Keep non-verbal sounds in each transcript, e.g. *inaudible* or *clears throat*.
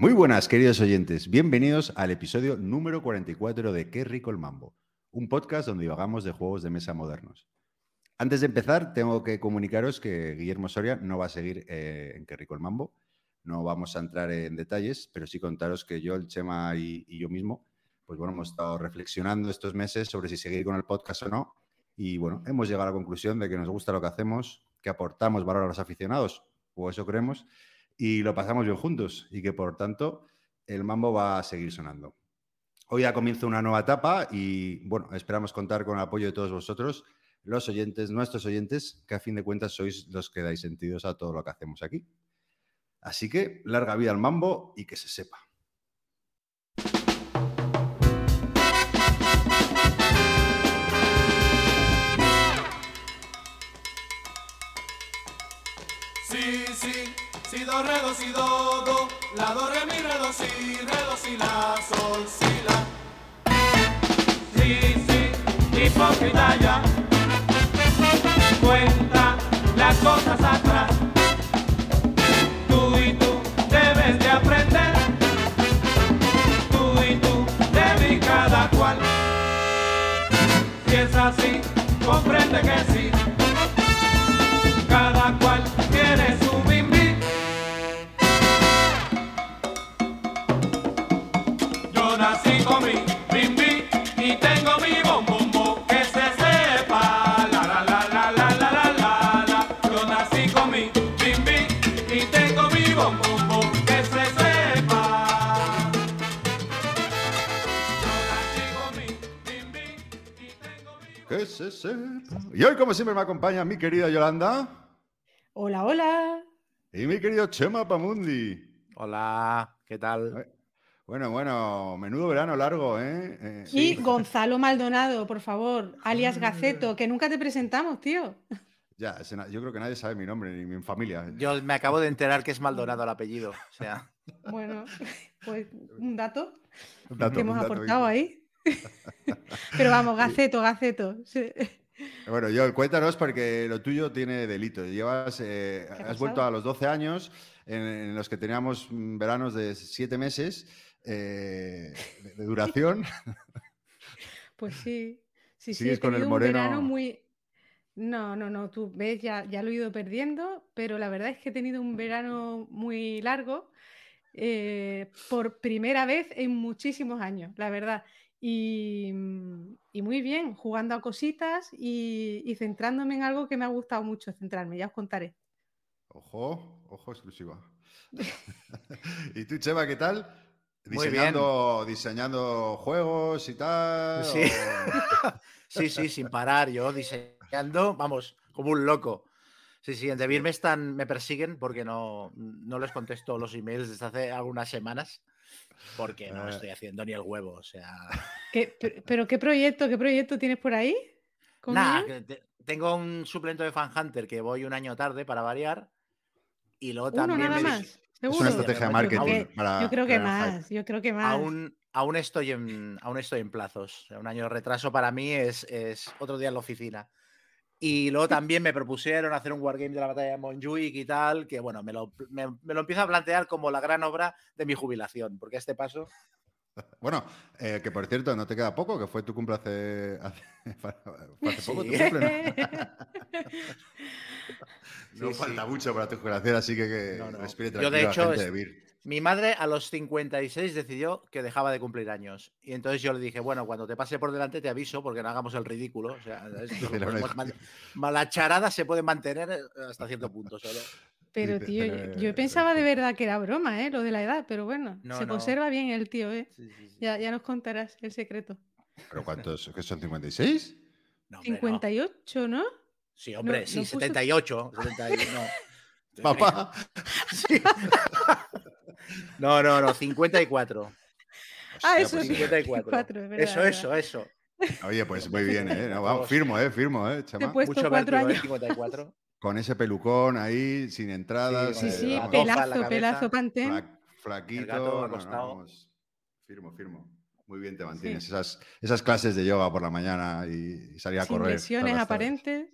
Muy buenas, queridos oyentes. Bienvenidos al episodio número 44 de Qué rico el mambo, un podcast donde divagamos de juegos de mesa modernos. Antes de empezar, tengo que comunicaros que Guillermo Soria no va a seguir eh, en Qué rico el mambo. No vamos a entrar en detalles, pero sí contaros que yo, el Chema y, yo mismo, pues bueno, hemos estado reflexionando estos meses sobre si seguir con el podcast o no. Y bueno, hemos llegado a la conclusión de que nos gusta lo que hacemos, que aportamos valor a los aficionados, o eso creemos, y lo pasamos bien juntos y que por tanto el mambo va a seguir sonando. Hoy ya comienza una nueva etapa y bueno, esperamos contar con el apoyo de todos vosotros, los oyentes, nuestros oyentes, que a fin de cuentas sois los que dais sentidos a todo lo que hacemos aquí. Así que larga vida al mambo y que se sepa. Si do, re, do, si, do, do, la, do, re, mi, re, do, si, re, do, si, la, sol, si, la. Sí, sí, hipócrita ya, cuenta las cosas atrás. Tú y tú debes de aprender, tú y tú debes cada cual. Si es así, comprende que sí. Se sepa. Y hoy, como siempre, me acompaña mi querida Yolanda Hola, hola. y mi querido Chema Pamundi. Hola, ¿qué tal? Eh, Bueno, bueno, menudo verano largo, ¿eh? Eh, Y Gonzalo Maldonado, por favor, alias Gaceto, que nunca te presentamos, tío. Ya, yo creo que nadie sabe mi nombre ni mi familia. Yo me acabo de enterar que es Maldonado el apellido. O sea, Bueno, pues un dato Un dato, que hemos dato aportado ahí. *laughs* Pero vamos, Gaceto, Gaceto. sí. Bueno, yo cuéntanos porque lo tuyo tiene delito. Llevas, eh, ¿Qué ha has vuelto a los 12 años en, en los que teníamos mm, veranos de 7 meses eh, de, de duración. *laughs* Pues sí. Sí, sí, ¿Sigues he con el tenido un verano moreno? muy. No, no, no, tú ves, ya, ya lo he ido perdiendo, pero la verdad es que he tenido un verano muy largo, eh, por primera vez en muchísimos años, la verdad. Y, mm, y muy bien, jugando a cositas y, y centrándome en algo que me ha gustado mucho centrarme, ya os contaré. Ojo, ojo exclusiva. *laughs* *laughs* ¿Y tú, Cheva, qué tal? Diseñando, diseñando juegos y tal. Sí. o- *laughs* sí, sí, sin parar, yo diseñando, vamos, como un loco. Sí, sí, en Debir me están, me persiguen porque no, no les contesto los emails desde hace algunas semanas. Porque no Eh. estoy haciendo ni el huevo. O sea, *laughs* ¿Qué- pe- ¿Pero qué proyecto, qué proyecto tienes por ahí? Que te- tengo un suplente de Fan Hunter que voy un año tarde para variar. Y luego Uno también nada me más. Es una estrategia de Yo marketing. creo que- para Yo creo que más, yo creo que más. Aún, aún, estoy en, aún estoy en plazos. Un año de retraso para mí es, es otro día en la oficina. Y luego *laughs* también me propusieron hacer un wargame de la batalla de Montjuic y tal, que bueno, me lo, me, me lo empiezo a plantear como la gran obra de mi jubilación, porque a este paso. *laughs* Bueno, eh, que por cierto, no te queda poco, que fue tu cumple hace, hace, *laughs* poco tu Sí. cumple, ¿no? No Sí, falta sí. mucho para tu jubilación, así que que No, no. Yo, de hecho, de. Mi madre a los 56 decidió que dejaba de cumplir años. Y entonces yo le dije, bueno, cuando te pase por delante te aviso porque no hagamos el ridículo. O sea, esto lo Pero no podemos es- man- ma- la charada se puede mantener eh, hasta cierto punto solo. Pero tío, yo- pero, yo eh, pensaba de verdad que era broma, ¿eh? Lo de la edad, pero bueno, No, se no. conserva bien el tío, ¿eh? Sí, sí, sí. Ya, ya nos contarás el secreto. ¿Pero cuántos? ¿Que son 56? No, hombre, no. 58, ¿no? Sí, hombre, No- sí, no puso- 78. 71, no. Papá. *laughs* Sí. No, no, no, 54. Ah, eso pues sí. 54. 54, es verdad, eso, es eso, eso. Oye, pues muy bien, ¿eh? No, vamos, Vamos. firmo, ¿eh? Firmo, ¿eh, Te he Chema? puesto Mucho cuatro vértigo, ¿eh? años. 54. Con ese pelucón ahí, sin entradas. Sí, eh, sí, en la pelazo, cabeza. pelazo, pantén. El gato no, no, acostado. vamos. Firmo, firmo. Muy bien te mantienes. Esas, esas clases de yoga por la mañana y, y salir a Sin correr. lesiones aparentes.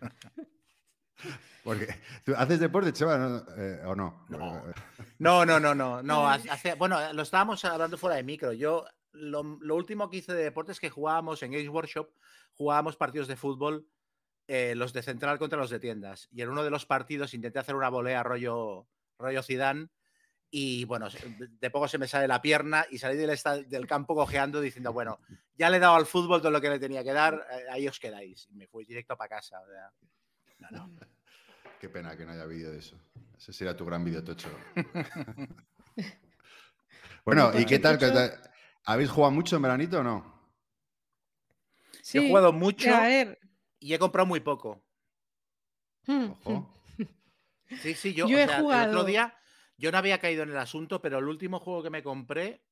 *laughs* Porque tú haces deporte, chaval, ¿no? Eh, o no. No. *laughs* No, no, no, no. no hace- bueno, lo estábamos hablando fuera de micro. Yo lo, lo último que hice de deporte es que jugábamos en Games Workshop, jugábamos partidos de fútbol, eh, los de central contra los de tiendas. Y en uno de los partidos intenté hacer una volea rollo, rollo Zidane. Y bueno, de- poco se me sale la pierna y salí del, del campo cojeando diciendo, bueno, ya le he dado al fútbol todo lo que le tenía que dar, eh, ahí os quedáis. Y me fui directo para casa. o sea, no, no. Qué pena que no haya vídeo de eso. Ese sería tu gran vídeo tocho. *laughs* bueno, ¿y qué tal? ¿Habéis jugado mucho en veranito o no? Sí, he jugado mucho A ver. y he comprado muy poco. hmm, Ojo. Sí, sí, yo, Yo o he sea, el jugado- otro día yo no había caído en el asunto, pero el último juego que me compré,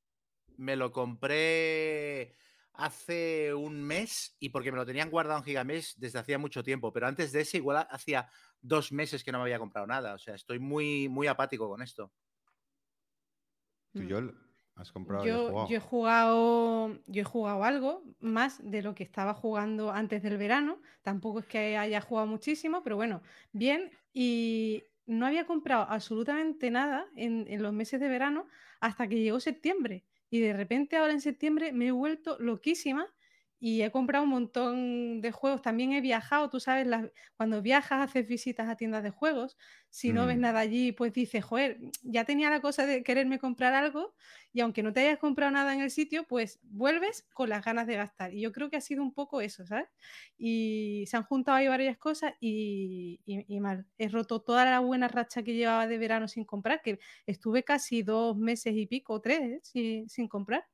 me lo compré hace un mes y porque me lo tenían guardado en Gigamesh desde hacía mucho tiempo, pero antes de ese igual ha- hacía dos meses que no me había comprado nada, o sea, estoy muy, muy apático con esto. ¿Tú, Mm. Joel, has comprado Yo, yo he jugado, yo he jugado algo más de lo que estaba jugando antes del verano. Tampoco es que haya jugado muchísimo, pero bueno, bien. Y no había comprado absolutamente nada en, en los meses de verano hasta que llegó septiembre. Y de repente ahora en septiembre me he vuelto loquísima y he comprado un montón de juegos. También he viajado, tú sabes, las- cuando viajas haces visitas a tiendas de juegos. Si no ves Mm. nada allí, pues dices, joder, ya tenía la cosa de quererme comprar algo y aunque no te hayas comprado nada en el sitio, pues vuelves con las ganas de gastar. Y yo creo que ha sido un poco eso, ¿sabes? Y se han juntado ahí varias cosas y, y- y mal. He roto toda la buena racha que llevaba de verano sin comprar, que estuve casi dos meses y pico, tres, ¿eh? sin, sin comprar.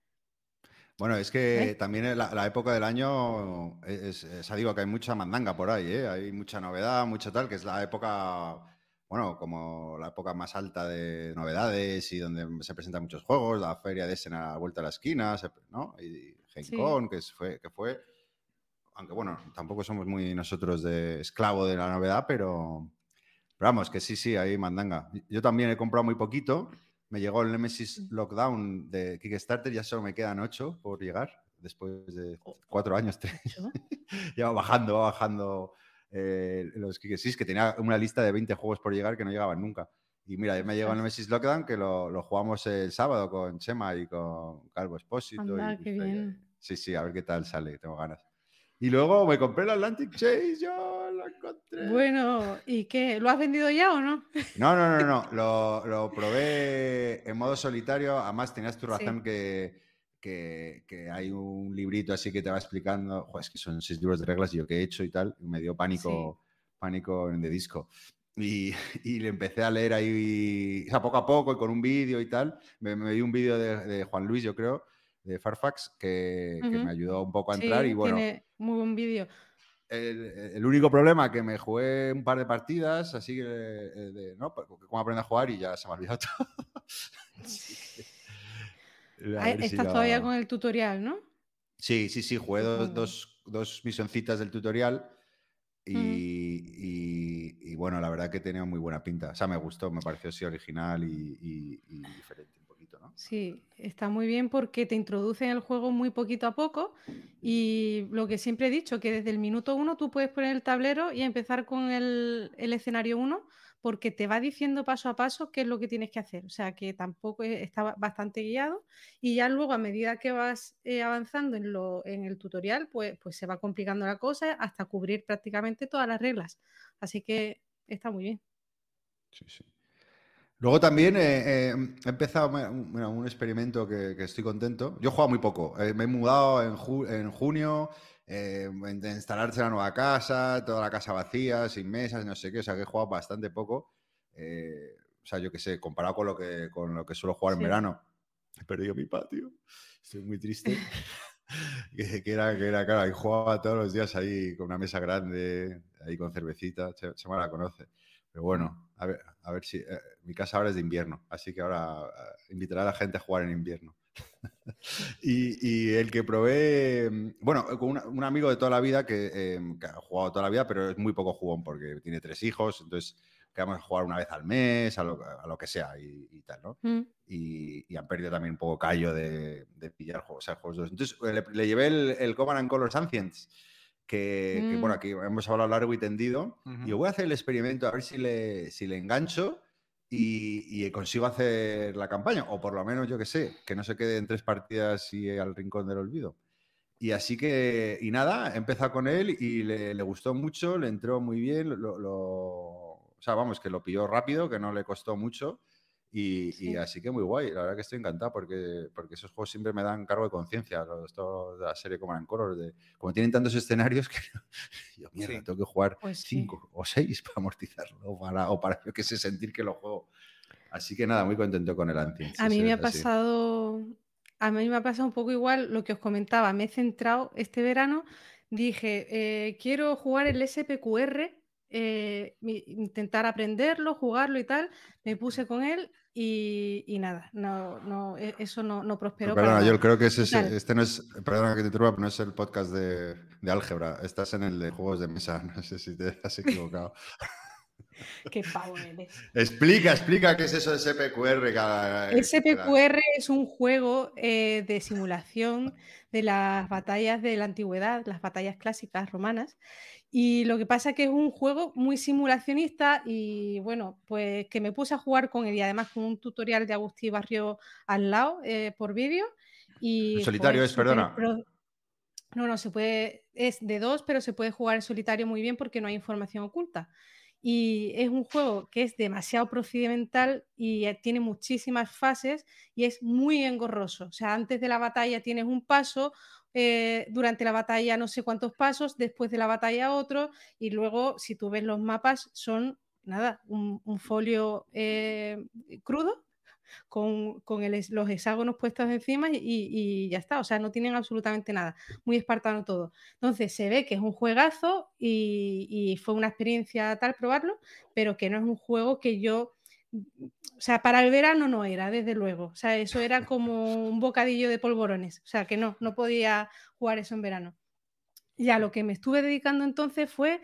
Bueno, es que ¿Eh? también la, la época del año, es, es- digo que hay mucha mandanga por ahí, ¿eh? Hay mucha novedad, mucho tal, que es la época, bueno, como la época más alta de novedades y donde se presentan muchos juegos, la feria de Essen a la vuelta de la esquina, ¿no? Y Gen Sí. Que fue, que fue, aunque bueno, tampoco somos muy nosotros de esclavo de la novedad, pero, pero vamos, que sí, sí, hay mandanga. Yo también he comprado muy poquito. Me llegó el Nemesis Lockdown de Kickstarter, ya solo me quedan ocho por llegar, después de Oh. cuatro años, *laughs* tres. Ya va bajando, va bajando eh, los Kickstarter, que tenía una lista de 20 juegos por llegar que no llegaban nunca. Y mira, me llegó el. Nemesis Lockdown, que lo, lo jugamos el sábado con Chema y con Calvo Espósito. Y qué bien. Sí, sí, a ver qué tal sale, tengo ganas. Y luego me compré el Atlantic Chase, yo lo encontré. Bueno, ¿y qué? ¿Lo has vendido ya o no? No, no, no, no. *laughs* Lo, lo probé en modo solitario. Además, tenías tu Sí. razón que, que, que hay un librito así que te va explicando. Joder, es que son seis libros de reglas y yo qué he hecho y tal. Y me dio pánico, pánico en de disco. Y, *laughs* y le empecé a leer ahí, o sea, poco a poco y con un vídeo y tal. Me, me di un vídeo de, de Juan Luis, yo creo, de Farfax, que, me ayudó un poco a Sí, entrar. y bueno, tiene muy buen vídeo. el, el único problema que me jugué un par de partidas, así que, eh, de, ¿no? Porque cómo aprender a jugar y ya se me ha olvidado *laughs* todo. *laughs* Si Estás todavía con el tutorial, ¿no? Sí, sí, sí, jugué dos, dos, dos misioncitas del tutorial y, y- y, bueno, la verdad que tenía muy buena pinta. O sea, me gustó, me pareció así original y, diferente ¿no? Sí, está muy bien porque te introduce en el juego muy poquito a poco y lo que siempre he dicho, que desde el minuto uno tú puedes poner el tablero y empezar con el, el escenario 1 porque te va diciendo paso a paso qué es lo que tienes que hacer. O sea que tampoco es- está ba- bastante guiado y ya luego a medida que vas eh, avanzando en, lo, en el tutorial, pues, pues se va complicando la cosa hasta cubrir prácticamente todas las reglas. Así que está muy bien. Sí, sí. Luego también eh, eh, he empezado mira, un, experimento que, que estoy contento. Yo he jugado muy poco. Eh, me he mudado en, ju- en junio, eh, de instalarse la nueva casa, toda la casa vacía, sin mesas, no sé qué. O sea que he jugado bastante poco. Eh, o sea, yo qué sé, comparado con lo que, con lo que suelo jugar en Sí. verano. He perdido mi patio. Estoy muy triste. *laughs* *laughs* que, que era, que era, claro, ahí jugaba todos los días ahí con una mesa grande, ahí con cervecita. Se, se me la conoce. Pero bueno, a ver, a ver si. eh, mi casa ahora es de invierno, así que ahora eh, invitaré a la gente a jugar en invierno. *laughs* y, y el que probé. mm, Bueno, con una- un amigo de toda la vida que, eh, que ha jugado toda la vida, pero es muy poco jugón porque tiene tres hijos, entonces quedamos a jugar una vez al mes, a lo, a lo que sea y, y tal, ¿no? Mm. y, y han perdido también un poco callo de, de pillar juegos, o sea, juegos de- Entonces eh, le, le llevé el, el Command and Colors Ancients que, que, Mm. bueno, aquí hemos hablado largo y tendido. Ujú. Y yo voy a hacer el experimento a ver si le, si le engancho y, y consigo hacer la campaña. O por lo menos, yo que sé, que no se quede en tres partidas y al rincón del olvido. Y así que, y nada, he empezado con él y le, le gustó mucho, le entró muy bien, lo, lo- o sea, vamos, que lo pilló rápido, que no le costó mucho. Y, y Sí. así que muy guay, la verdad que estoy encantado porque, porque esos juegos siempre me dan cargo de conciencia, los estos de la serie Command Color, de, como tienen tantos escenarios *laughs* que yo, mierda, Sí. tengo que jugar Pues sí. cinco o seis *laughs* para amortizarlo o para, o para yo que sé, sentir que lo juego. Así que nada, muy contento con el Ancient. A mí me ha pasado, a mí me ha pasado un poco igual lo que os comentaba. Me he centrado este verano, dije, eh, quiero jugar el SPQR, eh, intentar aprenderlo, jugarlo y tal. Me puse con él y, y nada, no, no, e- eso no, no prosperó Pero para perdona, yo creo que ese, este no es, perdona que te interrumpa, pero no es el podcast de, de álgebra, estás en el de juegos de mesa, *laughs* no sé si te has equivocado. *laughs* Qué pavo eres. *laughs* explica, explica qué es eso de SPQR. cada- SPQR es un juego eh, de simulación de las batallas de la antigüedad, las batallas clásicas romanas. Y lo que pasa es que es un juego muy simulacionista y bueno, pues que me puse a jugar con él y además con un tutorial de Agustí Barrio al lado eh, por vídeo. Y ¿En solitario es, perdona? pro- No, no, se puede, es de dos, pero se puede jugar en solitario muy bien porque no hay información oculta. Y es un juego que es demasiado procedimental y eh, tiene muchísimas fases y es muy engorroso. O sea, antes de la batalla tienes un paso, eh, durante la batalla no sé cuántos pasos, después de la batalla otro, y luego si tú ves los mapas son, nada, un, folio eh, crudo con, con los hexágonos puestos encima y, ya está. O sea, no tienen absolutamente nada. Muy espartano todo. Entonces se ve que es un juegazo y fue una experiencia tal probarlo, pero que no es un juego que yo... O sea, para el verano no era, desde luego. O sea, eso era como un bocadillo de polvorones. O sea, que no, no podía jugar eso en verano. Y a lo que me estuve dedicando entonces fue,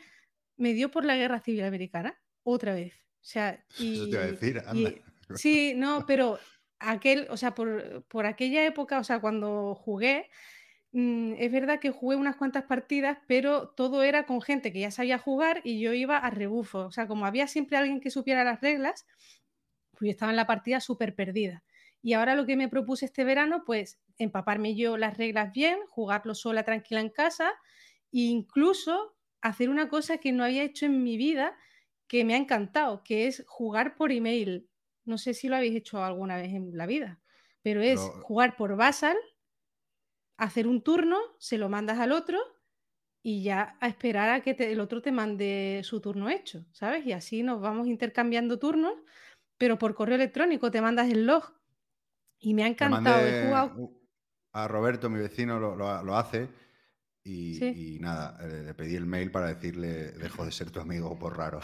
me dio por la guerra civil americana, otra vez. O sea, y, Eso te iba a decir, y- anda. sí, no, pero aquel, o sea, por, por aquella época, o sea, cuando jugué, mm, es verdad que jugué unas cuantas partidas, pero todo era con gente que ya sabía jugar y yo iba a rebufo. O sea, como había siempre alguien que supiera las reglas, pues yo estaba en la partida súper perdida. Y ahora lo que me propuse este verano, pues empaparme yo las reglas bien, jugarlo sola, tranquila en casa, e incluso hacer una cosa que no había hecho en mi vida, que me ha encantado, que es jugar por email. No sé si lo habéis hecho alguna vez en la vida, pero es jugar por Basal, hacer un turno, se lo mandas al otro y ya a esperar a que te- el otro te mande su turno hecho, ¿sabes? Y así nos vamos intercambiando turnos, pero por correo electrónico te mandas el log. Y me ha encantado. He jugado. a Roberto, mi vecino, lo, lo- lo hace. Y, Sí. y nada, eh, le pedí el mail para decirle, dejo de ser tu amigo por raro.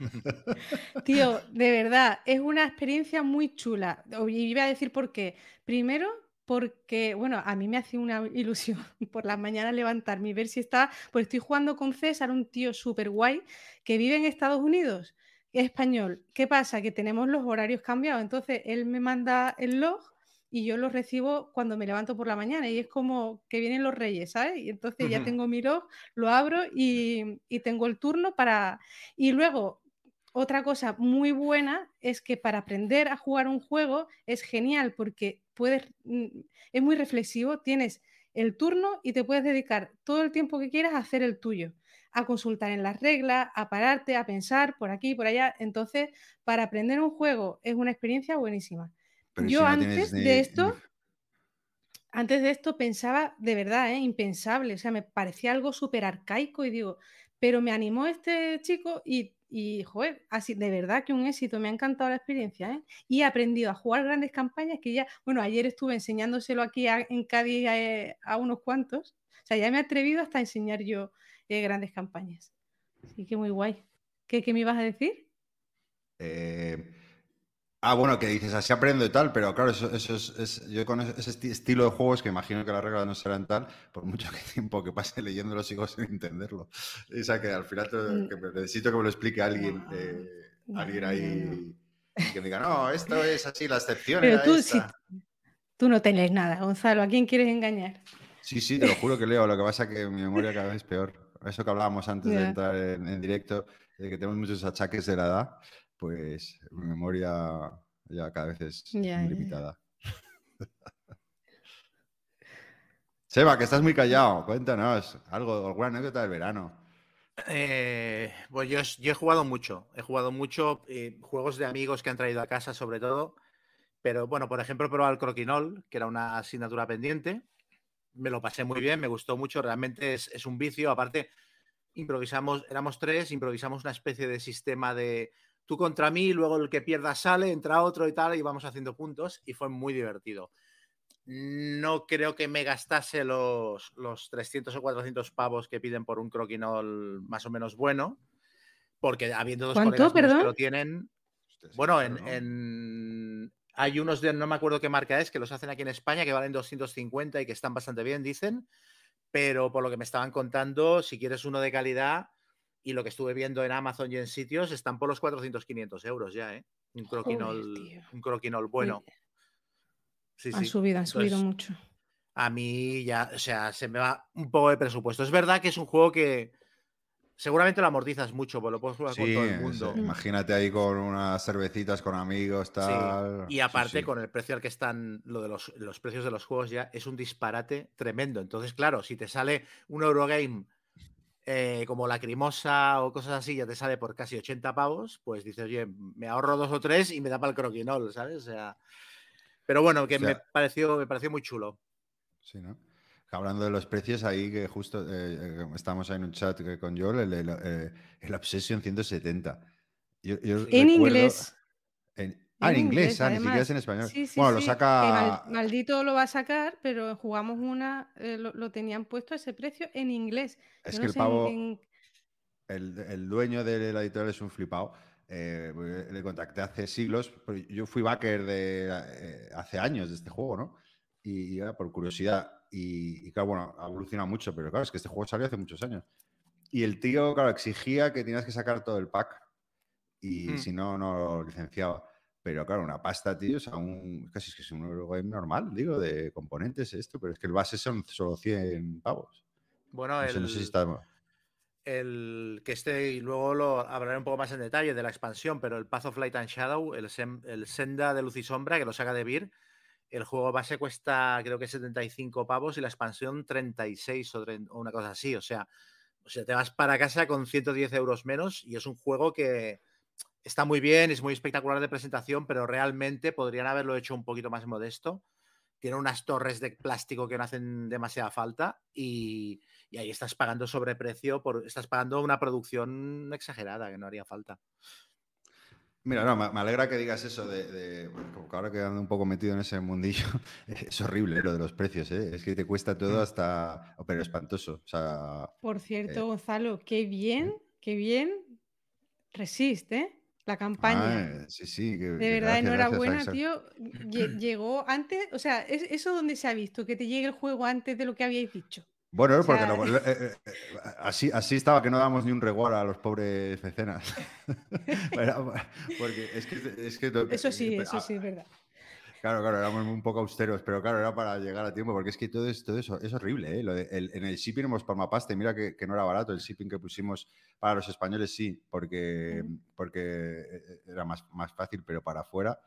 *laughs* Tío, de verdad, es una experiencia muy chula. Y iba a decir por qué. Primero, porque, bueno, a mí me hace una *laughs* ilusión por las mañanas levantarme y ver si está. Pues estoy jugando con César, un tío súper guay que vive en Estados Unidos, es español. ¿Qué pasa? Que tenemos los horarios cambiados. Entonces, él me manda el log y yo lo recibo cuando me levanto por la mañana. Y es como que vienen los reyes, ¿sabes? Y entonces ya tengo mi log, lo abro y, y tengo el turno para. Y luego otra cosa muy buena es que para aprender a jugar un juego es genial porque puedes, es muy reflexivo, tienes el turno y te puedes dedicar todo el tiempo que quieras a hacer el tuyo, a consultar en las reglas, a pararte, a pensar por aquí, por allá. Entonces, para aprender un juego es una experiencia buenísima. Pero Yo si no antes ni- de esto, antes de esto pensaba de verdad, ¿eh? impensable, o sea, me parecía algo súper arcaico y digo, pero me animó este chico y, y, joder, así, de verdad que un éxito, me ha encantado la experiencia, ¿eh? Y he aprendido a jugar grandes campañas que ya, bueno, ayer estuve enseñándoselo aquí en Cádiz eh, a, unos cuantos, o sea, ya me he atrevido hasta enseñar yo eh, grandes campañas. Así que muy guay. ¿Qué, qué me ibas a decir? eh, ah, bueno, que dices, así aprendo y tal, pero claro, eso, eso es, es- yo con ese esti- estilo de juegos que imagino que las reglas no serán tal, por mucho que *laughs* tiempo que pase leyéndolo sigo sin entenderlo. O sea, que al final te- Mm. que necesito que me lo explique alguien, No, eh, alguien ahí y que me diga, no, esto es así, la excepción Pero era tú, esta". si- tú no te lees nada, Gonzalo, ¿a quién quieres engañar? Sí, sí, te lo juro que leo, lo que pasa es que mi memoria cada vez es peor. eso que hablábamos antes de Ya. entrar en, en directo, de que tenemos muchos achaques de la edad, pues mi memoria ya cada vez es limitada. Seba, que estás muy callado, cuéntanos algo, alguna anécdota del verano. Eh, pues yo, es- yo he jugado mucho, he jugado mucho eh, juegos de amigos que han traído a casa sobre todo, pero bueno, por ejemplo, he probado el croquinol, que era una asignatura pendiente, me lo pasé muy bien, me gustó mucho, realmente es, es un vicio, aparte improvisamos, éramos tres, improvisamos una especie de sistema de tú contra mí, luego el que pierda sale, entra otro y tal, y vamos haciendo puntos y fue muy divertido. No creo que me gastase los, los 300 o 400 pavos que piden por un croquinol más o menos bueno, porque habiendo dos ¿Cuánto, colegas que lo tienen, bueno, en- hay unos de no me acuerdo qué marca es, que los hacen aquí en España, que valen 250 y que están bastante bien, dicen. Pero por lo que me estaban contando, si quieres uno de calidad y lo que estuve viendo en Amazon y en sitios, están por los 400, 500 euros ya, ¿eh? Un croquinol, tío. un croquinol bueno. Sí, han sí. subido, han subido Entonces, mucho. a mí ya, o sea, se me va un poco de presupuesto. Es verdad que es un juego que seguramente lo amortizas mucho, porque lo puedes jugar con todo el mundo. imagínate ahí con unas cervecitas con amigos, tal. Y Sí, aparte, sí. con el precio al que están lo de los, los precios de los juegos ya es un disparate tremendo. Entonces, claro, si te sale un Eurogame eh, como Lacrimosa o cosas así, ya te sale por casi 80 pavos, pues dices, oye, me ahorro dos o tres y me da para el croquinol, ¿sabes? O sea. Pero bueno, que O sea- me pareció, me pareció muy chulo. Sí, ¿no? Hablando de los precios, ahí que justo eh, eh, estamos ahí en un chat con Joel, el, el, eh, el Obsession 170. Yo- yo En recuerdo- inglés. en- ah, en inglés, ah, ni siquiera es en español. Sí, sí, bueno, lo saca. mal- maldito lo va a sacar, pero jugamos una, eh, lo, lo tenían puesto a ese precio en inglés. Es Yo que no el pavo, en- el, el dueño de la editorial es un flipado. Eh, porque le contacté hace siglos. pero Yo fui backer de eh, hace años de este juego, ¿no? Y, y era por curiosidad. Y, y claro, bueno, ha evolucionado mucho, pero claro, es que este juego salió hace muchos años. Y el tío, claro, exigía que tenías que sacar todo el pack. Y Hmm. si no, no lo licenciaba. Pero claro, una pasta, tío, o sea, un, casi es que es un Eurogame normal, digo, de componentes esto, pero es que el base son solo 100 pavos. Bueno, No sé, no sé si el- está... el que este, y luego lo hablaré un poco más en detalle de la expansión, pero el Path of Light and Shadow, el, Sem- el Senda de Luz y Sombra, que lo saca de Beer, el juego base cuesta creo que 75 pavos y la expansión 36 o, 30 o una cosa así. O sea, o sea, te vas para casa con 110 euros menos y es un juego que está muy bien, es muy espectacular de presentación, pero realmente podrían haberlo hecho un poquito más modesto. Tiene unas torres de plástico que no hacen demasiada falta y, y ahí estás pagando sobreprecio, por, estás pagando una producción exagerada que no haría falta. Mira, no, me alegra que digas eso de, de- bueno, como que ahora quedando un poco metido en ese mundillo, *laughs* es horrible lo de los precios, ¿eh? Es que te cuesta todo Mm. hasta, pero espantoso. O sea, Por cierto, Eh, Gonzalo, qué bien, qué bien resiste ¿eh? La campaña. ah, sí, sí. que- De que verdad, enhorabuena, tío. Lle- *clears throat* Llegó antes, o sea, es eso donde se ha visto, que te llegue el juego antes de lo que habíais dicho. Bueno, O porque sea, eh, eh, eh, así, así estaba que no damos ni un reward a los pobres mecenas. *laughs* *laughs* Porque es que, es que Eso sí, eh, eso sí, es verdad. Claro, claro, éramos un poco austeros, pero claro, era para llegar a tiempo, porque es que todo, es, todo eso es horrible. ¿eh? Lo de- el- en el shipping hemos palmapasta y mira que, que no era barato el shipping que pusimos para los españoles, sí, porque, porque eh, era más, más fácil, pero para afuera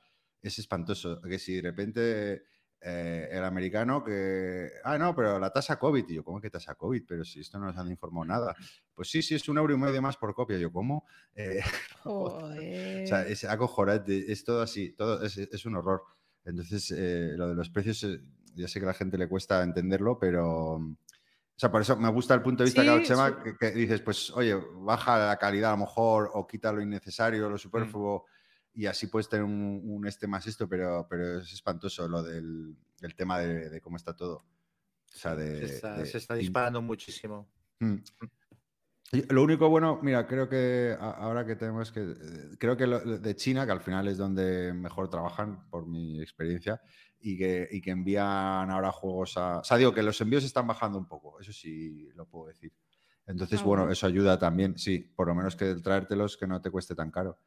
es espantoso. Que si de repente eh, el americano que, ah, no, pero la tasa COVID, y yo, ¿cómo que tasa COVID? Pero si esto no nos han informado nada. Pues sí, sí, es un euro y medio más por copia. Yo, ¿cómo? *laughs* Eh, *laughs* O sea, Joder. es acojonante, es todo así, todo es, es un horror. Entonces, eh, lo de los precios, eh, ya sé que a la gente le cuesta entenderlo, pero. mm, O sea, por eso me gusta el punto de vista Sí, Chema, que, que dices, pues, oye, baja la calidad a lo mejor, o quita lo innecesario, Mm. lo superfluo, y así puedes tener un, un este más esto, pero, pero es espantoso lo del, tema de, de cómo está todo. O sea, de. Se está, de- se está in- disparando muchísimo. Mm. Lo único bueno, mira, creo que ahora que tenemos que. eh, Creo que lo de China, que al final es donde mejor trabajan, por mi experiencia, y que, y que envían ahora juegos a. O sea, digo que los envíos están bajando un poco, eso sí lo puedo decir. Entonces, Ah, bueno, bueno. eso ayuda también, sí, por lo menos que el traértelos que no te cueste tan caro.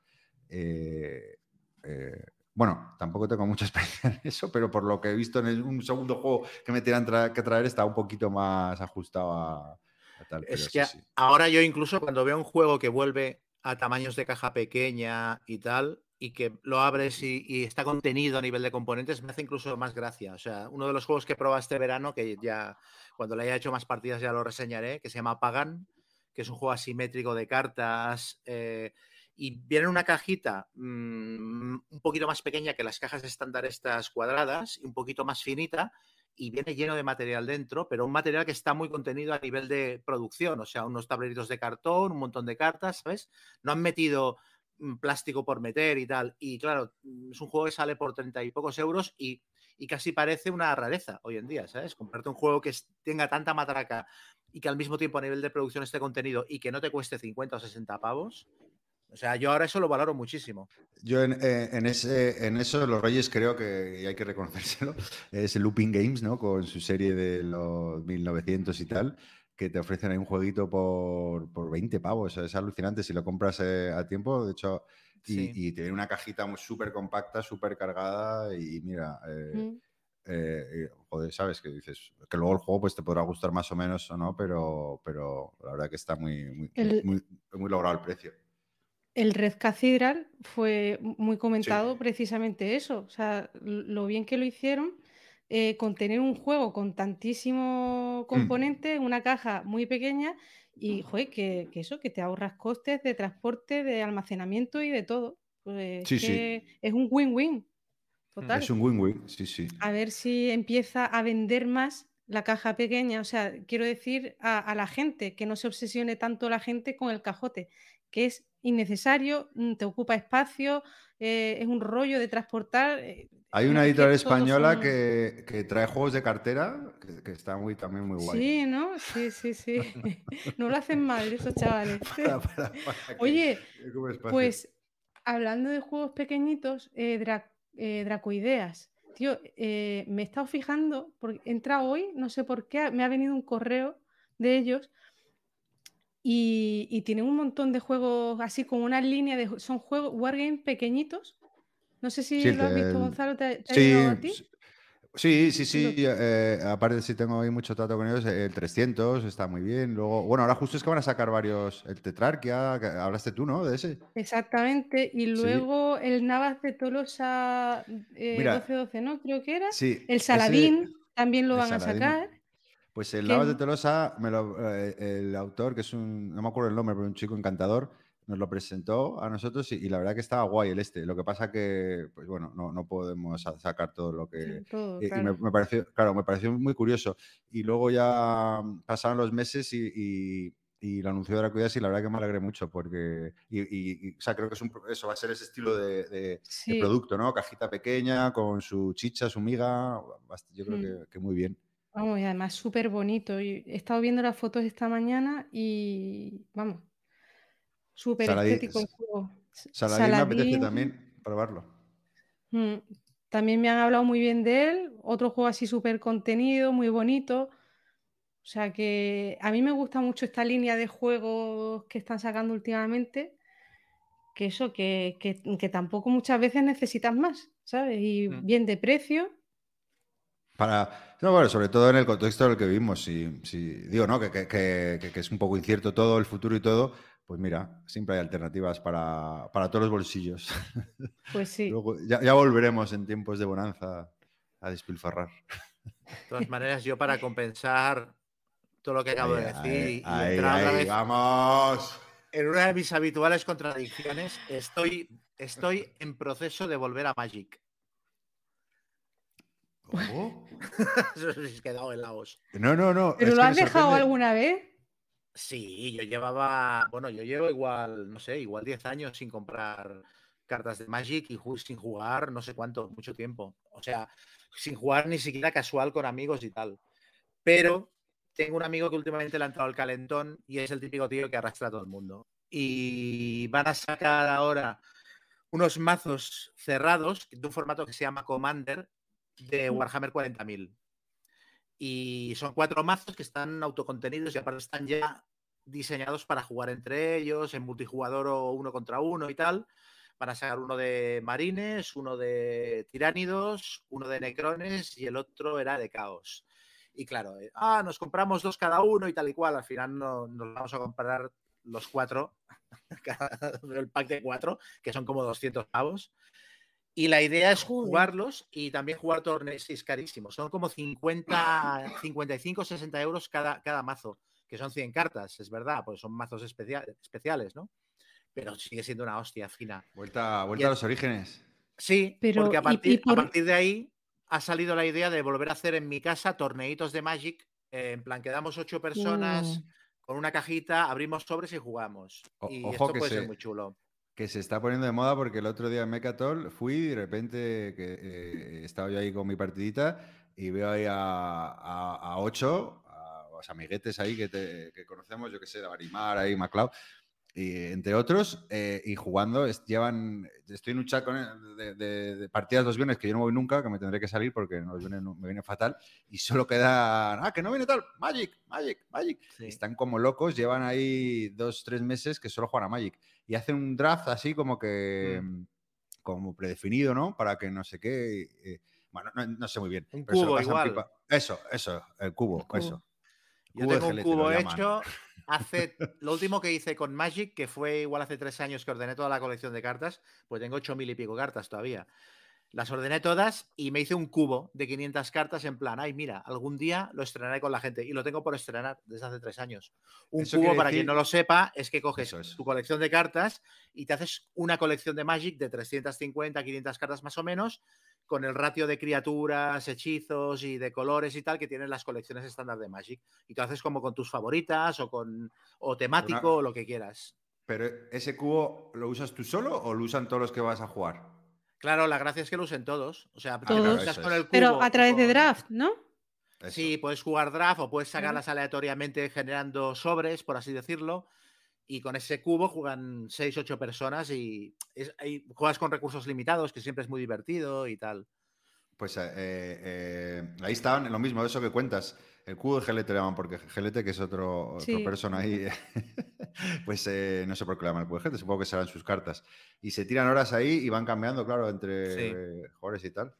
Eh, eh, bueno, tampoco tengo mucha *laughs* experiencia en eso, pero por lo que he visto en el- un segundo juego que me tiran tra- que traer está un poquito más ajustado a tal, Es que sí, ahora yo incluso cuando veo un juego que vuelve a tamaños de caja pequeña y tal, y que lo abres y, y está contenido a nivel de componentes, me hace incluso más gracia. O sea, uno de los juegos que probado este verano, que ya cuando le haya hecho más partidas ya lo reseñaré, que se llama Pagan, que es un juego asimétrico de cartas. eh, y viene en una cajita mm, un poquito más pequeña que las cajas estándar estas cuadradas y un poquito más finita y viene lleno de material dentro, pero un material que está muy contenido a nivel de producción, o sea, unos tableritos de cartón, un montón de cartas, ¿sabes? No han metido mm, plástico por meter y tal. Y claro, mm, es un juego que sale por treinta y pocos euros y, y casi parece una rareza hoy en día, ¿sabes? Comprarte un juego que tenga tanta matraca y que al mismo tiempo a nivel de producción esté contenido y que no te cueste 50 o 60 pavos. O sea, yo ahora eso lo valoro muchísimo. Yo en, eh, en ese, en eso los Reyes creo que, y hay que reconocérselo, *laughs* es Looping Games, ¿no? Con su serie de los 1900 y tal, que te ofrecen ahí un jueguito por, por 20 pavos. Es alucinante si lo compras eh, a tiempo. De hecho, y, Sí. y te viene una cajita súper compacta, súper cargada y mira, eh, Mm. eh, eh, joder, sabes que dices que luego el juego pues te podrá gustar más o menos o no, pero, pero la verdad que está muy, muy, El- muy, muy logrado el precio. El Red Cathedral fue muy comentado precisamente eso, o sea, lo bien que lo hicieron, eh, con tener un juego con tantísimo componente en una caja muy pequeña y, joder, que, que eso, que te ahorras costes de transporte, de almacenamiento y de todo. Pues Sí, es sí. que es un win-win, total. Es un win-win, sí, sí. A ver si empieza a vender más la caja pequeña. O sea, quiero decir a, a la gente, que no se obsesione tanto la gente con el cajote, que es innecesario, mm, te ocupa espacio, eh, es un rollo de transportar. eh, Hay una es que editorial española son- que, que trae juegos de cartera que, que está muy, también muy guay. Sí, ¿no? Sí, sí, sí. *laughs* no lo hacen mal esos chavales. *laughs* Para- para- para que Oye. Pues hablando de juegos pequeñitos, eh, Dra- eh, Dracoideas. Tío, eh, me he estado fijando, porque he entrado hoy, no sé por qué, me ha venido un correo de ellos y, y tienen un montón de juegos así con una línea de... Son juegos, wargames pequeñitos. No sé si Sí, lo has visto, Gonzalo, ¿te, te ha Sí, llegado a ti? Sí, sí, sí. Lo- eh, aparte, sí tengo ahí mucho trato con ellos. El 300 está muy bien. Luego, bueno, ahora justo es que van a sacar varios. El Tetrarquia, que hablaste tú, ¿no? De ese. Exactamente. Y luego el Navas de Tolosa eh, Mira, 12-12, ¿no? Creo que era. Sí. El ese- Saladín también lo van a sacar. Pues el Navas de Tolosa, me lo- eh, el autor, que es un, no me acuerdo el nombre, pero un chico encantador, nos lo presentó a nosotros y, y la verdad que estaba guay el este. Lo que pasa que, pues bueno, no, no podemos sa- sacar todo lo que... Todo, y- y me, me pareció, claro, me pareció muy curioso. Y luego ya pasaron los meses y, y, lo anunció Dracuidas y la verdad que me alegré mucho porque, y, y- y, o sea, creo que es un, eso va a ser ese estilo de, de- de Sí. producto, ¿no? Cajita pequeña, con su chicha, su miga, yo creo Mm. que, que muy bien. Vamos, y además súper bonito. Y he estado viendo las fotos esta mañana y vamos, súper estético el juego. Saladín me apetece también probarlo. mm, también me han hablado muy bien de él. Otro juego así súper contenido, muy bonito. O sea que a mí me gusta mucho esta línea de juegos que están sacando últimamente. Que eso, que, que- que tampoco muchas veces necesitas más, ¿sabes? Y Mm. bien de precio. Para, no, bueno, sobre todo en el contexto en el que vivimos. Si, si- digo, ¿no? Que, que- que- que- que es un poco incierto todo, el futuro y todo, pues mira, siempre hay alternativas para, para todos los bolsillos. Pues *laughs* sí. Luego, ya, ya volveremos en tiempos de bonanza a despilfarrar. De todas maneras, yo para compensar todo lo que acabo de Ahí, decir y ahí, entrar ahí, vez vamos. en una de mis habituales contradicciones, estoy, estoy en proceso de volver a Magic. ¿Cómo? *laughs* Eso se quedado helados. No, no, no. ¿Pero es lo has dejado sorprende. alguna vez? Sí, yo llevaba, bueno, yo llevo igual, no sé, igual 10 años sin comprar cartas de Magic y ju- sin jugar no sé cuánto, mucho tiempo. O sea, sin jugar ni siquiera casual con amigos y tal. Pero tengo un amigo que últimamente le ha entrado el calentón y es el típico tío que arrastra a todo el mundo. Y van a sacar ahora unos mazos cerrados de un formato que se llama Commander de Mm. Warhammer 40.000. Y son cuatro mazos que están autocontenidos y aparte están ya diseñados para jugar entre ellos, en multijugador o uno contra uno y tal. Van a sacar uno de marines, uno de tiránidos, uno de necrones y el otro era de caos. Y claro, eh, ah, nos compramos dos cada uno y tal y cual. Al final no, nos vamos a comprar los cuatro, *laughs* el pack de cuatro, que son como 200 pavos. Y la idea es jugarlos y también jugar torneos, es carísimo. Son como 50, 55, 60 euros cada, cada mazo, que son 100 cartas, es verdad, pues son mazos especia- especiales, ¿no? Pero sigue siendo una hostia fina. Vuelta, vuelta Y a los orígenes. Sí, Pero, porque a y partir, a partir de ahí ha salido la idea de volver a hacer en mi casa torneitos de Magic. eh, en plan, quedamos ocho personas Uh, con una cajita, abrimos sobres y jugamos. O- y ojo esto que puede se- ser muy chulo. Que se está poniendo de moda porque el otro día en Mecatol fui y de repente que, eh, estaba yo ahí con mi partidita y veo ahí a, a, ocho, a los amiguetes ahí que, que conocemos, yo que sé, Barimar, ahí, y, entre otros, eh, y jugando, es- llevan, estoy en un chat con él de, de- de partidas los viernes que yo no voy nunca, que me tendré que salir porque no, viene- no- me viene fatal, y solo quedan, ah, que no viene tal, Magic, Magic, Magic. Sí. Están como locos, llevan ahí dos, tres meses que solo juegan a Magic y hacen un draft así como que Mm. como predefinido, ¿no? Para que no sé qué. eh, bueno, no, no sé muy bien. Un cubo igual. pipa. Eso, eso, el cubo, El cubo. eso. Yo tengo un cubo hecho hace. *laughs* Lo último que hice con Magic, que fue igual hace tres años que ordené toda la colección de cartas, pues tengo ocho mil y pico cartas todavía. Las ordené todas y me hice un cubo de 500 cartas en plan, ay, mira, algún día lo estrenaré con la gente y lo tengo por estrenar desde hace tres años. Un Eso cubo, para quien no lo sepa, es que coges es. tu colección de cartas y te haces una colección de Magic de 350, 500 cartas más o menos, con el ratio de criaturas, hechizos y de colores y tal que tienen las colecciones estándar de Magic. Y tú haces como con tus favoritas o con o temático o lo que quieras. Pero ese cubo, ¿lo usas tú solo o lo usan todos los que vas a jugar? Claro, la gracia es que lo usen todos. O sea, te Todos. con el cubo Pero a través de draft, ¿no? Eso. Sí, puedes jugar draft o puedes sacarlas aleatoriamente generando sobres, por así decirlo. Y con ese cubo juegan 6, 8 personas y es- juegas con recursos limitados, que siempre es muy divertido y tal. Pues eh, eh, ahí estaban, lo mismo, eso que cuentas. El cubo de gelete le llaman, porque gelete, que es otro, otro Sí. persona ahí, *laughs* pues eh, no sé por qué le llaman el cubo de gelete, supongo que serán sus cartas. Y se tiran horas ahí y van cambiando, claro, entre Sí. eh, jugadores y tal.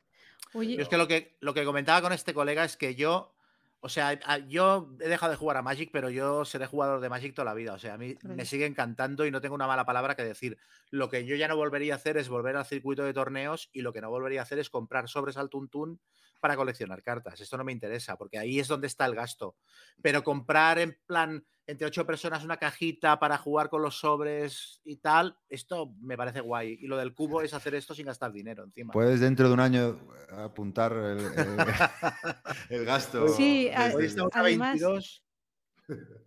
Oye, Yo es que lo que, lo que comentaba con este colega es que yo, o sea, yo he dejado de jugar a Magic, pero yo seré jugador de Magic toda la vida. O sea, a mí me sigue encantando y no tengo una mala palabra que decir. Lo que yo ya no volvería a hacer es volver al circuito de torneos y lo que no volvería a hacer es comprar sobres al tuntún para coleccionar cartas. Esto no me interesa, porque ahí es donde está el gasto. Pero comprar en plan entre ocho personas una cajita para jugar con los sobres y tal, esto me parece guay. Y lo del cubo es hacer esto sin gastar dinero encima. Puedes dentro de un año apuntar el, el- *laughs* el gasto. Sí, a- además- 22.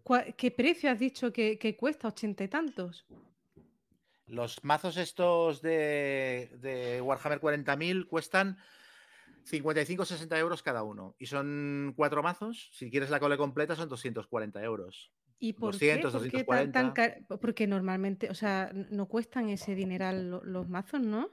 ¿cuál- ¿qué precio has dicho que, que cuesta? ¿Ochenta y tantos? Los mazos estos de, de Warhammer 40.000 cuestan 55-60 euros cada uno. Y son cuatro mazos. Si quieres la cole completa son 240 euros. ¿Y por 200, qué? ¿Por tan- 240? tan car- Porque normalmente, o sea, no cuestan ese dineral lo- los mazos, ¿no?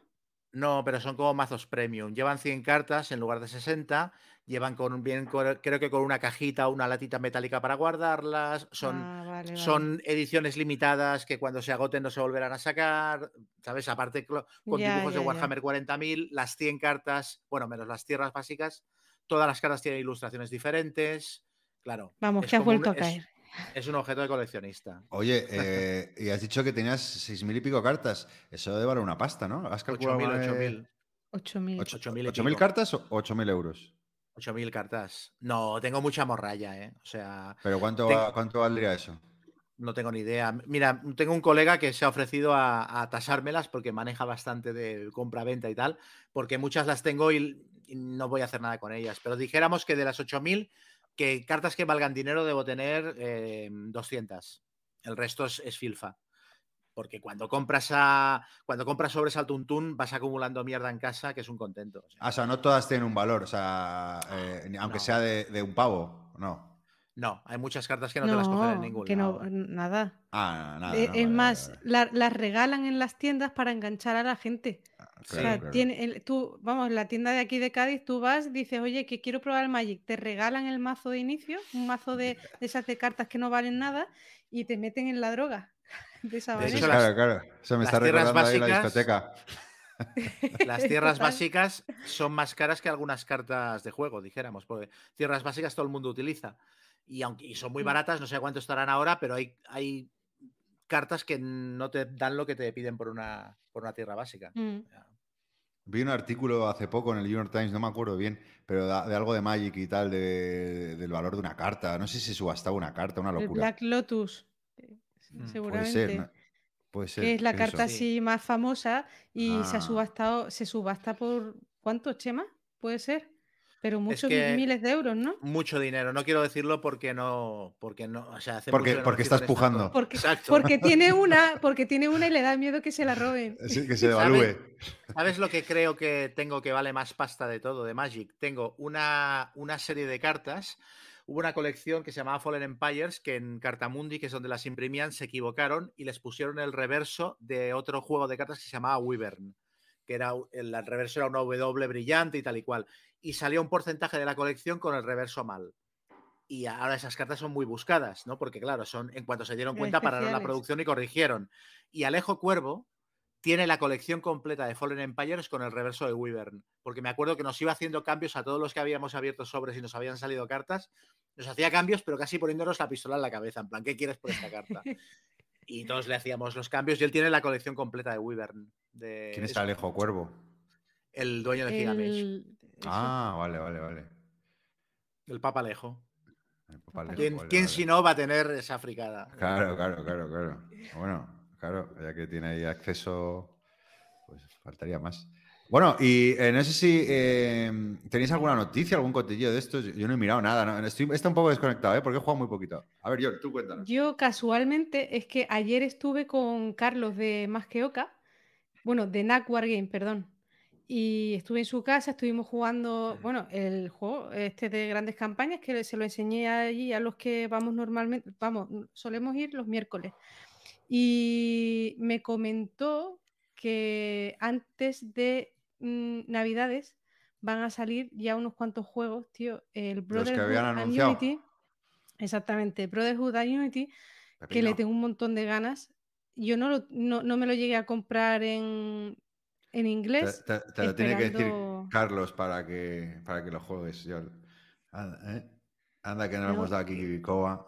No, pero son como mazos premium. Llevan 100 cartas en lugar de 60. Llevan con bien, con- creo que con una cajita o una latita metálica para guardarlas. Son, Ah, vale, vale. son ediciones limitadas que cuando se agoten no se volverán a sacar, ¿sabes? Aparte con Ya, dibujos ya, de. Warhammer 40.000, las 100 cartas, bueno, menos las tierras básicas, todas las cartas tienen ilustraciones diferentes. Claro. Vamos, que has un- vuelto a caer. Es un objeto de coleccionista. Oye, eh, y has dicho que tenías seis mil y pico cartas. Eso debe valer una pasta, ¿no? ¿Has calculado 8.000, alguna vez 8.000. 8.000. ocho- 8.000 y 8.000 pico. cartas o 8.000 euros? 8.000 cartas. No, tengo mucha morralla, ¿eh? O sea, ¿Pero cuánto, va- cuánto valdría eso? no tengo ni idea. Mira, tengo un colega que se ha ofrecido a, a tasármelas porque maneja bastante de compra-venta y tal, porque muchas las tengo y, y no voy a hacer nada con ellas. Pero dijéramos que de las 8.000, que cartas que valgan dinero debo tener eh, 200. El resto es, es filfa. Porque cuando compras a cuando compras sobres al tuntún vas acumulando mierda en casa, que es un contento. o sea. Ah, o sea, no todas tienen un valor, o sea, eh, ni- aunque No. sea de, de un pavo, no. No, hay muchas cartas que no, te las cogen en ningún que lado. no, nada. Ah, nada. Eh, no, es vale, más, la- las regalan en las tiendas para enganchar a la gente. Ah, O sea, claro. tiene el- tú, vamos, la tienda de aquí de Cádiz, tú vas, dices, oye, que quiero probar el Magic, te regalan el mazo de inicio, un mazo de, de esas de cartas que no valen nada, y te meten en la droga. *laughs* De esa De hecho, claro, claro. Eso me las está tierras recordando ahí la básicas- discoteca. *laughs* Las tierras básicas son más caras que algunas cartas de juego, dijéramos, porque tierras básicas todo el mundo utiliza. Y aunque y son muy baratas, no sé cuánto estarán ahora, pero hay, hay cartas que no te dan lo que te piden por una, por una tierra básica. Mm. Vi un artículo hace poco en el New York Times, no me acuerdo bien, pero de, de algo de Magic y tal, de- del valor de una carta. No sé si subastaba una carta, una El locura. Black Lotus, eh, Mm, puede seguramente. Puede ser, ¿no? Puede ser. que es la carta Sí. así más famosa y se ha Ah. subastado, se subasta por ¿cuántos chemas? Puede ser, pero muchos que- miles de euros, ¿no? Mucho dinero. No quiero decirlo porque no. Porque no. O sea, hace Porque- mucho porque estás pujando. Porque, Exacto. porque tiene *laughs* una, porque tiene una y le da miedo que se la roben. Sí, que se devalúe. ¿Sabes lo que creo que tengo que vale más pasta de todo de Magic? Tengo una, una serie de cartas. Hubo una colección que se llamaba Fallen Empires que en Cartamundi, que es donde las imprimían, se equivocaron y les pusieron el reverso de otro juego de cartas que se llamaba Wyvern, que era el, el reverso era una W brillante y tal y cual. Y salió un porcentaje de la colección con el reverso mal. Y ahora esas cartas son muy buscadas, ¿no? Porque claro, son en cuanto se dieron cuenta pararon la producción y corrigieron. Y Alejo Cuervo, tiene la colección completa de Fallen Empires con el reverso de Wyvern. Porque me acuerdo que nos iba haciendo cambios a todos los que habíamos abierto sobres y nos habían salido cartas. Nos hacía cambios, pero casi poniéndonos la pistola en la cabeza. En plan, ¿qué quieres por esta carta? *laughs* Y todos le hacíamos los cambios y él tiene la colección completa de Wyvern. De, ¿Quién es Alejo Cuervo? El dueño de Gigamage, El- eso. Ah, vale, vale, vale. el Papa Alejo. El papá Alejo, ¿Quién, vale, quién vale. si no va a tener esa fricada? Claro, claro, claro, claro. Bueno, claro, ya que tiene ahí acceso, pues faltaría más. Bueno, y eh, no sé si eh, tenéis alguna noticia, algún cotillo de estos. Yo, yo no he mirado nada, ¿no? Estoy está un poco desconectado, ¿eh? Porque he jugado muy poquito. A ver, yo, tú cuéntanos. Yo casualmente es que ayer estuve con Carlos de Más que Oca, bueno, de NAC Wargame, perdón. Y estuve en su casa, estuvimos jugando, bueno, el juego este de grandes campañas que se lo enseñé allí a los que vamos normalmente, vamos, solemos ir los miércoles. Y me comentó que antes de mm, Navidades van a salir ya unos cuantos juegos, tío. El Brotherhood and. Unity. Exactamente, Brotherhood and Unity, que le tengo un montón de ganas. Yo no, lo- no, no me lo llegué a comprar en, en inglés. te- te lo tiene que decir Carlos para que, para que lo juegues. Yo, anda, ¿eh? Anda, que no, No, hemos dado aquí coba.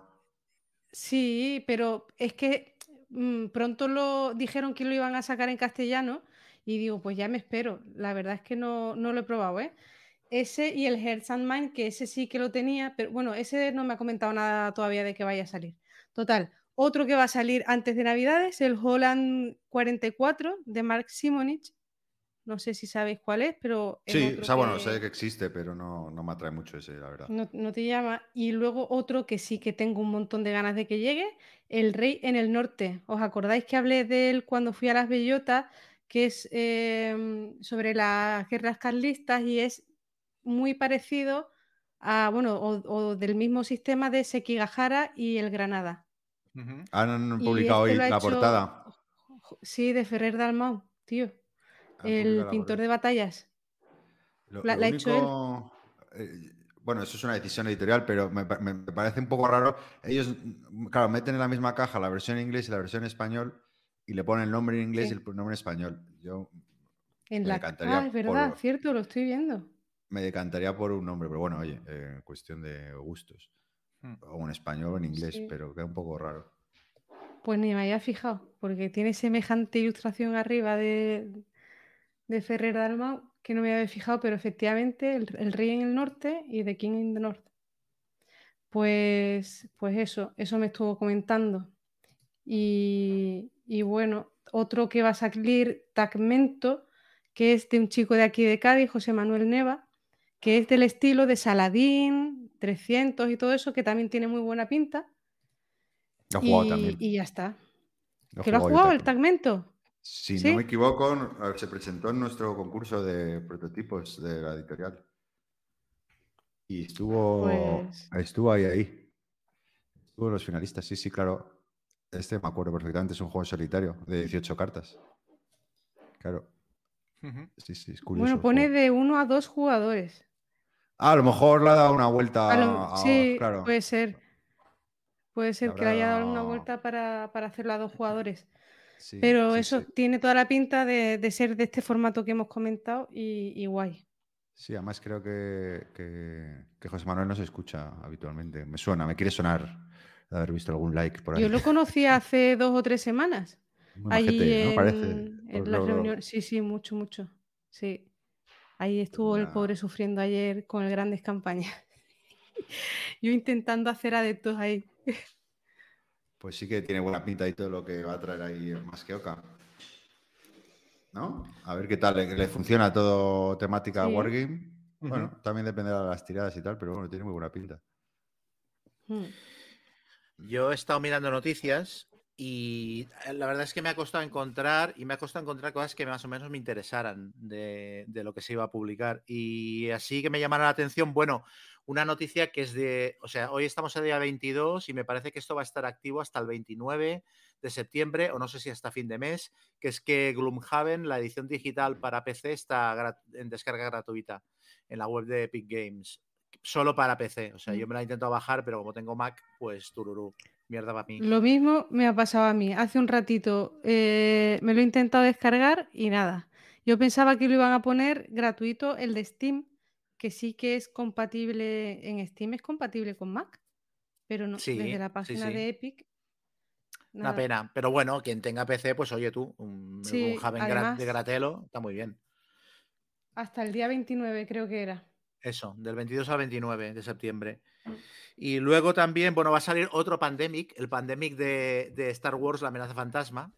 Sí, pero es que mm, pronto lo dijeron que lo iban a sacar en castellano y digo, pues ya me espero. La verdad es que no, no lo he probado, ¿eh? Ese y el Hearts and Mind, que ese sí que lo tenía, pero bueno, ese no me ha comentado nada todavía de que vaya a salir. Total, otro que va a salir antes de Navidades, el Holland 44 de Mark Simonich. No sé si sabéis cuál es, pero es Sí, o sea, bueno, que- sé que existe, pero no, no me atrae mucho ese, la verdad. no, no te llama. Y luego otro que sí que tengo un montón de ganas de que llegue, El Rey en el Norte. ¿Os acordáis que hablé de él cuando fui a las Bellotas? Que es em, sobre las guerras carlistas y es muy parecido a, bueno, o, o del mismo sistema de Sekigahara y el Granada. Ujú. Han Y publicado este hoy la hecho- portada. Sí, de Ferrer Dalmau, tío. El pintor de batallas. Lo, La- lo la ha hecho él. eh, bueno, eso es una decisión editorial, pero me, pa- me- me parece un poco raro. Ellos, claro, meten en la misma caja la versión en inglés y la versión en español y le ponen el nombre en inglés Sí. y el nombre en español. Yo En Me la... encantaría Ah, es verdad, por- cierto, lo estoy viendo. me decantaría por un nombre, pero bueno, oye, eh, cuestión de gustos. Hmm. O en español o en inglés, Sí. pero queda un poco raro. Pues ni me había fijado, porque tiene semejante ilustración arriba de, de Ferrer Dalmau que no me había fijado, pero efectivamente el, el Rey en el Norte y The King in the North. Pues, pues eso, eso me estuvo comentando. Y, y bueno, otro que va a salir, Tagmento, que es de un chico de aquí de Cádiz, José Manuel Neva, que es del estilo de Saladín, 300 y todo eso, que también tiene muy buena pinta. Lo y, también. y ya está. Lo ¿Que lo yo jugado el. Tagmento? Si ¿Sí? no me equivoco, se presentó en nuestro concurso de prototipos de la editorial. Y estuvo, Pues- estuvo ahí, ahí. Estuvo en los finalistas, sí, sí, claro. Este me acuerdo perfectamente, es un juego solitario de 18 cartas. Claro, sí, sí, es curioso. Bueno, pone de uno a dos jugadores. Ah, a lo mejor le ha dado una vuelta. A lo- a- sí, claro. puede ser. Puede ser que le haya dado una vuelta para, para hacerlo a dos jugadores. Sí, Pero sí, eso sí. tiene toda la pinta de, de ser de este formato que hemos comentado y, y guay. Sí, además creo que, que- que José Manuel no se escucha habitualmente. Me suena, me quiere sonar de haber visto algún like por ahí. Yo lo conocí hace dos o tres semanas. *laughs* Muy Allí majete, ¿no? en, Parece. en lo- reuniones. Sí, sí, mucho, mucho. Sí. Ahí estuvo el pobre sufriendo ayer con el grandes campañas. *laughs* Yo intentando hacer adeptos ahí. *laughs* Pues sí que tiene buena pinta y todo lo que va a traer ahí más que Oca. ¿No? A ver qué tal, le, le funciona todo temática Sí. Wargame. Bueno, también dependerá de las tiradas y tal, pero bueno, tiene muy buena pinta. Mm. Yo he estado mirando noticias y eh, la verdad es que me ha costado encontrar y me ha costado encontrar cosas que más o menos me interesaran de, de lo que se iba a publicar. Y así que me llamaron la atención, bueno, una noticia que es de, o sea, hoy estamos a día 22 y me parece que esto va a estar activo hasta el 29 de septiembre o no sé si hasta fin de mes, que es que Gloomhaven, la edición digital para PC, está en descarga gratuita en la web de Epic Games. Solo para PC. O sea, yo me la he intentado bajar, pero como tengo Mac, pues tururú. Mierda para mí. Lo mismo me ha pasado a mí. Hace un ratito eh, me lo he intentado descargar y nada. Yo pensaba que lo iban a poner gratuito el de Steam, que sí que es compatible en Steam, es compatible con Mac, pero no, Sí, desde la página sí. de Epic. Una pena. Pero bueno, quien tenga PC, pues oye tú, un, un además- de Gratelo está muy bien. Hasta el día 29 creo que era. Eso, del 22 al 29 de septiembre. Y luego también, bueno, va a salir otro Pandemic, el Pandemic de, de Star Wars, la amenaza fantasma,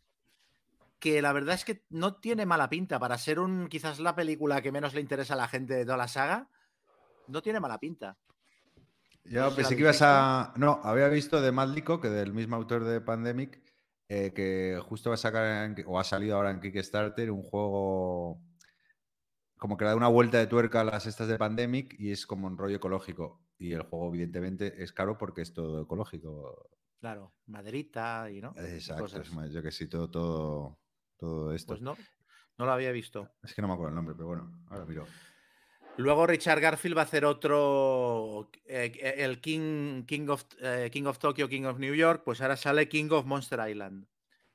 que la verdad es que no tiene mala pinta para ser un quizás la película que menos le interesa a la gente de toda la saga. No tiene mala pinta. Yo No pensé que ibas a. No, había visto de Madlico, que del mismo autor de Pandemic, eh, que justo va a sacar en- o ha salido ahora en Kickstarter un juego como que le da una vuelta de tuerca a las estas de Pandemic y es como un rollo ecológico. Y el juego, evidentemente, es caro porque es todo ecológico. Claro, maderita y no. Exacto, Cosas. es más, yo que sí, todo, todo, todo esto. Pues no, no lo había visto. Es que no me acuerdo el nombre, pero bueno, ahora miro. Luego Richard Garfield va a hacer otro, eh, el King, King, of, eh, King of Tokyo, King of New York, pues ahora sale King of Monster Island,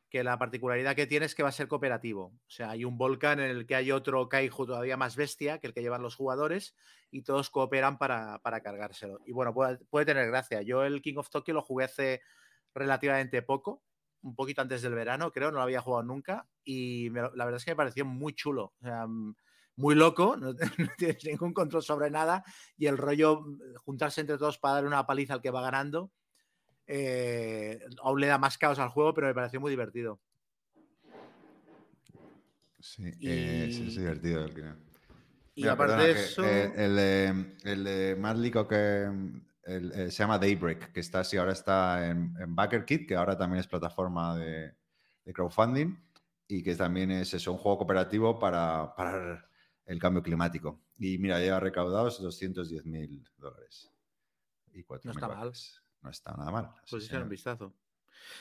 que la particularidad que tiene es que va a ser cooperativo. O sea, hay un volcán en el que hay otro Kaiju todavía más bestia que el que llevan los jugadores y todos cooperan para, para cargárselo. Y bueno, puede, puede tener gracia. Yo el King of Tokyo lo jugué hace relativamente poco, un poquito antes del verano, creo, no lo había jugado nunca y la verdad es que me pareció muy chulo. Mm, muy loco, *laughs* no, no tienes ningún control sobre nada y el rollo mm, juntarse entre todos para dar una paliza al que va ganando, eh, aún le da más caos al juego, pero me pareció muy divertido. Sí, eh, sí, es divertido. el que- Y Mira, aparte perdona, de que, eso, eh, el, de- de Madlico que el- eh, se llama Daybreak, que está así, ahora está en, en BackerKit, que ahora también es plataforma de, de crowdfunding y que también es eso, un juego cooperativo para, el cambio climático. Y mira, lleva recaudados 210 mil dólares. Y 4.000 está mal. No está nada mal. pues echar un vistazo.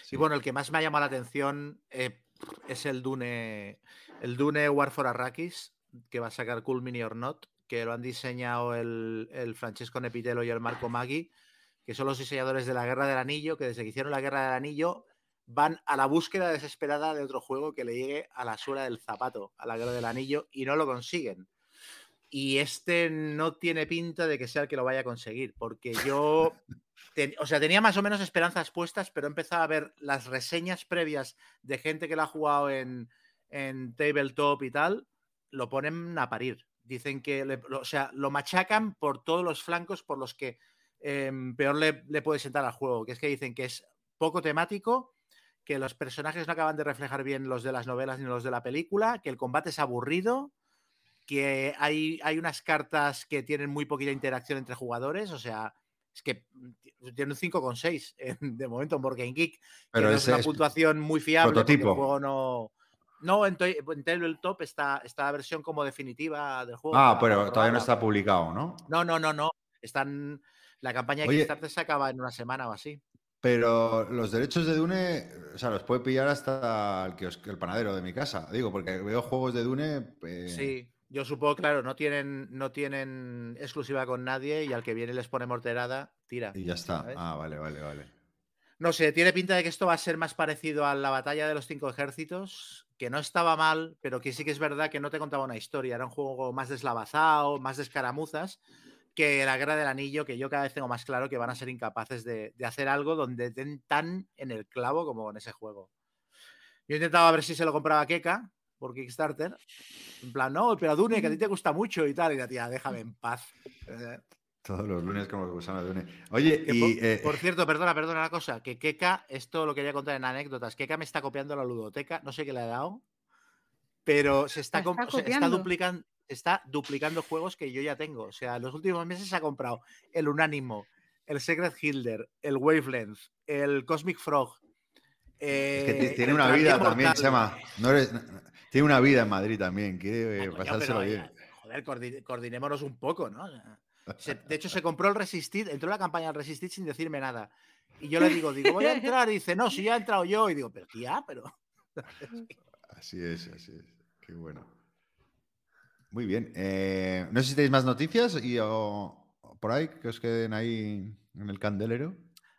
Sí. Y bueno, el que más me ha llamado la atención eh, es el Dune, el Dune War for Arrakis, que va a sacar Cool Mini or Not, que lo han diseñado el, el Francesco Nepitelo y el Marco Maggi, que son los diseñadores de la Guerra del Anillo, que desde que hicieron la Guerra del Anillo van a la búsqueda desesperada de otro juego que le llegue a la suela del zapato, a la Guerra del Anillo, y no lo consiguen. Y este no tiene pinta de que sea el que lo vaya a conseguir, porque yo o sea, tenía más o menos esperanzas puestas, pero he empezado a ver las reseñas previas de gente que la ha jugado en, tabletop y tal, lo ponen a parir. Dicen que, lo- o sea, lo machacan por todos los flancos por los que em, peor le, le puede sentar al juego, que es que dicen que es poco temático, que los personajes no acaban de reflejar bien los de las novelas ni los de la película, que el combate es aburrido, que hay, hay unas cartas que tienen muy poquita interacción entre jugadores, o sea, es que mm, tiene un 5,6 *laughs* en- de momento en Board Game Geek, Pero que no es una puntuación muy fiable porque prototipo. el juego no... No, en, en Tabletop está, está la versión como definitiva del juego. Ah, pero todavía no está publicado, ¿no? No, no, no, no. Están... La campaña de Oye. Kickstarter se acaba en una semana o así. Pero los derechos de Dune, o sea, los puede pillar hasta el panadero de mi casa. Digo, porque veo juegos de Dune. eh, Sí, yo supongo, claro, no tienen, no tienen exclusiva con nadie y al que viene les pone morterada, tira. Y ya está. ¿sabes? Ah, vale, vale, vale. No sé, tiene pinta de que esto va a ser más parecido a la batalla de los cinco ejércitos, que no estaba mal, pero que sí que es verdad que no te contaba una historia. Era un juego más deslavazado, más de escaramuzas, que la guerra del anillo, que yo cada vez tengo más claro que van a ser incapaces de, de hacer algo donde den tan en el clavo como en ese juego. Yo intentaba ver si se lo compraba a Keka por Kickstarter. En plan, no, pero Dune, que a ti te gusta mucho y tal. Y la tía, déjame en paz. Eh, Todos los lunes como que usaba de Dune. Oye, que y por, eh, por cierto, perdona, perdona una cosa, que Keka, esto lo quería contar en anécdotas, Keka me está copiando la ludoteca, no sé qué le ha dado, pero se está, está o sea, está copiando. duplicando, está duplicando juegos que yo ya tengo. O sea, en los últimos meses se ha comprado el Unánimo, el Secret Hilder, el Wavelength, el Cosmic Frog. Es que eh, ti- tiene una vida también. Chema. No eres- tiene una vida en Madrid también. Quiere Ah, eh, coño, pasárselo pero, bien. ya, Joder, coordi- coordinémonos un poco, ¿no? Se- de hecho, se compró el Resisted, entró en la campaña del Resisted sin decirme nada. Y yo le digo, digo, voy a entrar. Y dice, no, si ya he entrado yo. Y digo, pero tía, pero. *laughs* Así es, así es. Qué bueno. Muy bien. eh, no sé si tenéis más noticias y o por ahí que os queden ahí en el candelero.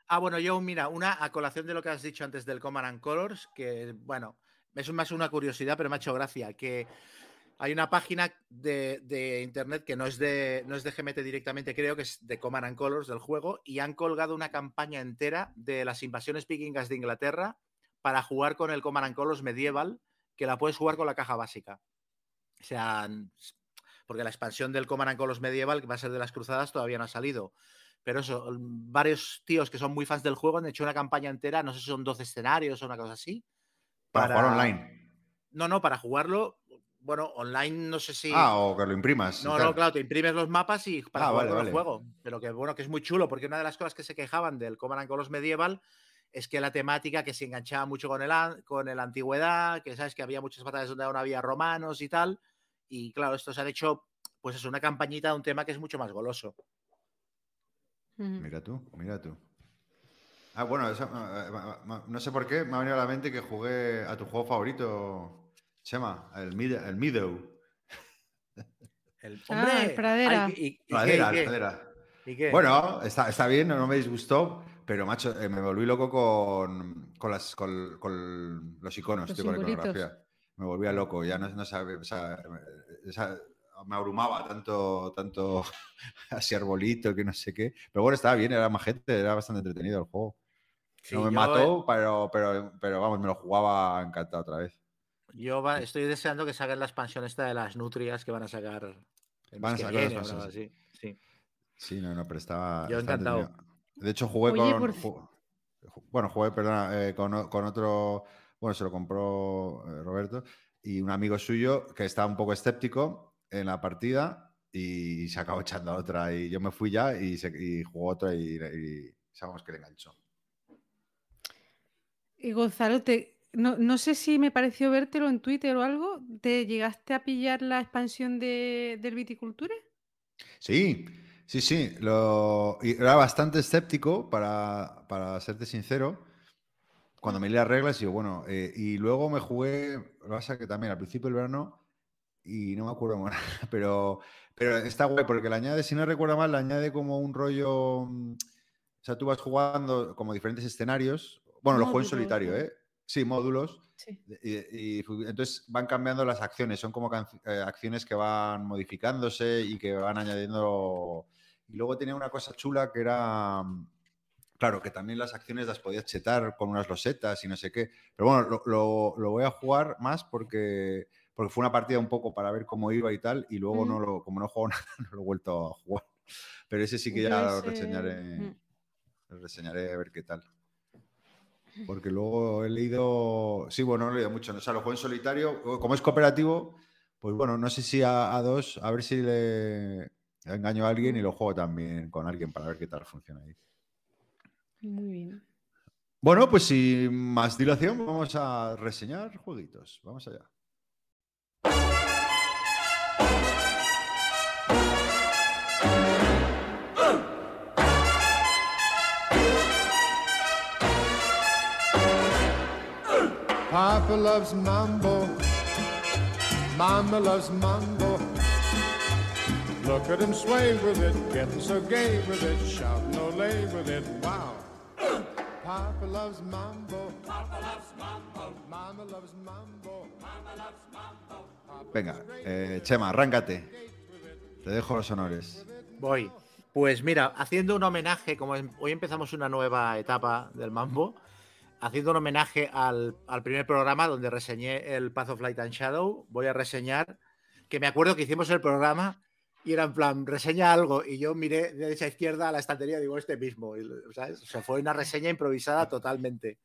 Ah, bueno, yo, mira, una a colación de lo que has dicho antes del Command and Colors, que, bueno, es más una curiosidad, pero me ha hecho gracia, que hay una página de, internet que no es de, no es de GMT directamente, creo que es de Command and Colors del juego, y han colgado una campaña entera de las invasiones vikingas de Inglaterra para jugar con el Command and Colors medieval, que la puedes jugar con la caja básica. O sea, porque la expansión del Command and Colors medieval, que va a ser de las cruzadas, todavía no ha salido. Pero eso, mm, varios tíos que son muy fans del juego han hecho una campaña entera, no sé si son 12 escenarios o una cosa así. Para, jugar online. No, no, para jugarlo, bueno, online no sé si... Ah, o que lo imprimas. No, no, claro, te imprimes los mapas y para Ah, jugar vale, con vale. el juego. Pero que bueno, que es muy chulo, porque una de las cosas que se quejaban del Command and Colors Medieval es que la temática que se enganchaba mucho con el, con la antigüedad, que sabes que había muchas batallas donde aún había romanos y tal. Y claro, estos han hecho, pues es una campañita de un tema que es mucho más goloso. Mira tú, mira tú. Ah, bueno, eso, eh, no sé por qué me ha venido a la mente que jugué a tu juego favorito, Chema, el, Mid- el Meadow. El, Ah, ¡Hombre! el Pradera. Ay, ¿y- y Pradera, y qué? pradera. ¿Y qué? Bueno, está, está bien, no, no me disgustó, pero macho, eh, me volví loco con, con, las, con, con los iconos, Los tío, con la iconografía. Me volvía loco, ya no, no sabía, o sea, esa- me abrumaba tanto, tanto *laughs* así arbolito que no sé qué. Pero bueno, estaba bien, era majete, era bastante entretenido el juego. Sí, no me mató, pero, pero, pero vamos, me lo jugaba encantado otra vez. Yo va- estoy deseando que saquen la expansión esta de las nutrias que van a sacar. Van a sacar las viene expansiones. así. Sí. Sí, no, no, pero estaba. Yo encantado. De hecho, jugué Oye, con. por ju- ju- bueno, jugué, perdona, eh, con otro. Bueno, se lo compró eh, Roberto y un amigo suyo que estaba un poco escéptico en la partida y se acabó echando otra. Y yo me fui ya y, se- y jugó otra y, y sabemos que le enganchó. Y Gonzalo, te, no, no sé si me pareció vértelo en Twitter o algo. ¿Te llegaste a pillar la expansión de, del Viticulture? Sí, sí, sí. Lo, y era bastante escéptico, para, para serte sincero, cuando me leí las reglas. Y digo, bueno, eh, y luego me jugué, lo que pasa que también al principio del verano, y no me acuerdo más, *laughs* pero, pero está guay porque le añade, si no recuerdo mal, le añade como un rollo. mm, O sea, tú vas jugando como diferentes escenarios. Bueno, lo juego en solitario. ¿eh? Sí, módulos. Sí. Y, entonces van cambiando las acciones, son como eh, acciones que van modificándose y que van añadiendo. Y luego tenía una cosa chula que era, mm, claro, que también las acciones las podías chetar con unas losetas y no sé qué. Pero bueno, lo, lo- lo voy a jugar más porque, porque fue una partida un poco para ver cómo iba y tal, y luego no lo, como no juego *laughs* nada, no lo he vuelto a jugar. Pero ese sí que ya lo ese- reseñaré, mm. lo reseñaré a ver qué tal. Porque luego he leído. Sí, bueno, no he leído mucho. O sea, lo juego en solitario. Como es cooperativo, pues bueno, no sé si a, a dos, a ver si le engaño a alguien y lo juego también con alguien para ver qué tal funciona ahí. Muy bien. Bueno, pues sin más dilación, vamos a reseñar jueguitos. Vamos allá. Papa loves mambo. Mama loves mambo. Look at him sway with it, getting so gay with it, shouting ole with it. Wow. Papa loves mambo. Papa loves mambo Mama loves mambo. Mama loves mambo. Venga, eh, Chema, arráncate. Te dejo los honores. Voy. Pues mira, haciendo un homenaje, como em- hoy empezamos una nueva etapa del Mambo, haciendo un homenaje al, al primer programa donde reseñé el Path of Light and Shadow, voy a reseñar, que me acuerdo que hicimos el programa y era en plan, reseña algo, y yo miré de derecha a izquierda a la estantería y digo, este mismo, y. O sea, fue una reseña improvisada totalmente.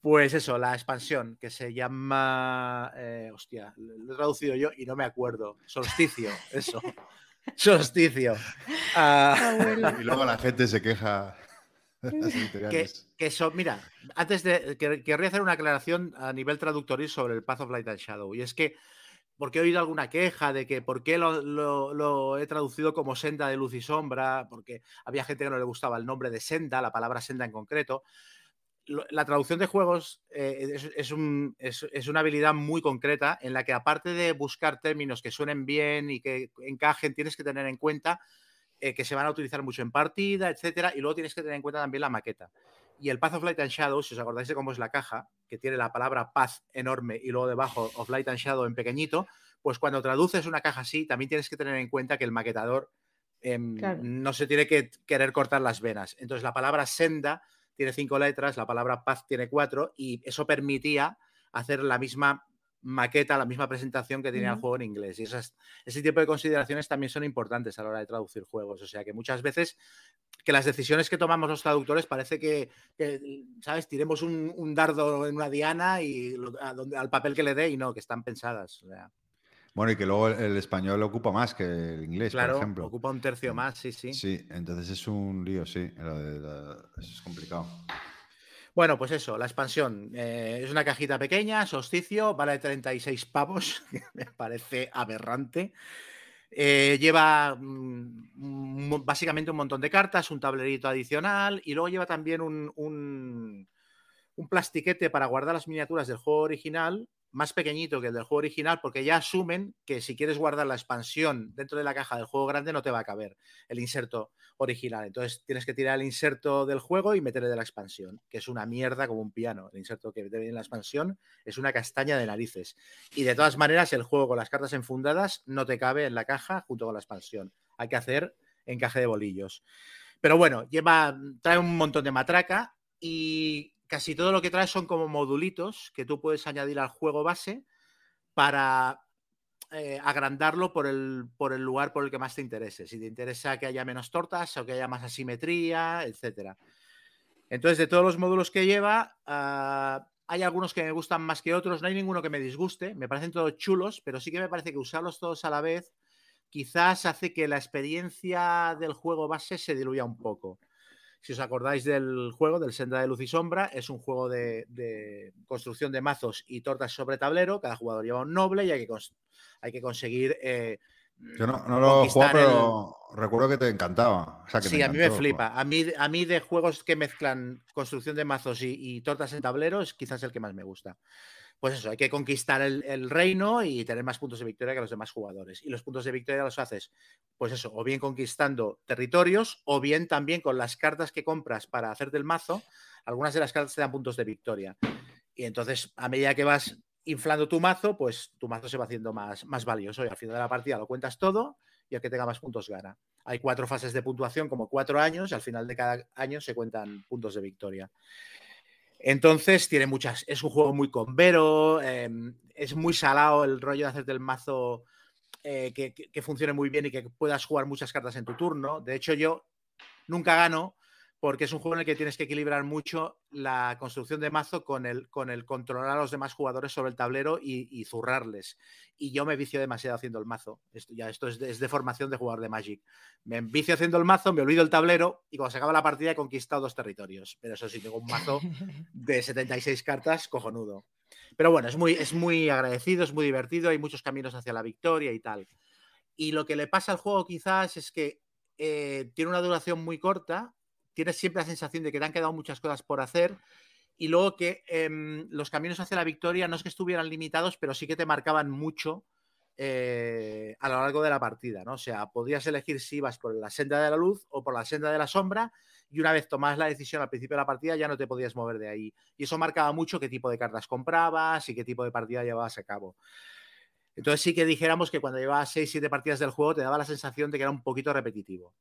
Pues eso, la expansión, que se llama. eh, hostia, lo he traducido yo y no me acuerdo. Solsticio, eso. *laughs* Solsticio. Ah, Abuelo. Y luego la gente se queja. *laughs* que, que eso, mira, antes de. que- querría hacer una aclaración a nivel traductoril sobre el Path of Light and Shadow. Y es que. Porque he oído alguna queja de que por qué lo, lo- lo he traducido como senda de luz y sombra, porque había gente que no le gustaba el nombre de senda, la palabra senda en concreto. La traducción de juegos eh, es, es un- es- es una habilidad muy concreta en la que aparte de buscar términos que suenen bien y que encajen, tienes que tener en cuenta eh, que se van a utilizar mucho en partida, etcétera, y luego tienes que tener en cuenta también la maqueta. Y el Path of Light and Shadow, si os acordáis de cómo es la caja, que tiene la palabra Path enorme y luego debajo of Light and Shadow en pequeñito, pues cuando traduces una caja así, también tienes que tener en cuenta que el maquetador em, Claro. no se tiene que querer cortar las venas. Entonces la palabra senda tiene cinco letras, la palabra Path tiene cuatro, y eso permitía hacer la misma maqueta, la misma presentación que tenía el juego en inglés. Y esas, ese tipo de consideraciones también son importantes a la hora de traducir juegos. O sea que muchas veces que las decisiones que tomamos los traductores parece que, que, ¿sabes? Tiremos un, un dardo en una diana y lo- a donde- al papel que le dé y no, que están pensadas. O sea, Bueno, y que luego el, el español ocupa más que el inglés, claro, por ejemplo. ocupa un tercio más, sí, sí. Sí, entonces es un lío, sí. la- eso es complicado. Bueno, pues eso, la expansión. eh, es una cajita pequeña, solsticio, vale 36 pavos, *laughs* que me parece aberrante. Eh, lleva mm, mm, básicamente un montón de cartas, un tablerito adicional y luego lleva también un, un, un plastiquete para guardar las miniaturas del juego original, más pequeñito que el del juego original, porque ya asumen que si quieres guardar la expansión dentro de la caja del juego grande no te va a caber el inserto original. Entonces tienes que tirar el inserto del juego y meterle de la expansión, que es una mierda como un piano. El inserto que viene en la expansión es una castaña de narices. Y de todas maneras, el juego con las cartas enfundadas no te cabe en la caja junto con la expansión. Hay que hacer encaje de bolillos. Pero bueno, lleva, trae un montón de matraca y casi todo lo que trae son como modulitos que tú puedes añadir al juego base para eh, agrandarlo por el, por el lugar por el que más te interese. Si te interesa que haya menos tortas o que haya más asimetría, etcétera. Entonces, de todos los módulos que lleva, ah, hay algunos que me gustan más que otros. No hay ninguno que me disguste. Me parecen todos chulos, pero sí que me parece que usarlos todos a la vez quizás hace que la experiencia del juego base se diluya un poco. Si os acordáis del juego, del Senda de Luz y Sombra, es un juego de, de construcción de mazos y tortas sobre tablero. Cada jugador lleva un noble y hay que, cons- hay que conseguir. eh, Yo no, no lo he jugado, el- pero recuerdo que te encantaba. O sea, que te Sí, a mí me flipa. A mí, a mí de juegos que mezclan construcción de mazos y, y tortas en tablero es quizás el que más me gusta. Pues eso, hay que conquistar el, reino y tener más puntos de victoria que los demás jugadores. Y los puntos de victoria los haces, pues eso, o bien conquistando territorios, o bien también con las cartas que compras para hacerte el mazo. Algunas de las cartas te dan puntos de victoria. Y entonces, a medida que vas inflando tu mazo, pues tu mazo se va haciendo más, más valioso. Y al final de la partida lo cuentas todo y el que tenga más puntos gana. Hay cuatro fases de puntuación, como cuatro años, y al final de cada año se cuentan puntos de victoria. Entonces tiene muchas. Es un juego muy convero, eh, es muy salado el rollo de hacerte el mazo eh, que- que funcione muy bien y que puedas jugar muchas cartas en tu turno. De hecho, yo nunca gano porque es un juego en el que tienes que equilibrar mucho la construcción de mazo con el, con el controlar a los demás jugadores sobre el tablero y, y zurrarles. Y yo me vicio demasiado haciendo el mazo. Esto, ya, esto es de, es de formación de jugador de Magic. Me vicio haciendo el mazo, me olvido el tablero y cuando se acaba la partida he conquistado dos territorios. Pero eso sí, tengo un mazo *laughs* de 76 cartas cojonudo. Pero bueno, es muy, es muy agradecido, es muy divertido, hay muchos caminos hacia la victoria y tal. Y lo que le pasa al juego quizás es que eh, tiene una duración muy corta, tienes siempre la sensación de que te han quedado muchas cosas por hacer y luego que em, los caminos hacia la victoria no es que estuvieran limitados, pero sí que te marcaban mucho eh, a lo largo de la partida, ¿no? O sea, podías elegir si ibas por la senda de la luz o por la senda de la sombra y una vez tomabas la decisión al principio de la partida ya no te podías mover de ahí. Y eso marcaba mucho qué tipo de cartas comprabas y qué tipo de partida llevabas a cabo. Entonces sí que dijéramos que cuando llevabas 6, 7 partidas del juego te daba la sensación de que era un poquito repetitivo.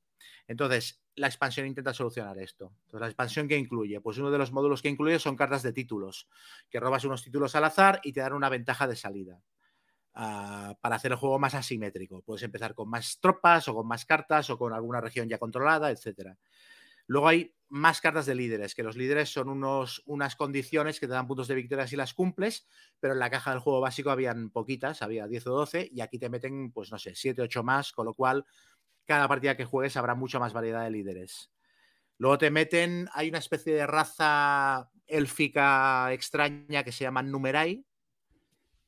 Entonces, la expansión intenta solucionar esto. Entonces, la expansión que incluye, pues uno de los módulos que incluye son cartas de títulos, que robas unos títulos al azar y te dan una ventaja de salida. ah, para hacer el juego más asimétrico. Puedes empezar con más tropas o con más cartas o con alguna región ya controlada, etcétera. Luego hay más cartas de líderes, que los líderes son unos, unas condiciones que te dan puntos de victoria si las cumples, pero en la caja del juego básico habían poquitas, había 10 o 12, y aquí te meten, pues no sé, 7 o 8 más, con lo cual cada partida que juegues habrá mucha más variedad de líderes. Luego te meten, hay una especie de raza élfica extraña que se llama Numerai.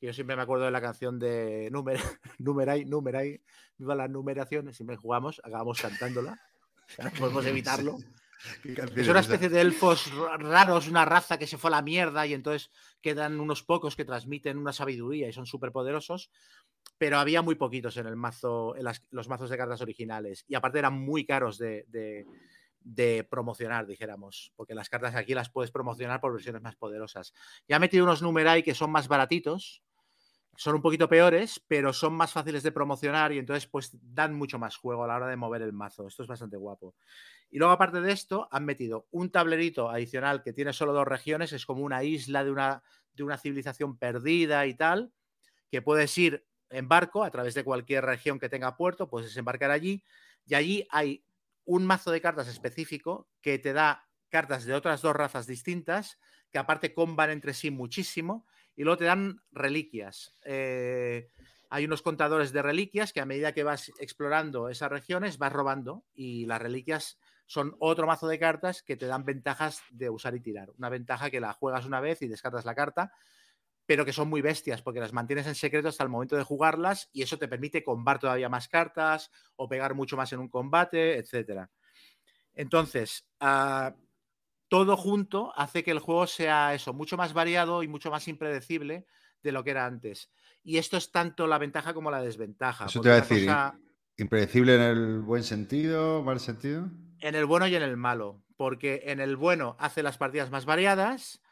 Yo siempre me acuerdo de la canción de Numer *laughs* Numerai, Numerai, viva la numeración, siempre jugamos, acabamos cantándola. No podemos *laughs* evitarlo. ¿Qué canción Es una especie de elfos ra- raros, una raza que se fue a la mierda y entonces quedan unos pocos que transmiten una sabiduría y son súper poderosos, pero había muy poquitos en el mazo, en las- los mazos de cartas originales y aparte eran muy caros de, de- de promocionar, dijéramos, porque las cartas aquí las puedes promocionar por versiones más poderosas. Ya he metido unos numerai que son más baratitos, son un poquito peores, pero son más fáciles de promocionar y entonces pues dan mucho más juego a la hora de mover el mazo. Esto es bastante guapo. Y luego, aparte de esto, han metido un tablerito adicional que tiene solo dos regiones, es como una isla de una, de una civilización perdida y tal, que puedes ir en barco a través de cualquier región que tenga puerto, puedes desembarcar allí, y allí hay un mazo de cartas específico que te da cartas de otras dos razas distintas, que aparte comban entre sí muchísimo, y luego te dan reliquias. Eh, hay unos contadores de reliquias que a medida que vas explorando esas regiones vas robando y las reliquias son otro mazo de cartas que te dan ventajas de usar y tirar. Una ventaja que la juegas una vez y descartas la carta, pero que son muy bestias porque las mantienes en secreto hasta el momento de jugarlas y eso te permite combar todavía más cartas o pegar mucho más en un combate, etcétera. Entonces, ah, todo junto hace que el juego sea eso, mucho más variado y mucho más impredecible de lo que era antes. Y esto es tanto la ventaja como la desventaja. Eso te iba a decir, cosa- ¿Impredecible en el buen sentido, mal sentido? en el bueno y en el malo, porque en el bueno hace las partidas más variadas,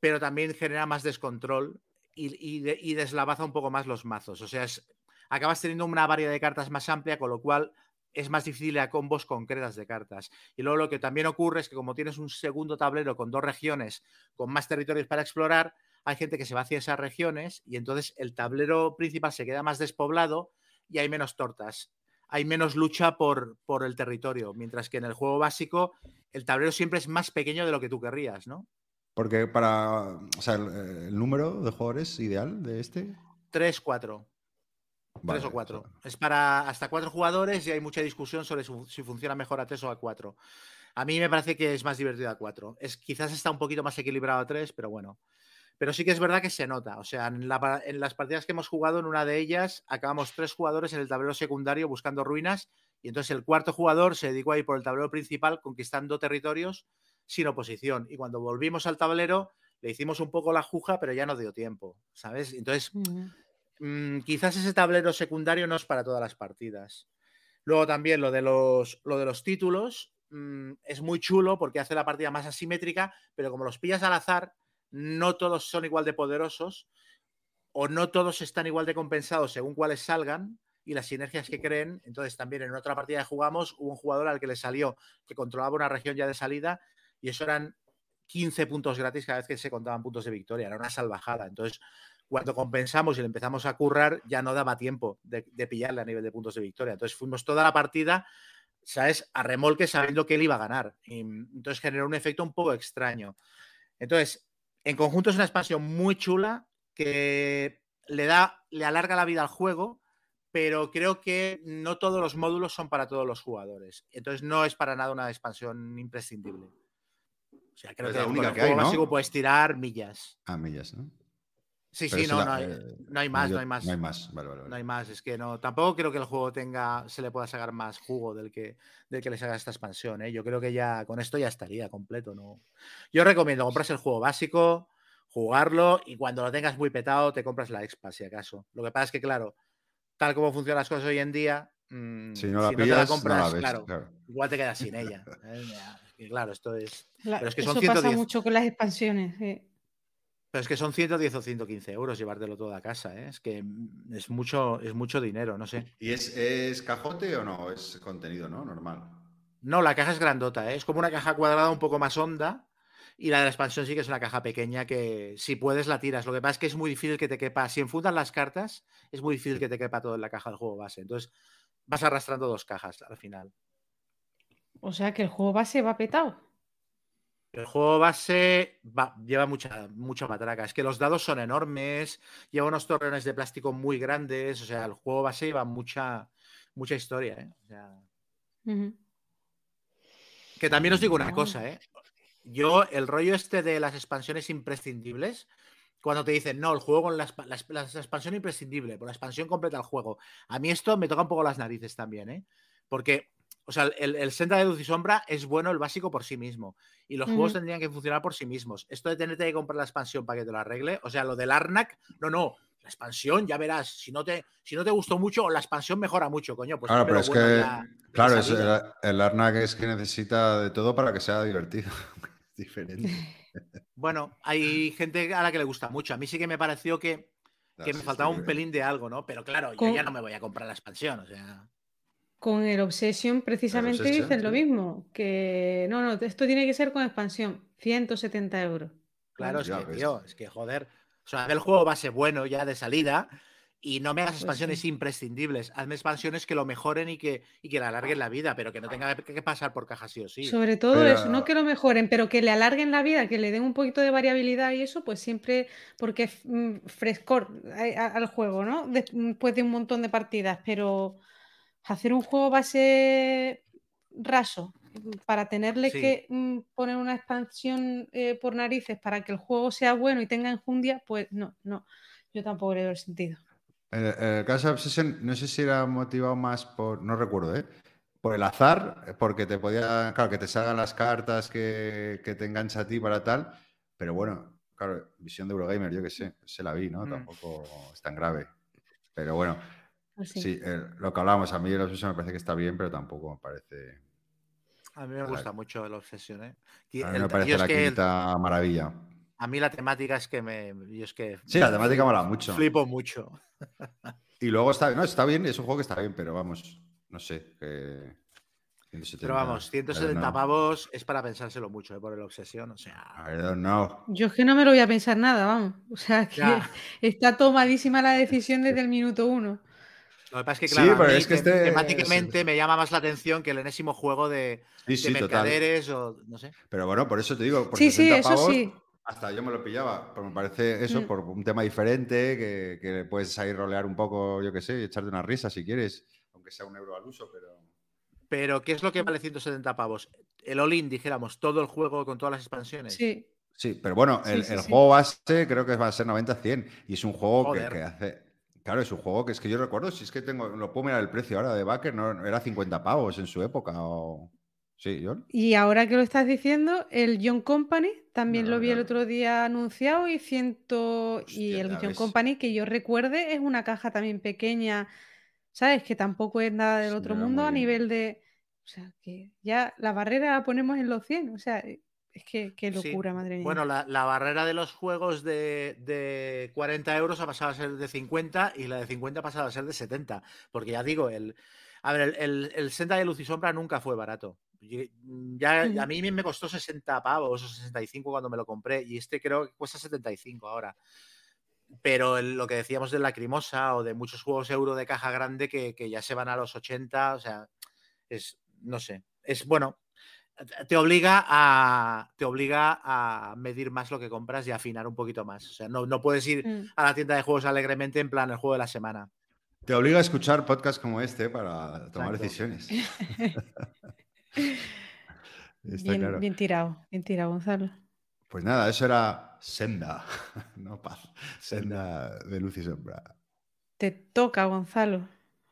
pero también genera más descontrol y, y de- y deslavaza un poco más los mazos. O sea, es- acabas teniendo una variedad de cartas más amplia, con lo cual es más difícil a combos concretas de cartas. Y luego lo que también ocurre es que como tienes un segundo tablero con dos regiones, con más territorios para explorar, hay gente que se va hacia esas regiones y entonces el tablero principal se queda más despoblado y hay menos tortas hay menos lucha por, por el territorio, mientras que en el juego básico el tablero siempre es más pequeño de lo que tú querrías, ¿no? Porque para. O sea, el, el número de jugadores ideal de este. Tres, cuatro. Vale, tres o cuatro. Es para hasta cuatro jugadores y hay mucha discusión sobre si funciona mejor a tres o a cuatro. A mí me parece que es más divertido a cuatro. Es, quizás está un poquito más equilibrado a tres, pero bueno. Pero sí que es verdad que se nota. O sea, en, la pa- en las partidas que hemos jugado, en una de ellas, acabamos tres jugadores en el tablero secundario buscando ruinas. Y entonces el cuarto jugador se dedicó a ir por el tablero principal conquistando territorios sin oposición. Y cuando volvimos al tablero, le hicimos un poco la juja, pero ya no dio tiempo. ¿Sabes? Entonces. Mm, quizás ese tablero secundario no es para todas las partidas. Luego también lo de los, títulos mm, es muy chulo porque hace la partida más asimétrica, pero como los pillas al azar, no todos son igual de poderosos o no todos están igual de compensados según cuáles salgan y las sinergias que creen. Entonces también en otra partida que jugamos hubo un jugador al que le salió que controlaba una región ya de salida y eso eran 15 puntos gratis cada vez que se contaban puntos de victoria. Era una salvajada. Entonces cuando compensamos y le empezamos a currar, ya no daba tiempo de, de pillarle a nivel de puntos de victoria. Entonces fuimos toda la partida, ¿sabes? A remolque sabiendo que él iba a ganar. Y, entonces generó un efecto un poco extraño. Entonces, en conjunto es una expansión muy chula que le da, le alarga la vida al juego, pero creo que no todos los módulos son para todos los jugadores. Entonces no es para nada una expansión imprescindible. O sea, creo Es que la única el que juego hay, ¿no? básico puedes tirar millas. Ah, millas, ¿no? Sí, Pero sí, no, la- no hay, eh, no hay más, yo- no hay más. No hay más, vale, vale. vale. No hay más, es que no. Tampoco creo que el juego tenga, se le pueda sacar más jugo del que, del que le saca esta expansión. ¿eh? Yo creo que ya con esto ya estaría completo. ¿no? Yo recomiendo compras el juego básico, jugarlo y cuando lo tengas muy petado te compras la expa, si acaso. Lo que pasa es que, claro, tal como funcionan las cosas hoy en día, mm, Si no la te pillas, no compras, la ves, claro, claro. igual te quedas sin ella. ¿eh? Claro, esto es. La- Pero es que son eso pasa 110. mucho con las expansiones. eh. Pero es que son 110 o 115 euros llevártelo todo a casa, ¿eh? Es que mm, es mucho, es mucho dinero, no sé. ¿Y es, es cajote o no? Es contenido, ¿no? Normal. No, la caja es grandota, ¿eh? es como una caja cuadrada un poco más honda. Y la de la expansión sí que es una caja pequeña que si puedes la tiras. Lo que pasa es que es muy difícil que te quepa. Si enfundan las cartas, es muy difícil que te quepa todo en la caja del juego base. Entonces vas arrastrando dos cajas al final. O sea que el juego base va petado. El juego base va- lleva mucha, mucha matraca. Es que los dados son enormes, lleva unos torreones de plástico muy grandes. O sea, el juego base lleva mucha, mucha historia. ¿eh? O sea. Que también os digo una cosa, ¿eh? Yo, el rollo este de las expansiones imprescindibles, cuando te dicen, no, el juego con la, la exp- la expansión imprescindible, por la expansión completa el juego. A mí esto me toca un poco las narices también, ¿eh? Porque, o sea, el, el Senda de Luz y Sombra es bueno el básico por sí mismo. Y los juegos Ujú. tendrían que funcionar por sí mismos. Esto de tenerte que comprar la expansión para que te lo arregle, o sea, lo del Arnak, no, no. La expansión, ya verás, si no te, si no te gustó mucho, la expansión mejora mucho, coño. Pues claro, pero es bueno que, claro, es el, el Arnak es que necesita de todo para que sea divertido. *laughs* Diferente. *laughs* Bueno, hay gente a la que le gusta mucho. A mí sí que me pareció que, que me Sí, faltaba sí, un pelín de algo, ¿no? Pero claro, yo ya no me voy a comprar la expansión, o sea. Con el Obsession precisamente Obsession, dicen lo sí. mismo, que no, no, esto tiene que ser con expansión, 170 euros. Claro, es Ya que, tío, es que joder. O sea, el juego base bueno ya de salida y no me hagas Pues expansiones sí. imprescindibles. Hazme expansiones que lo mejoren y que, y que le alarguen la vida, pero que no tenga que pasar por caja sí o sí. Sobre todo Pero- eso, no que lo mejoren, pero que le alarguen la vida, que le den un poquito de variabilidad y eso, pues siempre, porque es mm, frescor a- a- al juego, ¿no? Después de un montón de partidas, pero hacer un juego base raso para tenerle Sí. que mm, poner una expansión eh, por narices para que el juego sea bueno y tenga enjundia, pues no, no, yo tampoco le veo el sentido. El, el caso de Obsession, no sé si era motivado más por, no recuerdo, ¿eh? Por el azar, porque te podía, claro, que te salgan las cartas que, que te engancha a ti para tal, pero bueno, claro, visión de Eurogamer, yo qué sé, se la vi, ¿no? Mm. Tampoco es tan grave. Pero bueno, Pues sí. sí, el- lo que hablábamos, a mí el Obsession me parece que está bien, pero tampoco me parece, A mí me gusta mucho la obsesión, ¿eh? Y a mí el- me parece la que el- quinta maravilla. a mí la temática es que me. Yo es que. Sí, la temática mola mucho. Flipo mucho. *laughs* Y luego está, no, está bien, es un juego que está bien, pero vamos, no sé, que 170, Pero vamos, I 170 don't know. pavos es para pensárselo mucho, ¿eh? Por el obsesión, o sea. I don't know. Yo es que no me lo voy a pensar nada, vamos. O sea que Ya. *laughs* está tomadísima la decisión desde el minuto uno. Lo que pasa es que, Sí, claro, a pero mí es que tem- este- temáticamente me llama más la atención que el enésimo juego de, Sí, de sí, total. mercaderes o no sé. Pero bueno, por eso te digo, por Sí, sí, 60 eso pavos, sí. hasta yo me lo pillaba. Pero me parece eso, Mm. por un tema diferente, que, que puedes ahí rolear un poco, yo qué sé, y echarte una risa si quieres, aunque sea un euro al uso, pero. Pero, ¿qué es lo que vale 170 pavos? El all-in, dijéramos, todo el juego con todas las expansiones. Sí. Sí, pero bueno, Sí, el, sí, el sí. juego base creo que va a ser 90-100 y es un juego que hace. Claro, es un juego que es que yo recuerdo, si es que tengo, lo puedo mirar el precio ahora de Backer, no, era 50 pavos en su época. O... Sí, John. Y ahora que lo estás diciendo, el John Company también No, lo vi el no. otro día anunciado y ciento y Hostia, el ya John ves. Company que yo recuerde es una caja también pequeña, ¿sabes? Que tampoco es nada del Sí, otro mundo a nivel de, o sea, que ya la barrera la ponemos en los 100, o sea, es que qué Sí. locura, madre mía. Bueno, la, la barrera de los juegos de, de 40 euros ha pasado a ser de 50 y la de 50 ha pasado a ser de 70. Porque ya digo, el, a ver, el, el, el Senda de Luz y Sombra nunca fue barato. Y- Ya. A mí me costó 60 pavos o 65 cuando me lo compré y este creo que cuesta 75 ahora. Pero el- lo que decíamos de Lacrimosa o de muchos juegos euro de caja grande que, que ya se van a los 80, o sea, es, no sé, es bueno, te obliga a te obliga a medir más lo que compras y a afinar un poquito más. O sea, no, no puedes ir Mm. a la tienda de juegos alegremente en plan el juego de la semana. Te obliga a escuchar podcasts como este para tomar Exacto. decisiones. *laughs* Está Bien, claro. bien tirado, bien tirado, Gonzalo. Pues nada, eso era Senda, *laughs* no paz. Senda de luz y sombra. Te toca, Gonzalo.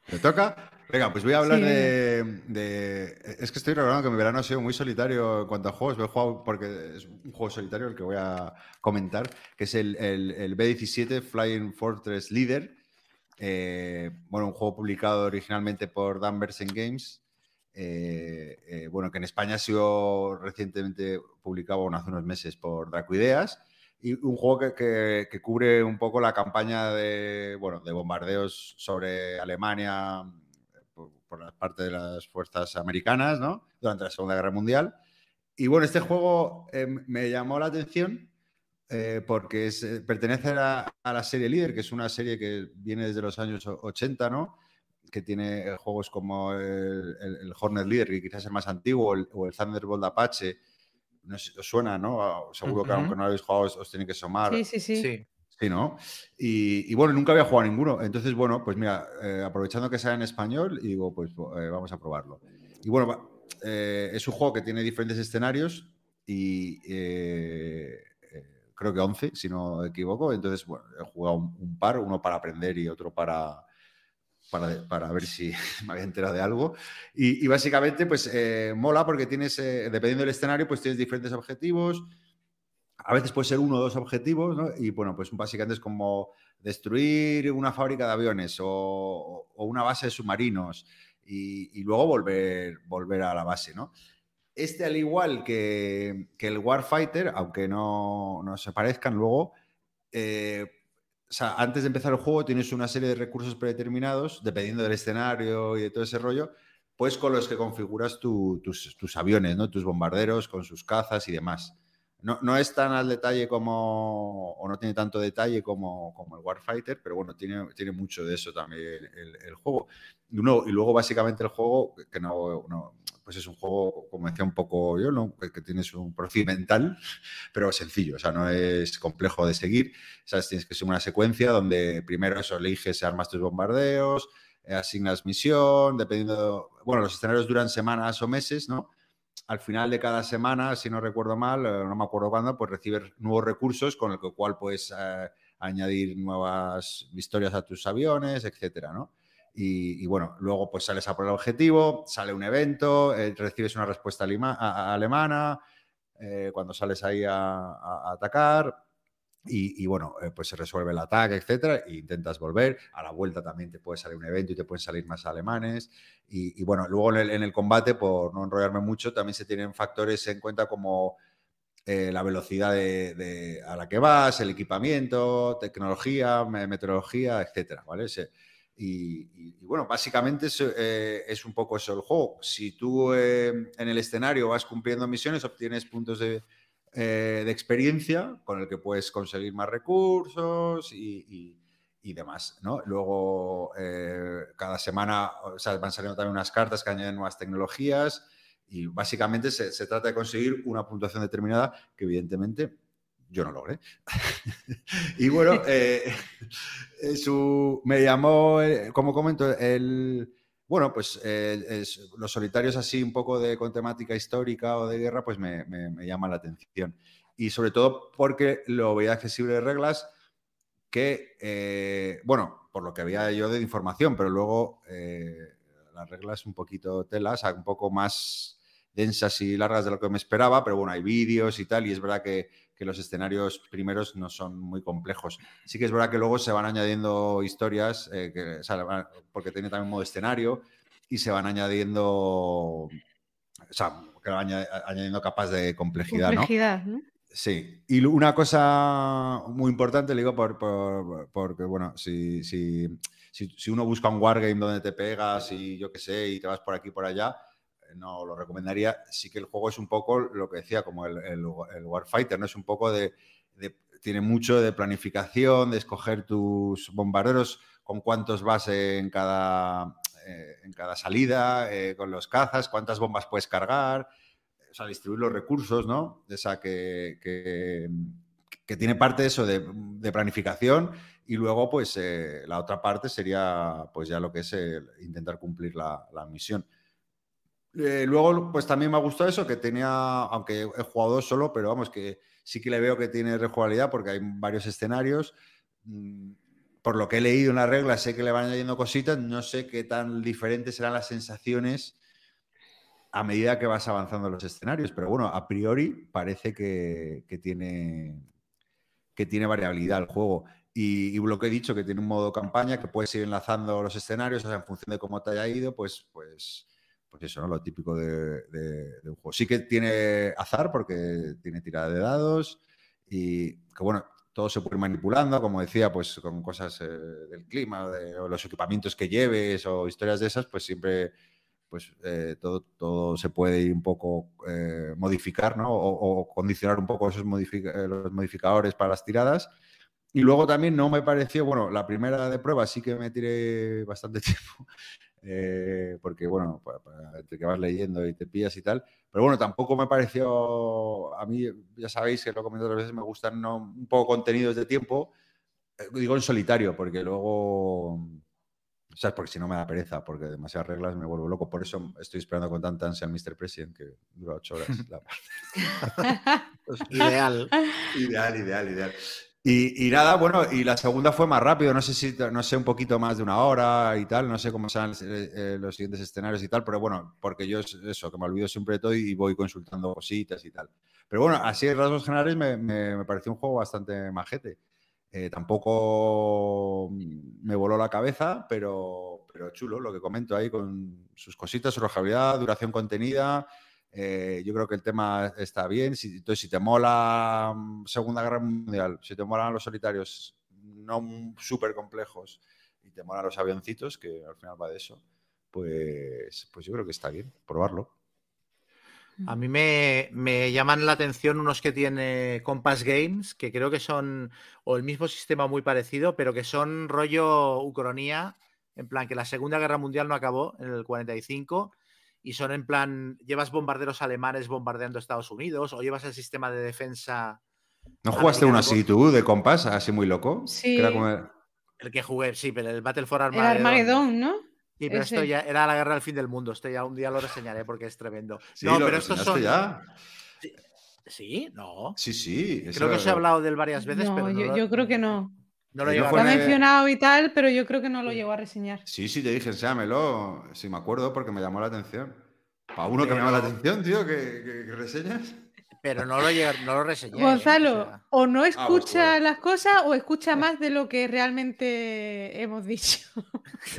¿Te toca? Venga, pues voy a hablar Sí, de, de- Es que estoy recordando que mi verano ha sido muy solitario en cuanto a juegos. He jugado porque es un juego solitario el que voy a comentar, que es el, el- el B-17 Flying Fortress Leader. Eh, bueno, un juego publicado originalmente por Danversen Games. eh, eh, bueno, que en España ha sido recientemente publicado, bueno, hace unos meses por Dracoideas. Y un juego que, que- que cubre un poco la campaña de, bueno, de bombardeos sobre Alemania por, la parte de las fuerzas americanas, ¿no? Durante la Segunda Guerra Mundial. Y bueno, este juego eh, me llamó la atención eh, porque es, eh, pertenece a, a la serie Líder, que es una serie que viene desde los años o- 80, ¿no? Que tiene juegos como el, el- el Hornet Leader, que quizás es el más antiguo, o el, o el Thunderbolt Apache. No sé si os suena, ¿no? Seguro que Ujú. aunque no lo habéis jugado, os, os tiene que somar. Sí, sí, sí. Sí. Sí, ¿no? Y, bueno, nunca había jugado ninguno. Entonces, bueno, pues mira, eh, aprovechando que sale en español, digo, pues eh, vamos a probarlo. Y bueno, eh, es un juego que tiene diferentes escenarios y creo que 11, si no equivoco. Entonces, bueno, he jugado un, par, uno para aprender y otro para, para, ver si *laughs* me había enterado de algo. Y, y básicamente, pues eh, mola porque tienes, eh, dependiendo del escenario, pues tienes diferentes objetivos. A veces puede ser uno o dos objetivos, ¿no? Y bueno, pues básicamente es como destruir una fábrica de aviones o, una base de submarinos y, luego volver, a la base, ¿no? Este, al igual que, el Warfighter, aunque no, se parezcan luego, eh, o sea, antes de empezar el juego tienes una serie de recursos predeterminados, dependiendo del escenario y de todo ese rollo, pues con los que configuras tu- tus, tus aviones, ¿no? tus bombarderos, con sus cazas y demás. No, no es tan al detalle como, o no tiene tanto detalle como, como el Warfighter, pero bueno, tiene, tiene mucho de eso también el, juego. Y, luego básicamente el juego, que no, pues es un juego, como decía un poco yo, ¿no? que, tienes un procedimental, pero sencillo, o sea, no es complejo de seguir. ¿sabes? Tienes que ser una secuencia donde primero eso eliges, armas tus bombardeos, eh, asignas misión, dependiendo, bueno, los escenarios duran semanas o meses, ¿no? Al final de cada semana, si no recuerdo mal, eh, no me acuerdo cuándo, pues recibes nuevos recursos con el cual puedes eh, añadir nuevas historias a tus aviones, etcétera, ¿no? Y, bueno, luego pues sales a por el objetivo, sale un evento, eh, recibes una respuesta alemana, cuando sales ahí a atacar, y, bueno, eh, pues se resuelve el ataque, etcétera, e intentas volver. A la vuelta también te puede salir un evento y te pueden salir más alemanes. Y, bueno, luego en el, combate, por no enrollarme mucho, también se tienen factores en cuenta como eh, la velocidad a la que vas, el equipamiento, tecnología, me- meteorología, etcétera, ¿vale? Y, bueno, básicamente es, eh, es un poco eso el juego. Si tú en el escenario vas cumpliendo misiones, obtienes puntos de, eh, de experiencia con el que puedes conseguir más recursos y, y- y demás, ¿no? Luego, eh, cada semana o sea, van saliendo también unas cartas que añaden nuevas tecnologías y básicamente se, se trata de conseguir una puntuación determinada que evidentemente yo no logré. *laughs* y bueno, *laughs* *laughs* eh, su- me llamó, como comento, el... Bueno, pues eh, los solitarios así un poco de con temática histórica o de guerra, pues me llama la atención. Y sobre todo porque lo veía accesible de reglas que, eh, bueno, por lo que había yo de información, pero luego eh, las reglas un poquito telas, un poco más densas y largas de lo que me esperaba, pero bueno, hay vídeos y tal, y es verdad que, que los escenarios primeros no son muy complejos. Sí que es verdad que luego se van añadiendo historias, eh, que, o sea, van- porque tiene también modo escenario, y se van añadiendo, o sea, que van aña- añadiendo capas de complejidad, ¿no? Complejidad, ¿no? Sí, y una cosa muy importante, le digo, por, por- porque, bueno, si, si, si, si uno busca un wargame donde te pegas y yo qué sé, y te vas por aquí por allá, no lo recomendaría. Sí que el juego es un poco lo que decía, como el, el, Warfighter, ¿no? Es un poco de, Tiene mucho de planificación, de escoger tus bombarderos, con cuántos vas en cada, eh, en cada salida, eh, con los cazas, cuántas bombas puedes cargar o sea, distribuir los recursos, ¿no? O que, que tiene parte de eso de, de planificación y luego, pues, eh, la otra parte sería, pues, ya lo que es el intentar cumplir la, la misión. Eh, luego, pues, también me ha gustado eso, que tenía, aunque he jugado solo, pero vamos, que sí que le veo que tiene rejugabilidad porque hay varios escenarios. Mm, Por lo que he leído en las reglas, sé que le van añadiendo cositas, no sé qué tan diferentes serán las sensaciones a medida que vas avanzando los escenarios. Pero bueno, a priori parece que, que tiene, que tiene variabilidad el juego. Y, lo que he dicho, que tiene un modo campaña que puedes ir enlazando los escenarios, en función de cómo te haya ido, pues, pues, pues eso, ¿no? Lo típico de, un juego. Sí que tiene azar porque tiene tirada de dados y que bueno, todo se puede ir manipulando, como decía, pues con cosas eh, del clima, o los equipamientos que lleves o historias de esas, pues siempre pues eh, todo, todo se puede ir un poco eh, modificar, ¿no? O, condicionar un poco esos eh, los modificadores para las tiradas. Y luego también no me pareció, bueno, la primera de prueba sí que me tiré bastante *laughs* tiempo, eh, porque bueno, pa- pa- entre que vas leyendo y te pillas y tal, pero bueno, tampoco me pareció, a mí ya sabéis que lo he comentado otras veces, me gustan ¿no? un poco contenidos de tiempo, eh, digo en solitario, porque luego, ¿sabes? Porque si no me da pereza, porque demasiadas reglas me vuelvo loco, por eso estoy esperando con tanta ansia al Mr. President, que dura ocho horas. la *laughs* *laughs* ideal. Ideal, ideal, ideal. Y, y nada, bueno, y la segunda fue más rápido, no sé si, no sé, un poquito más de una hora y tal, no sé cómo serán eh, eh, los siguientes escenarios y tal, pero bueno, porque yo es eso, que me olvido siempre de todo y voy consultando cositas y tal. Pero bueno, así en rasgos generales me, me- me pareció un juego bastante majete. Eh, tampoco me voló la cabeza, pero, pero chulo, lo que comento ahí con sus cositas, su rejabilidad, duración contenida. Eh, yo creo que el tema está bien. Si, entonces, si te mola mm, Segunda Guerra Mundial, si te molan los solitarios no súper complejos y te molan los avioncitos, que al final va de eso, pues, pues yo creo que está bien probarlo. A mí me, me llaman la atención unos que tiene Compass Games, que creo que son o el mismo sistema muy parecido, pero que son rollo Ucronía, en plan que la Segunda Guerra Mundial no acabó en el 45 y son en plan, llevas bombarderos alemanes bombardeando Estados Unidos o llevas el sistema de defensa, ¿No jugaste uno así tú, de compás, así muy loco? Sí. Que era como- el que jugué, sí, pero el Battle for El Armageddon. Armagedón, ¿no? Sí, pero esto ya era la guerra del fin del mundo. Esto ya un día lo reseñaré porque es tremendo. Sí, no, lo pero estos son. ya. Sí, no. Sí, sí. Creo que os he hablado de él varias veces, No, pero no yo, lo- yo creo que no. No lo he no Lo el- mencionado y tal, pero yo creo que no lo llegó a reseñar. Sí, sí, te dije, enséñamelo. Sí, me acuerdo porque me llamó la atención. Para uno que me llama la atención, tío, que, que- que reseñas. Pero no lo, llega- no lo reseñé. ¿eh? Gonzalo, O sea, o no pues, escucha las cosas o escucha más de lo que realmente hemos dicho.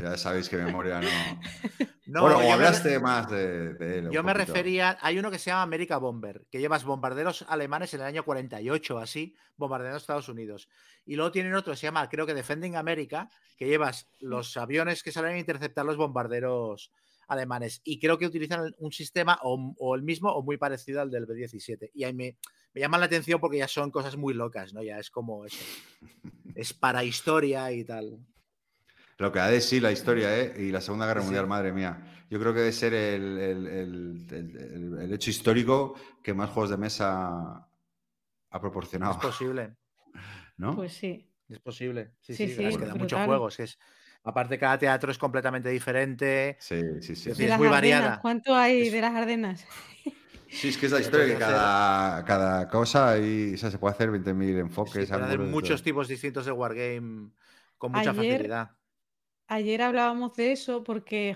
Ya sabéis que memoria no. No, bueno, o hablaste más de, de él. Yo me refería, hay uno que se llama America Bomber, que llevas bombarderos alemanes en el año 48, así, bombardeando Estados Unidos. Y luego tienen otro que se llama, creo que Defending America, que llevas los aviones que salen a interceptar los bombarderos alemanes. Y creo que utilizan un sistema o, o el mismo o muy parecido al del B-17. Y ahí me, me llaman la atención porque ya son cosas muy locas, ¿no? Ya es como eso. Es para historia y tal. Lo que ha de sí la historia, ¿eh? Y la Segunda Guerra Sí, sí. Mundial, madre mía. Yo creo que debe ser el, el- el- el- el- el hecho histórico que más juegos de mesa ha Es proporcionado, posible. *laughs* ¿no? Pues sí. Es posible. Sí, Sí, sí, sí, es que da muchos juegos. que es, aparte, cada teatro es completamente diferente. Sí, sí, sí. Es De es las muy Ardenas, variada. ¿Cuánto hay Es- de las Ardenas? *laughs* Sí, es que es la historia que cada, cada cosa y, o sea, se puede hacer 20.000 Sí, enfoques. pueden hacer muchos tipos distintos de Wargame con mucha Ayer- facilidad. Ayer hablábamos de eso porque,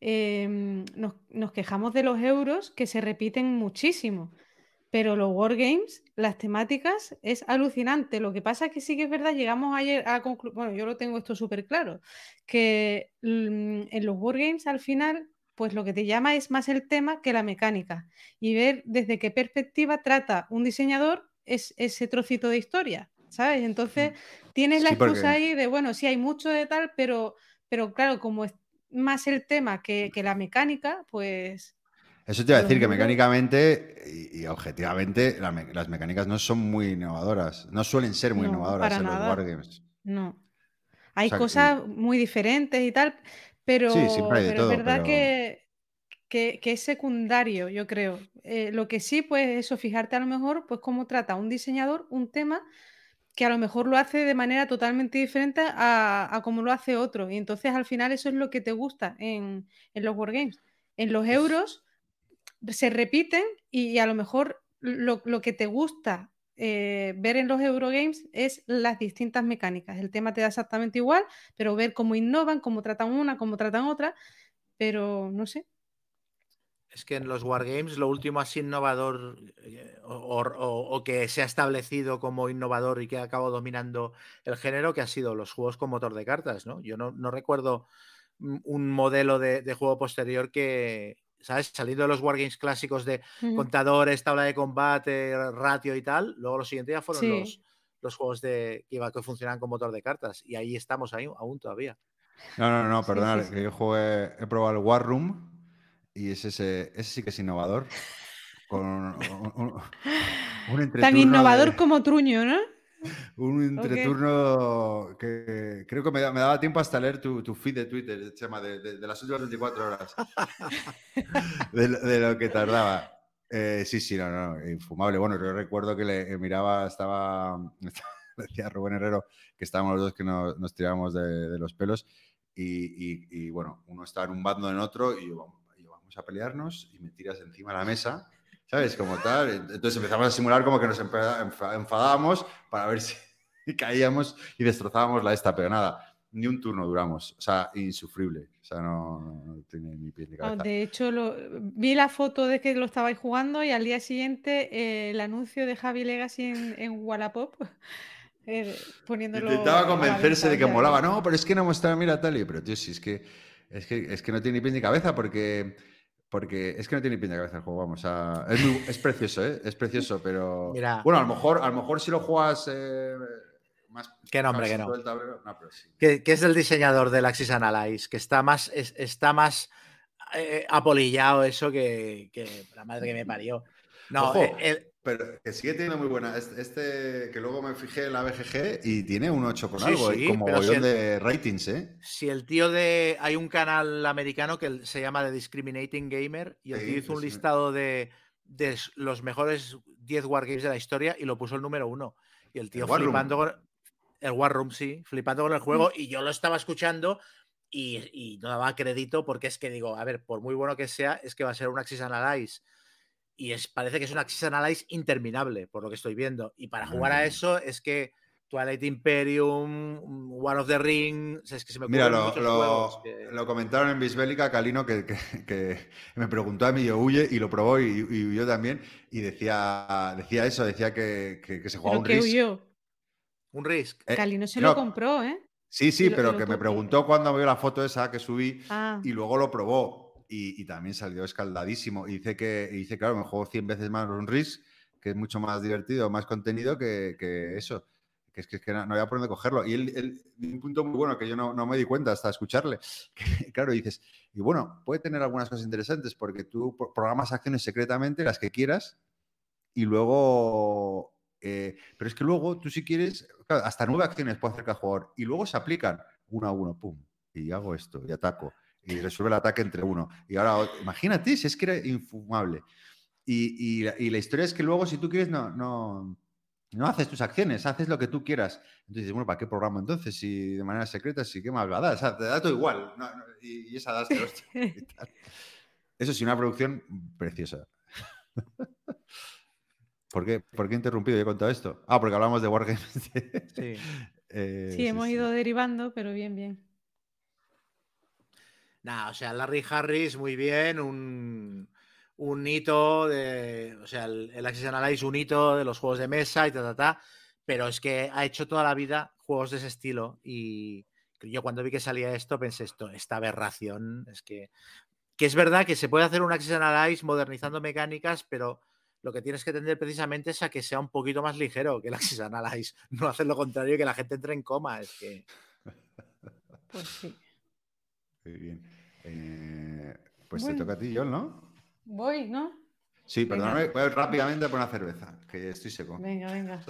em, nos, nos quejamos de los euros que se repiten muchísimo, pero los Wargames, las temáticas, es alucinante. Lo que pasa es que sí que es verdad, llegamos ayer a concluir, bueno, yo lo tengo esto súper claro, que mm, en los Wargames al final, pues lo que te llama es más el tema que la mecánica y ver desde qué perspectiva trata un diseñador es, ese trocito de historia, ¿sabes? Entonces tienes la porque- excusa ahí de, bueno, sí hay mucho de tal, pero, pero claro, como es más el tema que, que la mecánica, pues Eso te iba a decir que mecánicamente y, y objetivamente la me- las mecánicas no son muy innovadoras. No suelen ser muy No, innovadoras para en los wargames. no. Hay sea, cosas muy diferentes y tal, pero, Sí, pero todo, es verdad pero- que, que, que es secundario, yo creo. Eh, lo que sí, pues eso, fijarte a lo mejor, pues cómo trata un diseñador un tema que a lo mejor lo hace de manera totalmente diferente a, a como lo hace otro. Y entonces al final eso es lo que te gusta en, en los wargames. En los euros se repiten y, a lo mejor lo, lo que te gusta eh, ver en los Eurogames es las distintas mecánicas. El tema te da exactamente igual, pero ver cómo innovan, cómo tratan una, cómo tratan otra, pero no sé. Es que en los Wargames lo último así innovador, eh, o, o- o que se ha establecido como innovador y que ha acabado dominando el género, que ha sido los juegos con motor de cartas, ¿no? Yo no, no recuerdo un modelo de, de juego posterior que, ¿sabes? Saliendo de los wargames clásicos de contadores, tabla de combate, ratio y tal, luego lo siguiente ya fueron Sí. los, los juegos de, que, iba- que funcionaban con motor de cartas. Y ahí estamos ahí aún todavía. No, no, no, Sí, perdonad, sí, sí. que yo jugué, he probado el War Room y ese, ese, ese sí que es innovador. Con un, un- un- un Tan innovador de- como Truño, ¿no? Un entreturno que creo que me, da- me daba tiempo hasta leer tu, tu feed de Twitter, Chema, de, de- de las últimas 24 horas. *laughs* de, lo- de lo que tardaba. Eh, sí, sí, no, no, infumable. Bueno, yo recuerdo que le eh, miraba, estaba, *laughs* decía Rubén Herrero, que estábamos los dos que nos, nos tirábamos de, de los pelos y, y- y, bueno, uno estaba en un bando en otro y yo, a pelearnos y me tiras encima de la mesa. ¿Sabes? Como tal. Entonces empezamos a simular como que nos enfadábamos para ver *laughs* si caíamos y destrozábamos la esta, pero nada, ni un turno duramos. O sea, insufrible. O sea, no, no- no tiene ni pie ni Ah, cabeza. De hecho, lo- vi la foto de que lo estabais jugando y al día siguiente eh, el anuncio de Javi Legacy en, en Wallapop *laughs* eh, poniéndolo. Intentaba convencerse de que molaba. No, pero es que no mostraba, mira tal. Y pero tío, si es que, es que, es que no tiene ni pie ni cabeza porque, porque es que no tiene pie ni cabeza el juego. Vamos, a, es, muy- es precioso, ¿eh? Es precioso, pero. Mira. Bueno, a lo mejor, a lo mejor si lo juegas eh, más. Que no, hombre, más que no. tablero- no, pero sí. que, que es el diseñador del Axis Analyze, que está más, es- está más eh, apolillado eso que, que la madre que me parió. No, eh, el- Pero que sigue teniendo muy buena. Este, este- que luego me fijé en la BGG y tiene un 8 con Sí, algo, ¿eh? sí, como pero si el- de ratings, ¿eh? si el tío de. Hay un canal americano que se llama The Discriminating Gamer y el Sí, tío hizo un listado de, de los mejores 10 wargames de la historia y lo puso el número uno. Y el tío flipando con. El War Room, sí, flipando con el juego. Y yo lo estaba escuchando y, y no daba crédito porque es que digo, a ver, por muy bueno que sea, es que va a ser un Axis Analyze. Y es, parece que es un Axis Analyze interminable, por lo que estoy viendo. Y para jugar a Mm. eso es que Twilight Imperium, War of the Ring, o sea, es que se me Mira, lo, muchos lo- juegos que- lo comentaron en Bisbélica, Calino, que, que- que me preguntó a mí, yo huye, y lo probó, y, y yo también, y decía, decía eso, decía que, que- que se jugaba un que Risk. huyó. Un Risk. Eh, Cali no se no, lo compró, ¿eh? Sí, sí, pero lo que me preguntó cuando vio la foto esa que subí, Ah, y luego lo probó, y, y también salió escaldadísimo, y dice que, y dice, claro, me juego 100 veces más un Risk, que es mucho más divertido, más contenido que, que eso. Que es que, que no, no había por dónde cogerlo. Y él, él- un punto muy bueno que yo no, no me di cuenta hasta escucharle. *laughs* Que, claro, dices, y bueno, puede tener algunas cosas interesantes porque tú pro- programas acciones secretamente, las que quieras, y luego. eh, pero es que luego tú, si quieres, claro, hasta nueve acciones puede hacer cada jugador, y luego se aplican uno a uno, pum, y hago esto, y ataco, y resuelve el ataque entre uno. Y ahora, imagínate, si es que era infumable. Y, y la, y la historia es que luego, si tú quieres, no, no, no haces tus acciones, haces lo que tú quieras. Entonces dices, bueno, ¿para qué programa entonces? Si de manera secreta, sí, ¿qué más va a dar? O sea, te da todo igual. no, no, y, y esa das *laughs* y tal. Eso sí, una producción preciosa. *laughs* ¿Por qué, ¿Por qué he interrumpido? Yo he contado esto. Ah, porque hablamos de Wargames. *laughs* Sí. Eh, sí, hemos sí. ido derivando, pero bien, bien. Nah, o sea, Larry Harris, muy bien, un, un hito de. O sea, el, el Axis Analyze, un hito de los juegos de mesa y ta, ta, ta. Pero es que ha hecho toda la vida juegos de ese estilo. Y yo cuando vi que salía esto, pensé esto, esta aberración. Es que. Que es verdad que se puede hacer un Axis Analyze modernizando mecánicas, pero lo que tienes que tender precisamente es a que sea un poquito más ligero que el Axis Analyze. *laughs* No hacer lo contrario que la gente entre en coma. Es que. Pues sí. Muy bien. Eh, pues Bueno. te toca a ti, John, ¿no? Voy, ¿no? Sí, Venga. perdóname, voy rápidamente a por una cerveza, que estoy seco. Venga, venga.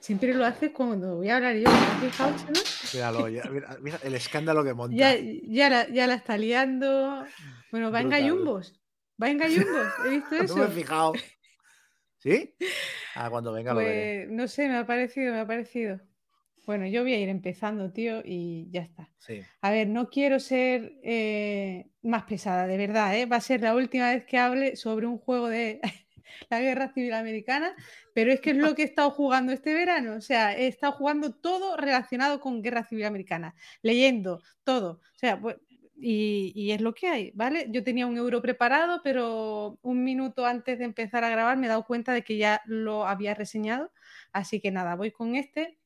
Siempre lo haces cuando voy a hablar yo. ¿te has fijado, Chema? Míralo, ya, mira, mira el escándalo que monta. Ya, ya, la, ya la está liando. Bueno, va en gallumbos. Va en gallumbos. He visto *laughs* No me he eso. fijado. ¿Sí? Ah, cuando venga lo veré. Pues no sé, me ha parecido, me ha parecido. Bueno, yo voy a ir empezando, tío, y ya está. Sí. A ver, no quiero ser eh, más pesada, de verdad, ¿eh? Va a ser la última vez que hable sobre un juego de *laughs* la Guerra Civil Americana, pero es que es lo que he estado jugando este verano. O sea, he estado jugando todo relacionado con Guerra Civil Americana, leyendo todo. O sea, pues, y, y es lo que hay, ¿vale? Yo tenía un euro preparado, pero un minuto antes de empezar a grabar me he dado cuenta de que ya lo había reseñado, así que nada, voy con este.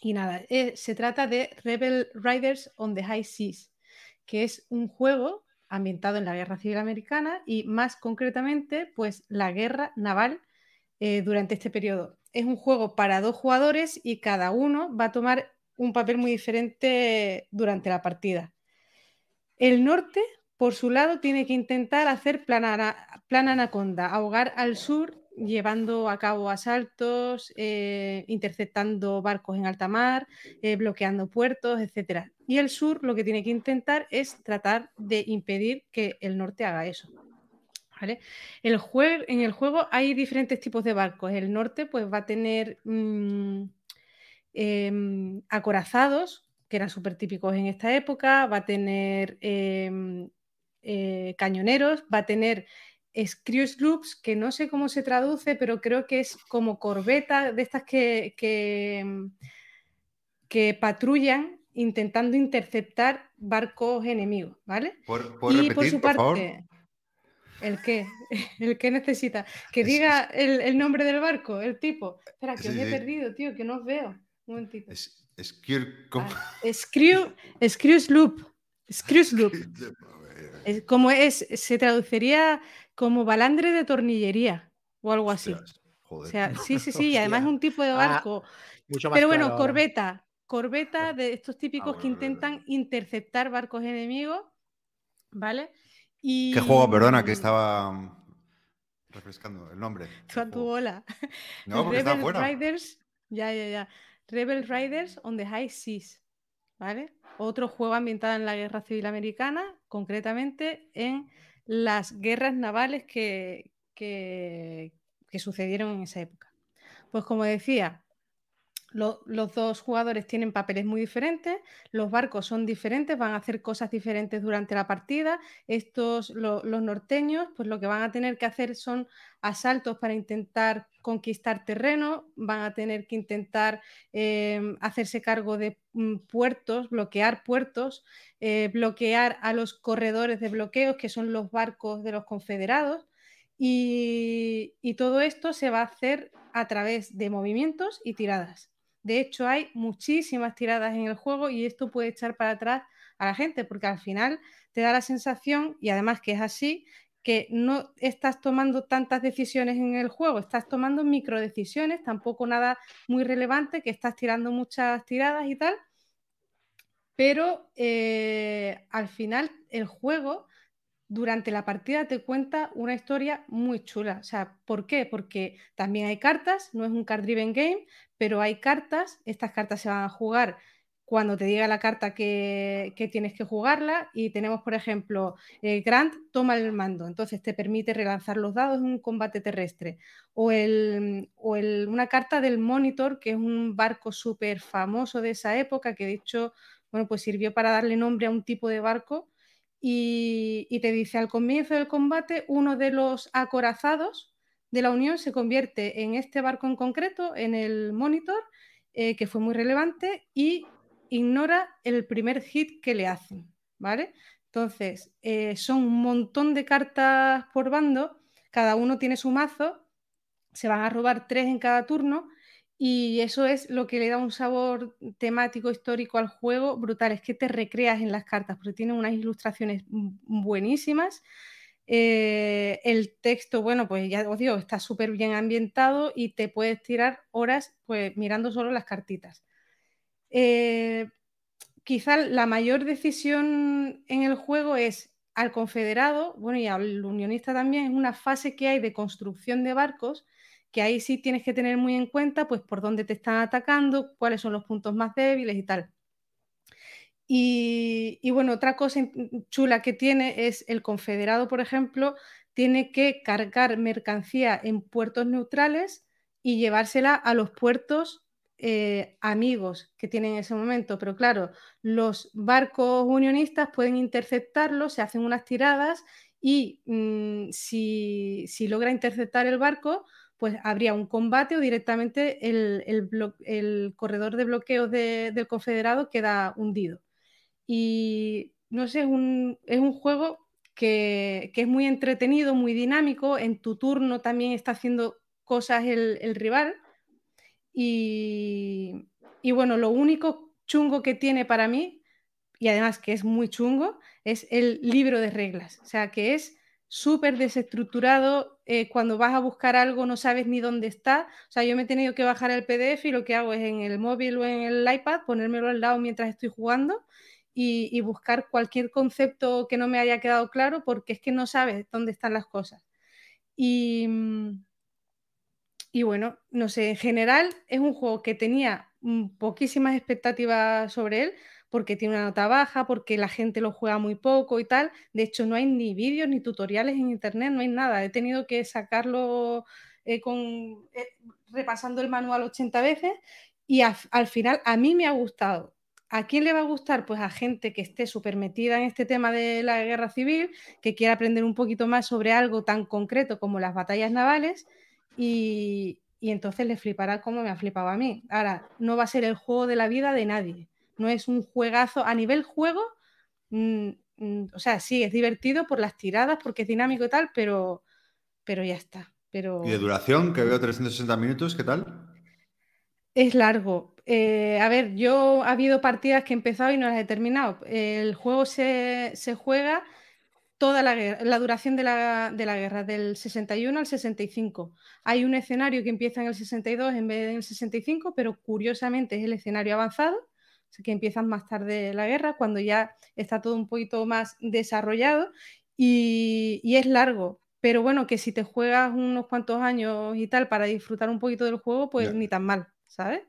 Y nada, eh, se trata de Rebel Riders on the High Seas, que es un juego ambientado en la Guerra Civil Americana y más concretamente, pues la guerra naval eh, durante este periodo. Es un juego para dos jugadores y cada uno va a tomar un papel muy diferente durante la partida. El norte, por su lado, tiene que intentar hacer plan, plan anaconda, ahogar al sur, llevando a cabo asaltos, eh, interceptando barcos en alta mar, eh, bloqueando puertos, etc. Y el sur lo que tiene que intentar es tratar de impedir que el norte haga eso. ¿Vale? El en el juego hay diferentes tipos de barcos. El norte pues va a tener mm, em, acorazados, que eran súper típicos en esta época, va a tener em, eh, cañoneros, va a tener screw sloops, que no sé cómo se traduce, pero creo que es como corbeta de estas que, que, que patrullan intentando interceptar barcos enemigos, ¿vale? ¿Puedo, puedo y repetir, por su por favor? parte, ¿el qué? *laughs* ¿El qué necesita? Que diga el, el nombre del barco, el tipo. Espera, que os Sí, he sí. perdido, tío, que no os veo. Un momentito. Es. Ah, Screw, screw sloop. Screw *laughs* sloop. Es como es, se traduciría como balandre de tornillería o algo así. O sea, *laughs* sí, sí, sí, y además es un tipo de Ah, barco. Mucho más Pero bueno, claro corbeta. Corbeta de estos típicos que bueno, vale, intentan interceptar barcos enemigos, ¿vale? Y... ¿Qué juego, perdona, que estaba mm, refrescando el nombre? Tú a tu bola. *laughs* No, porque Rebel fuera. Riders, ya, ya, ya. Rebel Riders on the High Seas, ¿vale? Otro juego ambientado en la Guerra Civil Americana, concretamente en las guerras navales que, que, sucedieron en esa época. Pues como decía, lo- los dos jugadores tienen papeles muy diferentes, los barcos son diferentes, van a hacer cosas diferentes durante la partida. Estos, lo- los norteños, pues lo que van a tener que hacer son asaltos para intentar conquistar terreno, van a tener que intentar eh, hacerse cargo de mm, puertos, bloquear puertos, eh, bloquear a los corredores de bloqueos, que son los barcos de los confederados. Y todo esto se va a hacer a través de movimientos y tiradas. De hecho, hay muchísimas tiradas en el juego y esto puede echar para atrás a la gente porque al final te da la sensación, y además que es así, que no estás tomando tantas decisiones en el juego, estás tomando micro decisiones, tampoco nada muy relevante, que estás tirando muchas tiradas y tal, pero eh, al final el juego durante la partida te cuenta una historia muy chula. O sea, ¿por qué? Porque también hay cartas, no es un card driven game, pero hay cartas, estas cartas se van a jugar cuando te diga la carta que, tienes que jugarla y tenemos, por ejemplo, eh, Grant toma el mando, entonces te permite relanzar los dados en un combate terrestre. O, una carta del Monitor, que es un barco súper famoso de esa época, que de hecho, bueno, pues sirvió para darle nombre a un tipo de barco y, te dice al comienzo del combate uno de los acorazados de la Unión se convierte en este barco en concreto, en el monitor, eh, que fue muy relevante, y ignora el primer hit que le hacen, ¿vale? Entonces, eh, son un montón de cartas por bando, cada uno tiene su mazo, se van a robar tres en cada turno y eso es lo que le da un sabor temático, histórico al juego brutal. Es que te recreas en las cartas porque tiene unas ilustraciones buenísimas. Eh, el texto, bueno, pues ya os digo, está súper bien ambientado y te puedes tirar horas pues mirando solo las cartitas. Eh, quizá la mayor decisión en el juego es al confederado, bueno, y al unionista también, es una fase que hay de construcción de barcos que ahí sí tienes que tener muy en cuenta pues por dónde te están atacando, cuáles son los puntos más débiles y tal. Y, bueno, otra cosa chula que tiene es el confederado, por ejemplo, tiene que cargar mercancía en puertos neutrales y llevársela a los puertos eh, amigos que tienen en ese momento. Pero claro, los barcos unionistas pueden interceptarlo, se hacen unas tiradas y mmm, si, si logra interceptar el barco, pues habría un combate o directamente el, el, corredor de bloqueo de, del confederado queda hundido. Y no sé, es un, es un juego que, que es muy entretenido, muy dinámico. En tu turno también está haciendo cosas el, el rival. Y, y bueno, lo único chungo que tiene para mí, y además que es muy chungo, es el libro de reglas. O sea, que es súper desestructurado. eh, cuando vas a buscar algo no sabes ni dónde está. O sea, yo me he tenido que bajar el PDF y lo que hago es en el móvil o en el iPad ponérmelo al lado mientras estoy jugando y, y buscar cualquier concepto que no me haya quedado claro porque es que no sabes dónde están las cosas. Y, mm, y bueno, no sé, en general es un juego que tenía mm, poquísimas expectativas sobre él, porque tiene una nota baja, porque la gente lo juega muy poco y tal. De hecho, no hay ni vídeos ni tutoriales en internet, no hay nada. He tenido que sacarlo eh, eh, repasando el manual 80 veces y al final a mí me ha gustado. ¿A quién le va a gustar? Pues a gente que esté súper metida en este tema de la guerra civil, que quiera aprender un poquito más sobre algo tan concreto como las batallas navales y, y entonces le flipará como me ha flipado a mí. Ahora, no va a ser el juego de la vida de nadie. No es un juegazo a nivel juego. mm, mm, o sea, sí, es divertido por las tiradas, porque es dinámico y tal, pero, pero ya está. Pero Y de duración, que veo 360 minutos, ¿qué tal? es largo. Eh, a ver, yo ha habido partidas que he empezado y no las he terminado. El juego se, se juega toda la, guerra- la duración de la, de la guerra, del 61 al 65. Hay un escenario que empieza en el 62 en vez de en el 65, pero curiosamente es el escenario avanzado, que empiezan más tarde la guerra, cuando ya está todo un poquito más desarrollado y, y es largo. Pero bueno, que si te juegas unos cuantos años y tal para disfrutar un poquito del juego, pues ni tan mal, ¿sabes?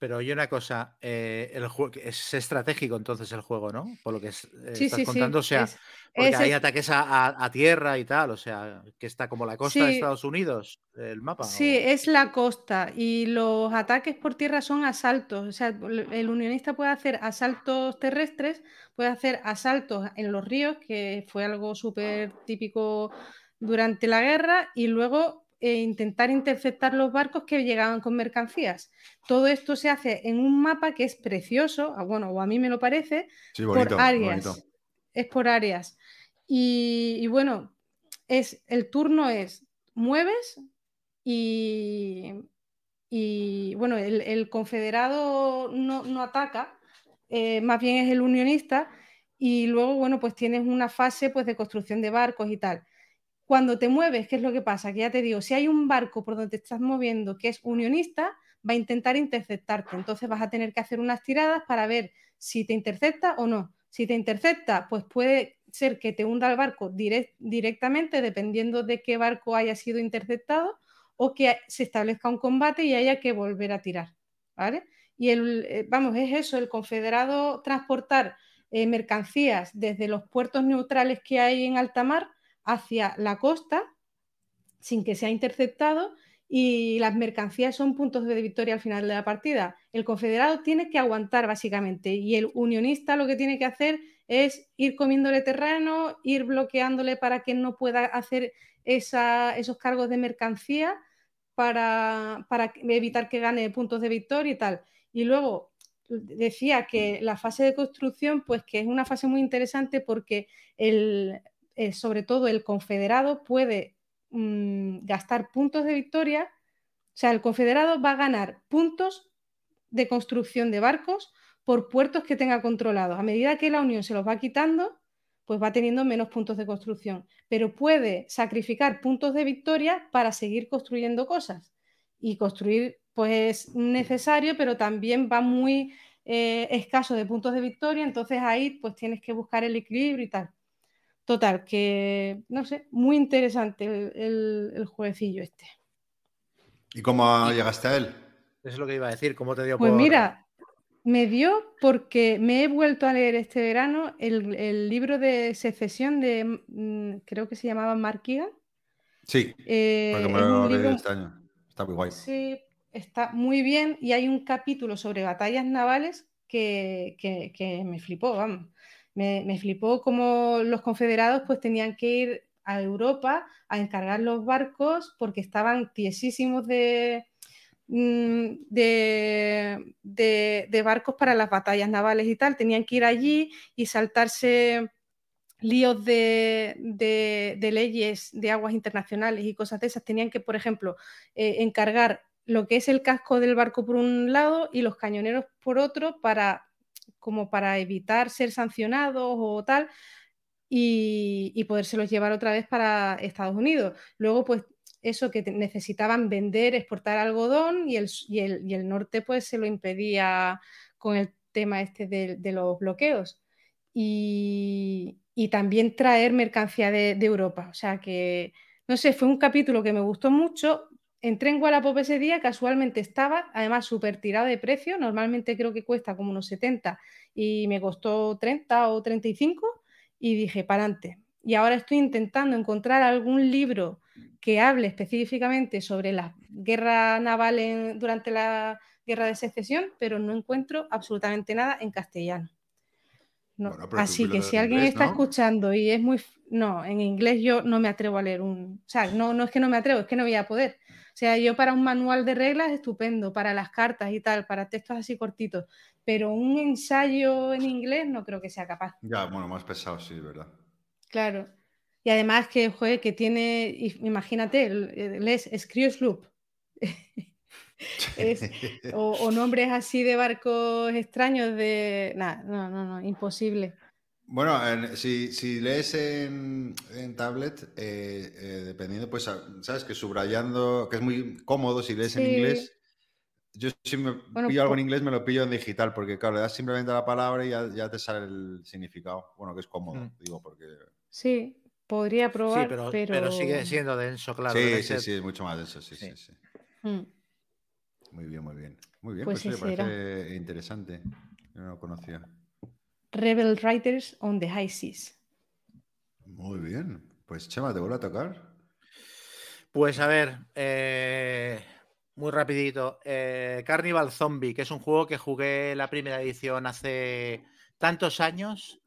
Pero oye una cosa, eh, el juego es estratégico entonces el juego, ¿no? Por lo que es- eh, Sí, estás sí, sí. contando, o sea, es- porque es hay es- ataques a, a- a tierra y tal, o sea, que está como la costa de. Estados Unidos, el mapa. Sí, o- es la costa y los ataques por tierra son asaltos. O sea, el unionista puede hacer asaltos terrestres, puede hacer asaltos en los ríos, que fue algo súper típico durante la guerra, y luego eh, intentar interceptar los barcos que llegaban con mercancías. Todo esto se hace en un mapa que es precioso, ah, bueno, o a mí me lo parece, Sí, bonito. por muy áreas. bonito. Es por áreas. Y, bueno, es, el turno es mueves y, y, bueno, el, el confederado no, no ataca, eh, más bien es el unionista y luego, bueno, pues tienes una fase pues, de construcción de barcos y tal. Cuando te mueves, ¿qué es lo que pasa? Que ya te digo, si hay un barco por donde te estás moviendo que es unionista, va a intentar interceptarte. Entonces vas a tener que hacer unas tiradas para ver si te intercepta o no. Si te intercepta, pues puede ser que te hunda el barco direct- directamente, dependiendo de qué barco haya sido interceptado, o que se establezca un combate y haya que volver a tirar. ¿Vale? Y el, eh, vamos, es eso, el confederado transportar eh, mercancías desde los puertos neutrales que hay en alta mar hacia la costa sin que sea interceptado y las mercancías son puntos de victoria al final de la partida. El confederado tiene que aguantar básicamente y el unionista lo que tiene que hacer es ir comiéndole terreno, ir bloqueándole para que no pueda hacer esa, esos cargos de mercancía para, para evitar que gane puntos de victoria y tal. Y luego decía que la fase de construcción, pues que es una fase muy interesante porque el, eh, sobre todo el confederado puede mm, gastar puntos de victoria. O sea, el confederado va a ganar puntos de construcción de barcos por puertos que tenga controlados. A medida que la Unión se los va quitando, pues va teniendo menos puntos de construcción. Pero puede sacrificar puntos de victoria para seguir construyendo cosas. Y construir, pues es necesario, pero también va muy eh, escaso de puntos de victoria. Entonces ahí, pues tienes que buscar el equilibrio y tal. Total, que no sé, muy interesante el, el, el jueguecillo este. ¿Y cómo llegaste a él? Eso es lo que iba a decir, ¿cómo te dio Pues por...? mira, me dio porque me he vuelto a leer este verano el, el libro de secesión de, mm, creo que se llamaba Mark Egan. Sí, Eh, porque me es lo un leí libro, este año. Está muy guay. sí, está muy bien y hay un capítulo sobre batallas navales que, que- que me flipó, vamos. Me, flipó como los confederados pues tenían que ir a Europa a encargar los barcos porque estaban tiesísimos de, mm, de, barcos para las batallas navales y tal. Tenían que ir allí y saltarse líos de, de- de leyes de aguas internacionales y cosas de esas. Tenían que, por ejemplo, eh, encargar lo que es el casco del barco por un lado y los cañoneros por otro para como para evitar ser sancionados o tal y, y llevar otra vez para Estados Unidos. Luego, pues eso que necesitaban vender, exportar algodón y el, y el- y el norte pues se lo impedía con el tema este de, de los bloqueos. Y, y también traer mercancía de, de Europa. O sea que, no sé, fue un capítulo que me gustó mucho. Entré en Wallapop ese día, casualmente estaba, además súper tirado de precio. Normalmente creo que cuesta como unos 70 y me costó 30 o 35 y dije, para adelante. Y ahora estoy intentando encontrar algún libro que hable específicamente sobre la guerra naval en- durante la guerra de secesión, pero no encuentro absolutamente nada en castellano. No. Bueno, Así que si en alguien inglés, está ¿no? escuchando y es muy... No, en inglés yo no me atrevo a leer un... O sea, no, no es que no me atrevo, es que no voy a poder. O sea, yo para un manual de reglas estupendo, para las cartas y tal, para textos así cortitos, pero un ensayo en inglés no creo que sea capaz. Ya, bueno, más pesado, sí, es verdad. Claro. Y además que, joder, que tiene, imagínate, el- lees Screw *laughs* Es- o, o nombres así de barcos extraños de... Nada, no, no, no, imposible. Bueno, en- si, si lees en, en tablet, eh, eh, dependiendo, pues, sabes que subrayando, que es muy cómodo si lees en Sí. inglés. Yo si me Bueno, pillo algo en inglés, me lo pillo en digital, porque claro, le das simplemente la palabra y ya, ya te sale el significado. Bueno, que es cómodo, Mm. digo, porque... Sí, podría Sí, probar, pero, pero... pero sigue siendo denso, claro. sí, sí, ser- sí, es mucho más denso, sí, sí, Sí. sí. Mm. Muy bien, muy bien. Muy bien, Pues pues, era. parece interesante. Yo no lo conocía. Rebel Riders on the High Seas. Muy bien. Pues Chema, ¿te vuelve a tocar? Pues a ver, eh, muy rapidito. eh, Carnival Zombie, que es un juego que jugué la primera edición hace tantos años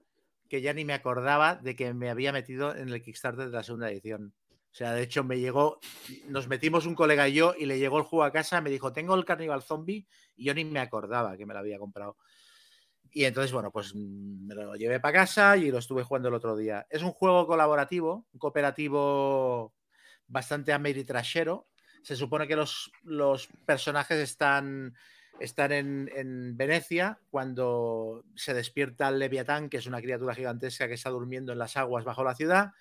que ya ni me acordaba de que me había metido en el Kickstarter de la segunda edición. O sea, de hecho me llegó, nos metimos un colega y yo y le llegó el juego a casa, me dijo, tengo el Carnival Zombie y yo ni me acordaba que me lo había comprado. Y entonces, bueno, pues mm, me lo llevé para casa y lo estuve jugando el otro día. Es un juego colaborativo, un cooperativo bastante ameritrashero. Se supone que los, los personajes están, están en, en Venecia cuando se despierta el Leviatán, que es una criatura gigantesca que está durmiendo en las aguas bajo la ciudad.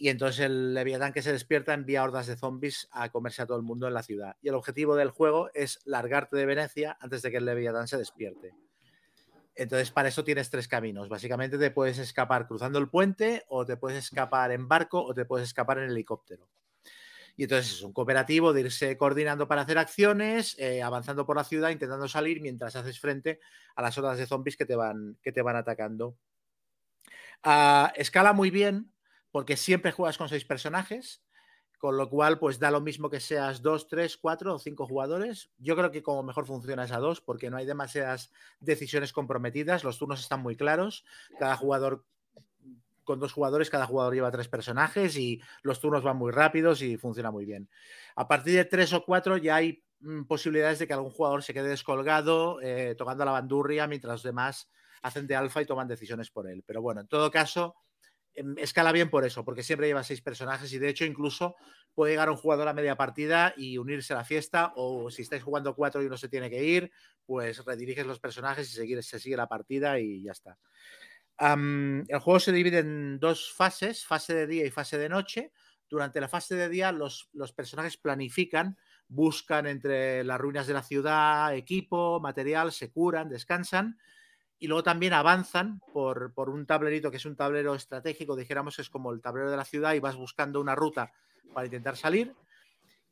Y entonces el Leviatán que se despierta envía hordas de zombies a comerse a todo el mundo en la ciudad. Y el objetivo del juego es largarte de Venecia antes de que el Leviatán se despierte. Entonces, para eso tienes tres caminos. Básicamente te puedes escapar cruzando el puente, o te puedes escapar en barco, o te puedes escapar en helicóptero. Y entonces es un cooperativo de irse coordinando para hacer acciones, eh, avanzando por la ciudad, intentando salir mientras haces frente a las hordas de zombies que te van, que te van atacando. Ah, escala muy bien, porque siempre juegas con seis personajes, con lo cual, pues da lo mismo que seas dos, tres, cuatro o cinco jugadores. Yo creo que como mejor funciona es a dos, porque no hay demasiadas decisiones comprometidas, los turnos están muy claros, cada jugador con dos jugadores, cada jugador lleva tres personajes y los turnos van muy rápidos y funciona muy bien. A partir de tres o cuatro ya hay mm, posibilidades de que algún jugador se quede descolgado, eh, tocando la bandurria, mientras los demás hacen de alfa y toman decisiones por él. Pero bueno, en todo caso, escala bien por eso, porque siempre lleva seis personajes y de hecho incluso puede llegar un jugador a media partida y unirse a la fiesta o si estáis jugando cuatro y uno se tiene que ir, pues rediriges los personajes y seguir, se sigue la partida y ya está. El juego se divide en dos fases, fase de día y fase de noche. Durante la fase de día los, los personajes planifican, buscan entre las ruinas de la ciudad equipo, material, se curan, descansan y luego también avanzan por, por un tablerito que es un tablero estratégico, dijéramos que es como el tablero de la ciudad y vas buscando una ruta para intentar salir.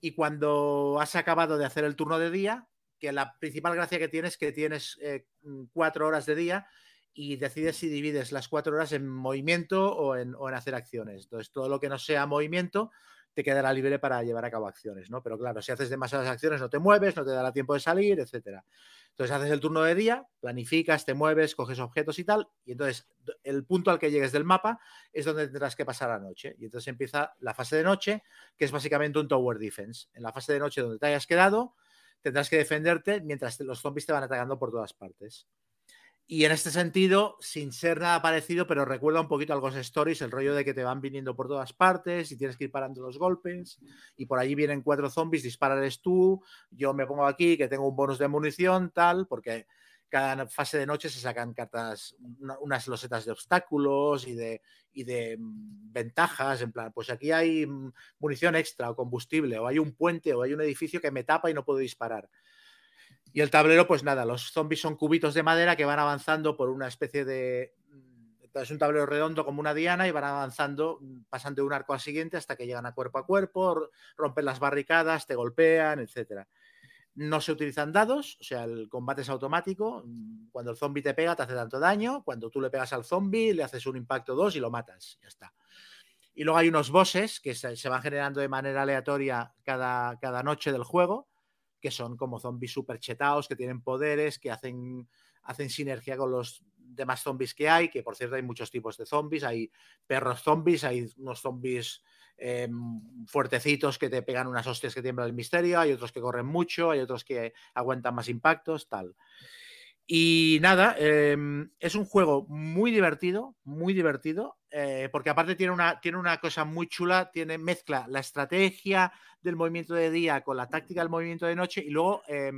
Y cuando has acabado de hacer el turno de día, que la principal gracia que tienes es que tienes eh, cuatro horas de día y decides si divides las cuatro horas en movimiento o en, o en hacer acciones. Entonces, todo lo que no sea movimiento te quedará libre para llevar a cabo acciones, ¿no? Pero claro, si haces demasiadas acciones no te mueves, no te dará tiempo de salir, etcétera. Entonces haces el turno de día, planificas, te mueves, coges objetos y tal, y entonces el punto al que llegues del mapa es donde tendrás que pasar la noche. Y entonces empieza la fase de noche, que es básicamente un tower defense. En la fase de noche donde te hayas quedado, tendrás que defenderte mientras los zombies te van atacando por todas partes. Y en este sentido, sin ser nada parecido, pero recuerda un poquito al Ghost Stories, el rollo de que te van viniendo por todas partes y tienes que ir parando los golpes. Y por allí vienen cuatro zombies, dispárales tú. Yo me pongo aquí que tengo un bonus de munición, tal, porque cada fase de noche se sacan cartas, una- unas losetas de obstáculos y de, y de mm, ventajas. En plan, pues aquí hay mm, munición extra o combustible, o hay un puente o hay un edificio que me tapa y no puedo disparar. Y el tablero, pues nada, los zombies son cubitos de madera que van avanzando por una especie de. Es un tablero redondo como una diana y van avanzando, mm, pasan de un arco al siguiente hasta que llegan a cuerpo a cuerpo, rompen las barricadas, te golpean, etcétera. No se utilizan dados, o sea, el combate es automático. mm, Cuando el zombie te pega, te hace tanto daño. Cuando tú le pegas al zombie, le haces un impacto 2 y lo matas. Ya está. Y luego hay unos bosses que se van generando de manera aleatoria cada, cada noche del juego, que son como zombies super chetados, que tienen poderes, que hacen, hacen sinergia con los demás zombies que hay, que por cierto hay muchos tipos de zombies, hay perros zombies, hay unos zombies eh, fuertecitos que te pegan unas hostias que tiembla el misterio, hay otros que corren mucho, hay otros que aguantan más impactos, tal. Y nada, eh, es un juego muy divertido, muy divertido, eh, porque aparte tiene una, tiene una cosa muy chula, tiene mezcla la estrategia del movimiento de día con la táctica del movimiento de noche y luego eh,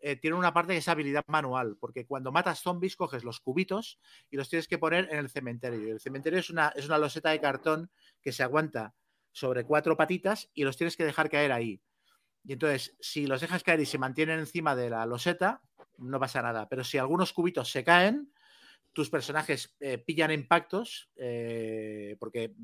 eh, tiene una parte que es habilidad manual, porque cuando matas zombies coges los cubitos y los tienes que poner en el cementerio. El cementerio es una, es una loseta de cartón que se aguanta sobre cuatro patitas y los tienes que dejar caer ahí. Y entonces, si los dejas caer y se mantienen encima de la loseta, no pasa nada. Pero si algunos cubitos se caen, tus personajes eh, pillan impactos, eh, porque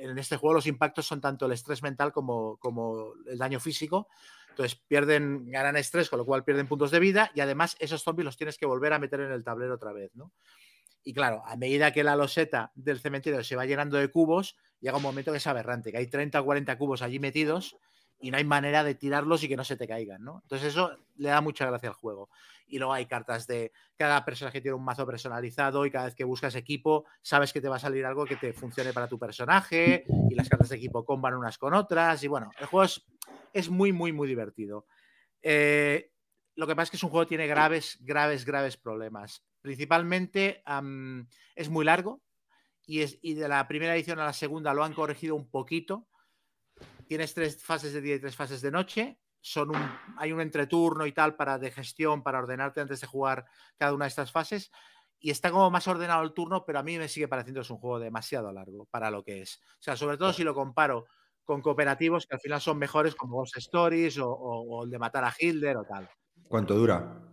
en este juego los impactos son tanto el estrés mental como, como el daño físico. Entonces pierden, ganan estrés, con lo cual pierden puntos de vida y además esos zombies los tienes que volver a meter en el tablero otra vez, ¿no? Y claro, a medida que la loseta del cementerio se va llenando de cubos, llega un momento que es aberrante, que hay 30 o 40 cubos allí metidos y no hay manera de tirarlos y que no se te caigan, ¿no? Entonces eso le da mucha gracia al juego. Y luego hay cartas de cada personaje tiene un mazo personalizado y cada vez que buscas equipo sabes que te va a salir algo que te funcione para tu personaje y las cartas de equipo comban unas con otras y bueno, el juego es, muy, muy, muy divertido. Eh, lo que pasa es que es un juego que tiene graves, graves, graves problemas. Principalmente es muy largo y, es, y de la primera edición a la segunda lo han corregido un poquito. Tienes tres fases de día y tres fases de noche. Son un, hay un entreturno y tal para de gestión, para ordenarte antes de jugar cada una de estas fases. Y está como más ordenado el turno, pero a mí me sigue pareciendo que es un juego demasiado largo para lo que es. O sea, sobre todo si lo comparo con cooperativos que al final son mejores como Ghost Stories o, o, o el de matar a Hilder o tal. ¿Cuánto dura?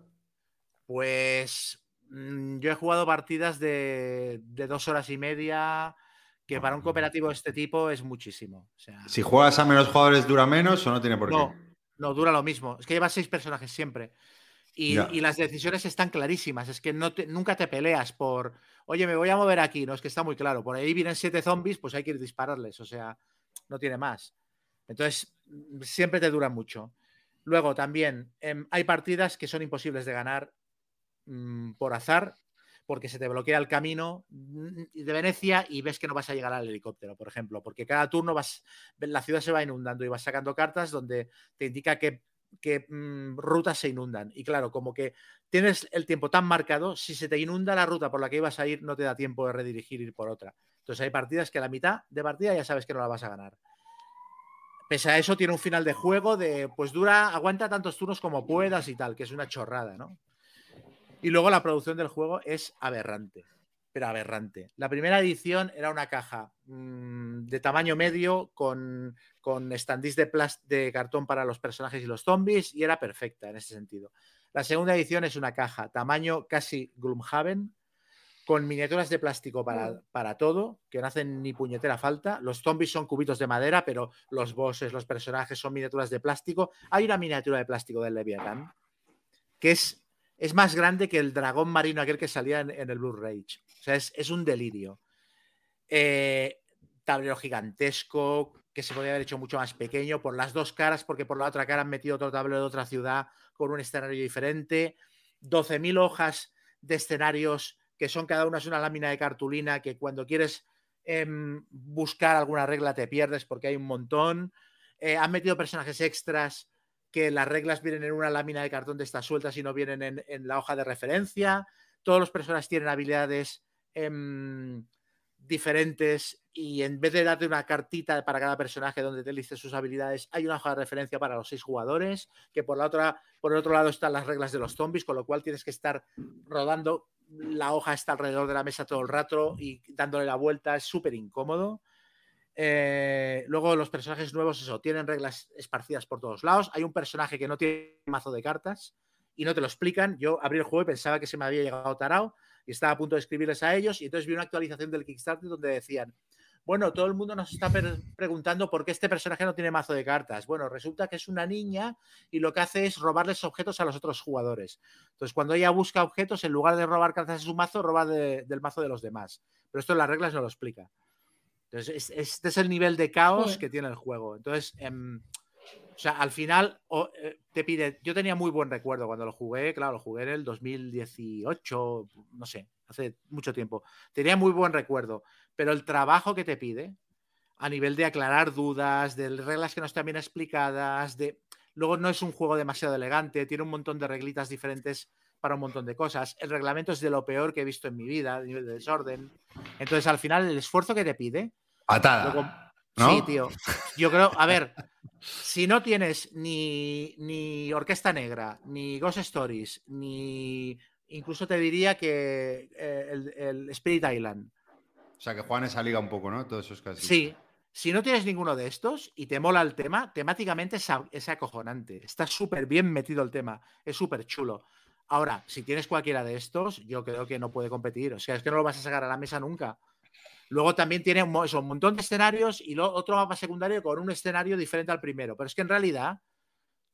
Pues mmm, yo he jugado partidas de, de, dos horas y media, que para un cooperativo de este tipo es muchísimo. O sea, si juegas a menos jugadores, ¿dura menos o no tiene por no, qué? No, dura lo mismo. Es que llevas seis personajes siempre. Y, y, las decisiones están clarísimas. Es que no te, nunca te peleas por, oye, me voy a mover aquí. No, es que está muy claro. Por ahí vienen siete zombies, pues hay que ir dispararles. O sea, no tiene más. Entonces, siempre te dura mucho. Luego también eh, hay partidas que son imposibles de ganar mmm, por azar, porque se te bloquea el camino de Venecia y ves que no vas a llegar al helicóptero, por ejemplo, porque cada turno vas, la ciudad se va inundando y vas sacando cartas donde te indica que mmm, rutas se inundan. Y claro, como que tienes el tiempo tan marcado, si se te inunda la ruta por la que ibas a ir, no te da tiempo de redirigir ir por otra. Entonces hay partidas que a la mitad de partida ya sabes que no la vas a ganar. Pese a eso, tiene un final de juego de, pues dura, aguanta tantos turnos como puedas y tal, que es una chorrada, ¿no? Y luego la producción del juego es aberrante, pero aberrante. La primera edición era una caja mmm, de tamaño medio con, con standees de, de cartón para los personajes y los zombies y era perfecta en ese sentido. La segunda edición es una caja tamaño casi Gloomhaven, con miniaturas de plástico para, para, todo, que no hacen ni puñetera falta. Los zombies son cubitos de madera, pero los bosses, los personajes son miniaturas de plástico. Hay una miniatura de plástico del Leviathan que es, es más grande que el dragón marino aquel que salía en, el Blue Rage. O sea, es, un delirio. Eh, tablero gigantesco, que se podría haber hecho mucho más pequeño por las dos caras, porque por la otra cara han metido otro tablero de otra ciudad con un escenario diferente. 12.000 hojas de escenarios que son cada una es una lámina de cartulina que cuando quieres eh, buscar alguna regla te pierdes porque hay un montón. Eh, han metido personajes extras que las reglas vienen en una lámina de cartón de estas sueltas y no vienen en, la hoja de referencia. Todos los personajes tienen habilidades em, diferentes y en vez de darte una cartita para cada personaje donde te listes sus habilidades, hay una hoja de referencia para los seis jugadores, que por la otra, por el otro lado están las reglas de los zombies, con lo cual tienes que estar rodando la hoja está alrededor de la mesa todo el rato y dándole la vuelta, es súper incómodo. Eh, luego los personajes nuevos, eso, tienen reglas esparcidas por todos lados. Hay un personaje que no tiene mazo de cartas y no te lo explican. Yo abrí el juego y pensaba que se me había llegado tarao y estaba a punto de escribirles a ellos y entonces vi una actualización del Kickstarter donde decían, bueno, todo el mundo nos está preguntando por qué este personaje no tiene mazo de cartas. Bueno, resulta que es una niña y lo que hace es robarles objetos a los otros jugadores. Entonces, cuando ella busca objetos, en lugar de robar cartas de su mazo, roba de- del mazo de los demás. Pero esto en las reglas no lo explica. Entonces, es- este es el nivel de caos que tiene el juego. Entonces, em, o sea, al final eh, te pide. Yo tenía muy buen recuerdo cuando lo jugué, claro, lo jugué en el 2018, no sé, hace mucho tiempo. Tenía muy buen recuerdo, pero el trabajo que te pide a nivel de aclarar dudas, de reglas que no están bien explicadas, de luego no es un juego demasiado elegante, tiene un montón de reglitas diferentes para un montón de cosas. El reglamento es de lo peor que he visto en mi vida, a nivel de desorden. Entonces, al final, el esfuerzo que te pide. Luego- ¿no? Sí, tío. Yo creo, a ver, si no tienes ni, ni Orquesta Negra, ni Ghost Stories, ni incluso te diría que eh, el, el Spirit Island. O sea, que Juan esa liga un poco, ¿no? Todos esos casos. Sí, si no tienes ninguno de estos y te mola el tema, temáticamente es, a- es acojonante. Está súper bien metido el tema, es súper chulo. Ahora, si tienes cualquiera de estos, yo creo que no puede competir. O sea, es que no lo vas a sacar a la mesa nunca. Luego también tiene un, eso, un montón de escenarios y lo- otro mapa secundario con un escenario diferente al primero. Pero es que en realidad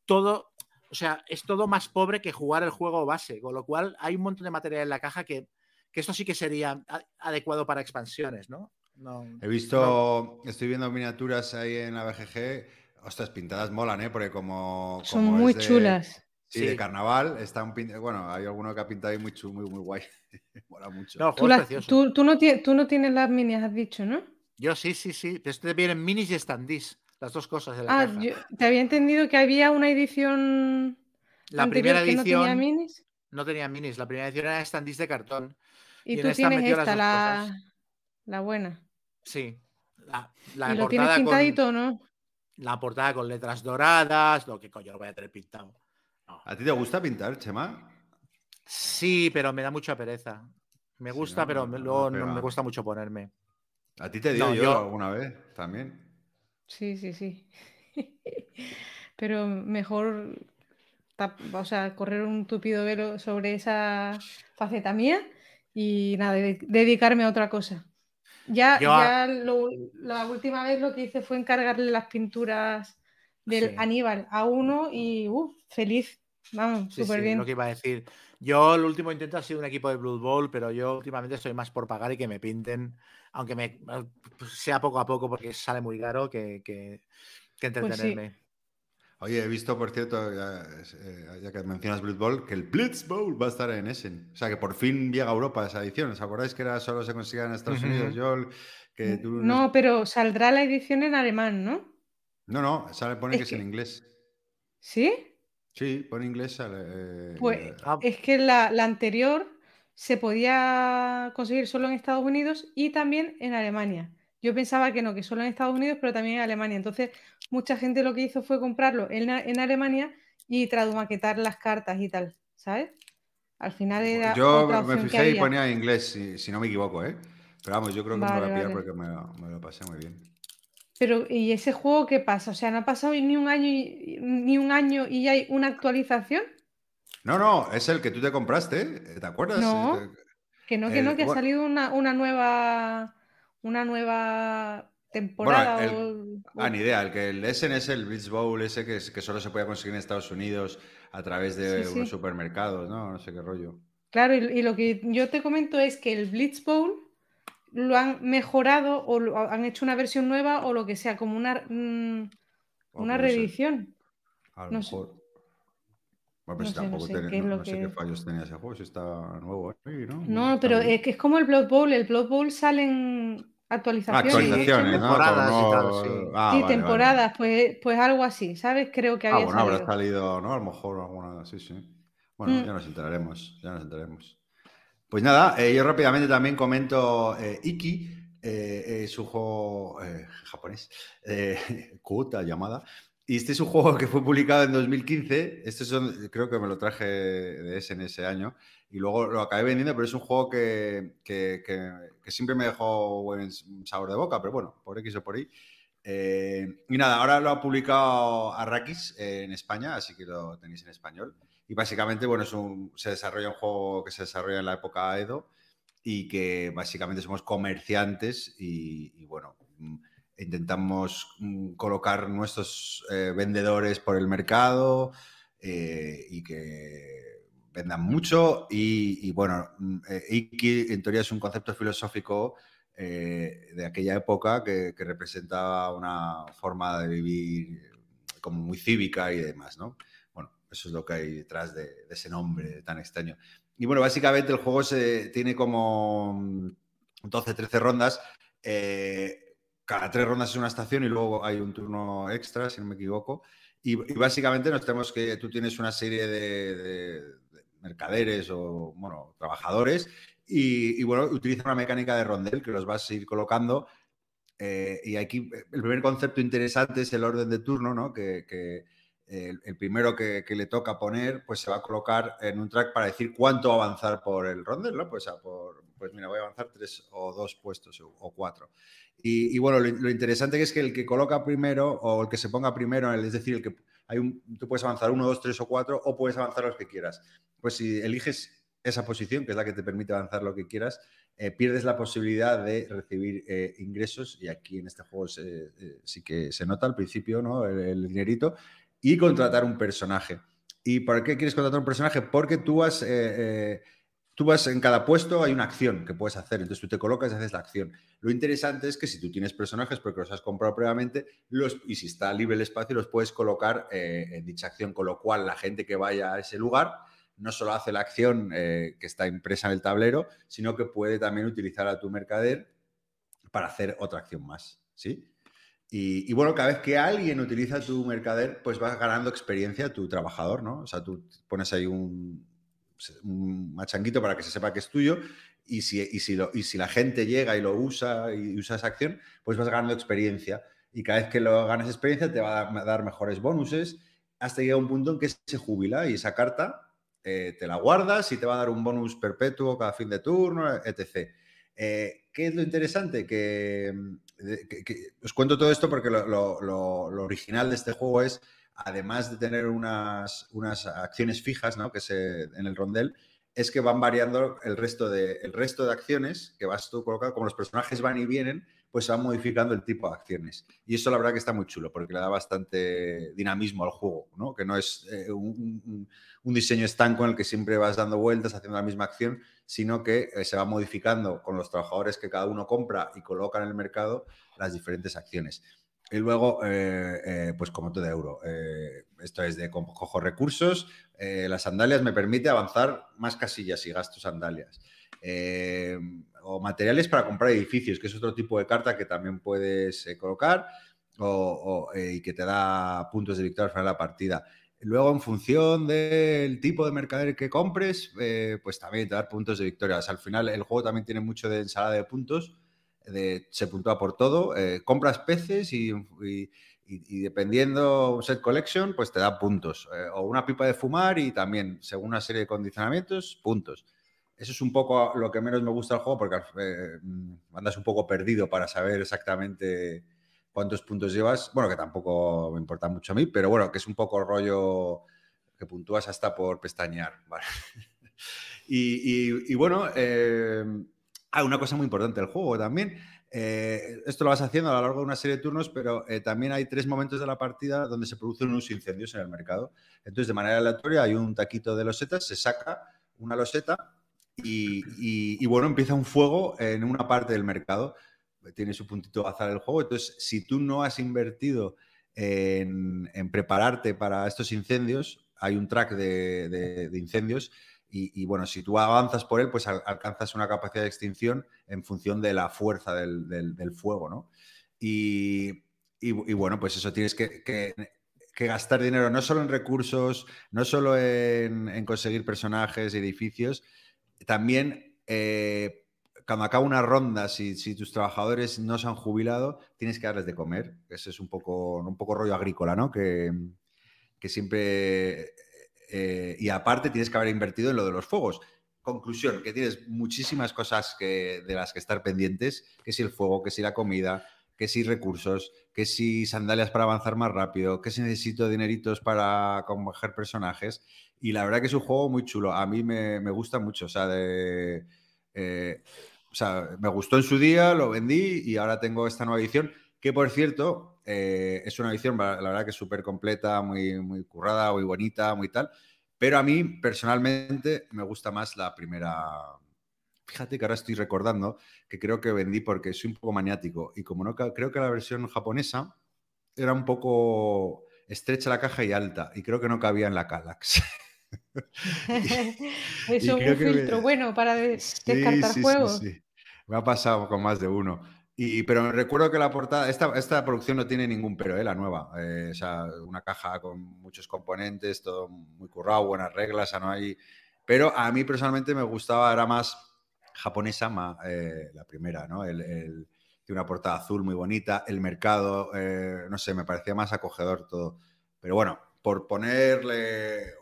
todo, o sea, es todo más pobre que jugar el juego base. Con lo cual hay un montón de material en la caja que, que esto sí que sería adecuado para expansiones, ¿no? No, He visto, estoy viendo miniaturas ahí en la BGG. Ostras, pintadas molan, ¿eh? Porque como. Son como muy es de- chulas. Sí, Sí. de carnaval. Están pin- Bueno, hay alguno que ha pintado ahí muy chulo, muy, muy guay. *laughs* Mola mucho. No, Tú, precioso. tú- tú no tie- tú no tienes las minis, has dicho, ¿no? Yo sí, sí, sí. Este vienen minis y standees. Las dos cosas de la Ah, caja. yo te había entendido que había una edición La primera que no tenía edición minis. no tenía minis. La primera edición era standees de cartón. Y, y en tú esta tienes esta, la, la buena. Sí. La, la y lo tienes portada con, pintadito, ¿no? la portada con letras doradas. No, que coño, lo voy a tener pintado. ¿A ti te gusta pintar, Chema? Sí, pero me da mucha pereza. Me Sí, gusta, no, pero no, me- no luego no me cuesta mucho ponerme. ¿A ti te dio No, yo, yo- alguna vez también? Sí, sí, sí. *laughs* Pero mejor tap- o sea, correr un tupido velo sobre esa faceta mía y nada, de- dedicarme a otra cosa. Ya, Yo ya lo- la última vez lo que hice fue encargarle las pinturas del Sí. Aníbal a uno y uf, feliz. Vamos, Sí, súper sí, bien. lo que iba a decir. Yo el último intento ha sido un equipo de Blood Bowl, pero yo últimamente estoy más por pagar y que me pinten, aunque me pues, sea poco a poco porque sale muy caro que, que, que Pues sí. entretenerme. Oye, he visto, por cierto, ya, eh, ya que mencionas Blood Bowl, que el Blitz Bowl va a estar en Essen. O sea, que por fin llega a Europa esa edición. ¿Os acordáis que era solo se conseguía en Estados Ujú. Unidos, Joel? Que tú No, pero saldrá la edición en alemán, ¿no? No, no, sale, pone Es que es en inglés. ¿Sí? Sí, pone inglés. Sale, eh, Pues eh, Ah, es que la, la anterior se podía conseguir solo en Estados Unidos y también en Alemania. Yo pensaba que no, que solo en Estados Unidos, pero también en Alemania. Entonces, mucha gente lo que hizo fue comprarlo en, en Alemania y tradumaquetar las cartas y tal, ¿sabes? Al final era yo otra me opción que fijé y ponía inglés, si, si no me equivoco, ¿eh? Pero vamos, yo creo que me lo Vale, voy a pillar vale. porque me lo pasé muy bien. Pero, ¿y ese juego qué pasa? O sea, no ha pasado ni un año y, ni un año y ya hay una actualización. No, no, es el que tú te compraste, ¿eh? ¿te acuerdas? No. Que no, que El- no, que ha bueno. salido una, una nueva una nueva temporada el- o- Ah, ni idea. El que el Essen es el Blitz Bowl ese que, solo se podía conseguir en Estados Unidos a través de Sí, sí. unos supermercados, ¿no? No sé qué rollo. Claro, y, y lo que yo te comento es que el Blitz Bowl lo han mejorado o lo- han hecho una versión nueva o lo que sea, como una, mm, una reedición. A lo No sé. mejor. Bueno, pero No sé, tampoco sé qué no, sé que- qué fallos tenía ese juego, si está nuevo ahí, ¿no? No, pero es que es como el Blood Bowl. El Blood Bowl salen Actualizaciones. Actualizaciones, ¿no? Temporadas y tal, sí. Ah, Sí, vale, vale. temporadas, Pues, pues algo así, ¿sabes? Creo que Ah, había bueno, habrá salido. salido, ¿no? A lo mejor alguna, sí, sí. Bueno, Mm. ya nos enteraremos, ya nos enteraremos. Pues nada, eh, yo rápidamente también comento eh, Iki, eh, un juego eh, japonés, eh, *laughs* Kuta llamada, y este es un juego que fue publicado en 2015, este son, creo que me lo traje de ese en ese año, y luego lo acabé vendiendo, pero es un juego que, que- que- que siempre me dejó buen sabor de boca, pero bueno, por X o por Y. Eh, y nada, ahora lo ha publicado Arrakis eh, en España, así que lo tenéis en español. Y básicamente, bueno, se desarrolla un juego que se desarrolla en la época Edo y que básicamente somos comerciantes y, bueno, mm, intentamos mm, colocar nuestros eh, vendedores por el mercado eh, y que vendan mucho. Y, y, bueno, mm, eh, Iki en teoría es un concepto filosófico eh, de aquella época que, que representaba una forma de vivir como muy cívica y demás, ¿no? Eso es lo que hay detrás de, ese nombre tan extraño. Y bueno, básicamente el juego se, tiene como mm, 12, 13 rondas. eh, cada tres rondas es una estación y luego hay un turno extra, si no me equivoco. Y, básicamente nos tenemos que, tú tienes una serie de, de- de mercaderes o, bueno, trabajadores y, bueno, utiliza una mecánica de rondel que los vas a ir colocando. eh, y aquí eh, el primer concepto interesante es el orden de turno, ¿no? Que, el, primero que, le toca poner, pues se va a colocar en un track para decir cuánto avanzar por el rondel, ¿no? Pues, a por, pues mira, voy a avanzar tres o dos puestos o, cuatro. Y, bueno, lo, interesante es que el que coloca primero o el que se ponga primero, es decir, el que hay tú puedes avanzar uno, dos, tres o cuatro o puedes avanzar los que quieras. Pues si eliges esa posición, que es la que te permite avanzar lo que quieras, eh, pierdes la posibilidad de recibir eh, ingresos y aquí en este juego eh, sí que se nota al principio ¿no? el, el dinerito y contratar un personaje. ¿Y por qué quieres contratar un personaje? Porque tú vas, eh, eh, tú vas en cada puesto, hay una acción que puedes hacer, entonces tú te colocas y haces la acción. Lo interesante es que si tú tienes personajes porque los has comprado previamente los, y si está libre el espacio, los puedes colocar eh, en dicha acción, con lo cual la gente que vaya a ese lugar no solo hace la acción eh, que está impresa en el tablero, sino que puede también utilizar a tu mercader para hacer otra acción más. ¿sí? Y, y, bueno, cada vez que alguien utiliza tu mercader, pues vas ganando experiencia tu trabajador, ¿no? O sea, tú pones ahí un, un machanguito para que se sepa que es tuyo y si, y, si lo, y si la gente llega y lo usa y usa esa acción, pues vas ganando experiencia. Y cada vez que lo ganas experiencia te va a dar mejores bonuses hasta llegar a un punto en que se jubila y esa carta eh, te la guardas y te va a dar un bonus perpetuo cada fin de turno, etc. Eh, ¿Qué es lo interesante? Que, os cuento todo esto porque lo, lo, lo, original de este juego es, además de tener unas, unas acciones fijas que se, en el rondel, es que van variando el resto, de, el resto de acciones que vas tú colocando, como los personajes van y vienen, pues se van modificando el tipo de acciones. Y eso la verdad que está muy chulo, porque le da bastante dinamismo al juego, ¿no? Que no es eh, un, diseño estanco en el que siempre vas dando vueltas haciendo la misma acción, sino que eh, se va modificando con los trabajadores que cada uno compra y coloca en el mercado las diferentes acciones. Y luego, eh, eh, pues como todo euro, esto es de cojo recursos, las sandalias me permite avanzar más casillas y gasto sandalias. O materiales para comprar edificios, que es otro tipo de carta que también puedes eh, colocar o, eh, y que te da puntos de victoria al final de la partida. Luego, en función del tipo de mercader que compres, eh, pues también te da puntos de victoria. Al final, el juego también tiene mucho de ensalada de puntos, se puntúa por todo. Compras peces y, y, y, dependiendo set collection, pues te da puntos. O una pipa de fumar y también, según una serie de condicionamientos, puntos. Eso es un poco lo que menos me gusta del juego porque eh, andas un poco perdido para saber exactamente cuántos puntos llevas. Bueno, que tampoco me importa mucho a mí, pero bueno, que es un poco rollo que puntúas hasta por pestañear. *laughs* y, bueno, eh, hay una cosa muy importante del juego también. Eh, esto lo vas haciendo a lo largo de una serie de turnos, pero eh, también hay tres momentos de la partida donde se producen unos incendios en el mercado. Entonces, de manera aleatoria, hay un taquito de losetas, se saca una loseta y, bueno, empieza un fuego en una parte del mercado. Tiene su puntito azar el juego. Entonces, si tú no has invertido en, prepararte para estos incendios, hay un track de, incendios Y, bueno, si tú avanzas por él, pues al- alcanzas una capacidad de extinción en función de la fuerza del, fuego, ¿no? Y, bueno, pues eso tienes que gastar dinero no solo en recursos, no solo en, en conseguir personajes, edificios, también eh, cuando acaba una ronda, si, tus trabajadores no se han jubilado, tienes que darles de comer. Ese es un poco, un poco rollo agrícola, ¿no? Que, siempre... eh, y aparte tienes que haber invertido en lo de los fuegos. Conclusión, que tienes muchísimas cosas que, de las que estar pendientes, que si el fuego, que si la comida, que si recursos, que si sandalias para avanzar más rápido, que si necesito dineritos para coger personajes. Y la verdad que es un juego muy chulo. A mí me, me gusta mucho. O sea, de, eh, me gustó en su día, lo vendí y ahora tengo esta nueva edición, que por cierto, eh, es una edición, la la verdad que es súper completa, muy, muy currada, muy bonita, muy tal. Pero a mí, personalmente, me gusta más la primera. Fíjate que ahora estoy recordando que creo que vendí porque soy un poco maniático y como no creo que la versión japonesa era un poco estrecha la caja y alta y creo que no cabía en la Kallax. Eso *laughs* es un me- filtro bueno para descartar sí, sí, juegos. sí. Me ha pasado con más de uno. Y, pero recuerdo que la portada, esta, esta producción no tiene ningún pero, ¿eh? la nueva. Eh, o sea, una caja con muchos componentes, todo muy currado, buenas reglas, o sea, no hay... Pero a mí personalmente me gustaba, era más japonesa, ma- eh, la primera, ¿no? El, el- tiene una portada azul muy bonita, el mercado, eh, no sé, me parecía más acogedor todo. Pero bueno, por ponerle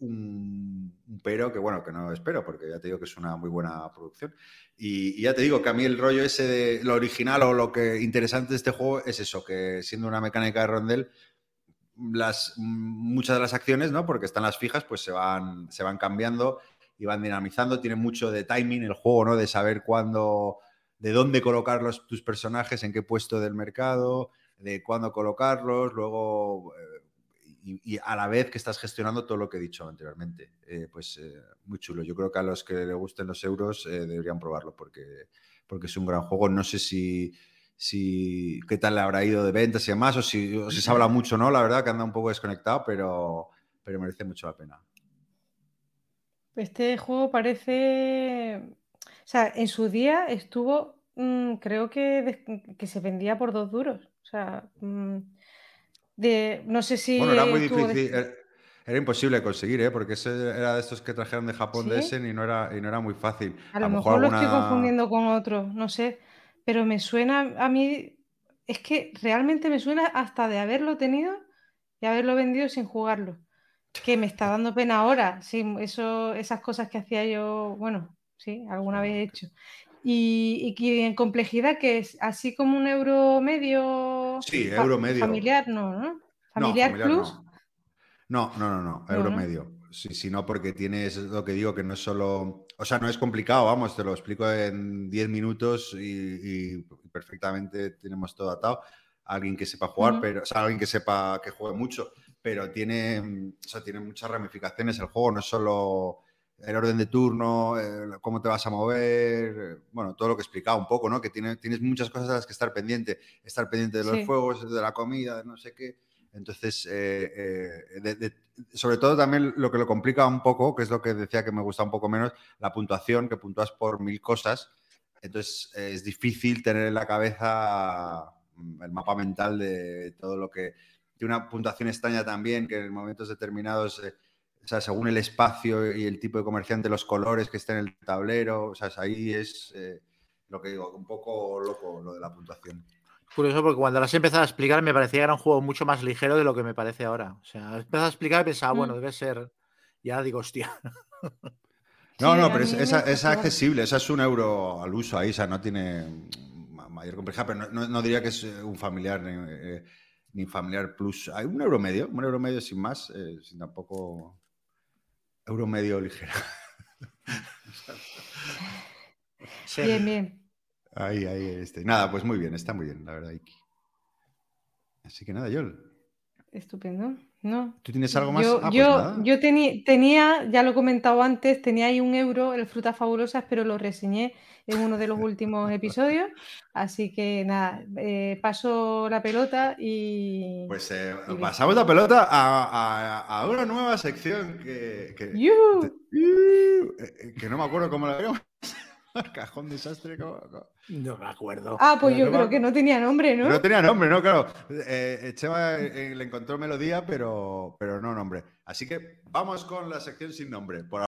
un, pero, que bueno, que no espero, porque ya te digo que es una muy buena producción. Y, y ya te digo que a mí el rollo ese de lo original o lo que interesante de este juego es eso, que siendo una mecánica de rondel, las, muchas de las acciones, ¿no? Porque están las fijas, pues se van, se van cambiando y van dinamizando. Tiene mucho de timing el juego, ¿no? De saber cuándo, de dónde colocar los, tus personajes, en qué puesto del mercado, de cuándo colocarlos, luego... eh, y, a la vez que estás gestionando todo lo que he dicho anteriormente. Eh, pues eh, muy chulo. Yo creo que a los que les gusten los euros deberían probarlo porque, porque es un gran juego. No sé si, si qué tal le habrá ido de ventas y demás, o si, o si se habla mucho, ¿no? La verdad que anda un poco desconectado, pero, pero merece mucho la pena. Este juego parece. O sea, en su día estuvo. mm, creo que, que se vendía por dos duros. O sea, mm, de, no sé si. Bueno, era muy difícil, imposible de conseguir, ¿eh? Porque ese era de estos que trajeron de Japón de. Essen y no era, y no era muy fácil. A lo mejor lo estoy confundiendo con otro, no sé. Pero me suena a mí. Es que realmente me suena hasta de haberlo tenido y haberlo vendido sin jugarlo. Que me está dando pena ahora. Sí, eso, esas cosas que hacía yo, bueno, sí, alguna vez he hecho. Y, y en complejidad, que es así como un euro medio. Sí, euro medio. Familiar, no, ¿no? No, Familiar Plus. No, no, no, no, euro medio. Sí, sí, no, porque tienes lo que digo, que no es solo. O sea, no es complicado, vamos, te lo explico en 10 minutos y, y perfectamente tenemos todo atado. Alguien que sepa jugar, pero. O sea, alguien que sepa que juegue mucho, pero tiene, mm, o sea, tiene muchas ramificaciones el juego, no es solo el orden de turno, eh, cómo te vas a mover, eh, bueno, todo lo que he explicado un poco, ¿no? Que tiene, tienes muchas cosas a las que estar pendiente, estar pendiente de los Sí. fuegos, de la comida, de no sé qué. Entonces, eh, eh, de- de- sobre todo también lo que lo complica un poco, que es lo que decía que me gusta un poco menos, la puntuación, que puntúas por mil cosas. Entonces, es difícil tener en la cabeza mm, el mapa mental de todo lo que... Tiene una puntuación extraña también, que en momentos determinados, eh, o sea, según el espacio y el tipo de comerciante, los colores que estén en el tablero, o sea, ahí es eh, lo que digo, un poco loco lo de la puntuación. Curioso porque cuando lo has empezado a explicar me parecía que era un juego mucho más ligero de lo que me parece ahora. O sea, has empezado a explicar y pensaba, bueno, Mm. debe ser. Ya digo, hostia. *laughs* No, Sí, no, pero es, es costaba. accesible, esa es un euro al uso ahí, o sea, no tiene mayor complejidad, pero no, no- no diría que es eh, un familiar ni, eh, ni familiar plus. Hay un euro medio, un euro medio sin más, eh, sin tampoco. Euro medio ligero. *laughs* Sí. Bien, bien. Ahí, ahí, este. Nada, pues muy bien, está muy bien, la verdad, Iki. Así que nada, Yol. estupendo. ¿No? ¿Tú tienes algo más? Yo, Ah, pues yo, tenía, ya lo he comentado antes, tenía ahí un euro, el Frutas Fabulosas, pero lo reseñé en uno de los últimos *laughs* episodios. Así que nada, eh, paso la pelota y. Pues eh, y pasamos la pelota a, a- a una nueva sección que, que, eh, eh, que no me acuerdo cómo la *laughs* llamo. Cajón desastre. ¿cómo- cómo? No me acuerdo. Ah, pues yo no creo que no tenía nombre, ¿no? No tenía nombre, ¿no? Claro. Eh, Chema eh, le encontró melodía, pero, pero no nombre. Así que vamos con la sección sin nombre. Por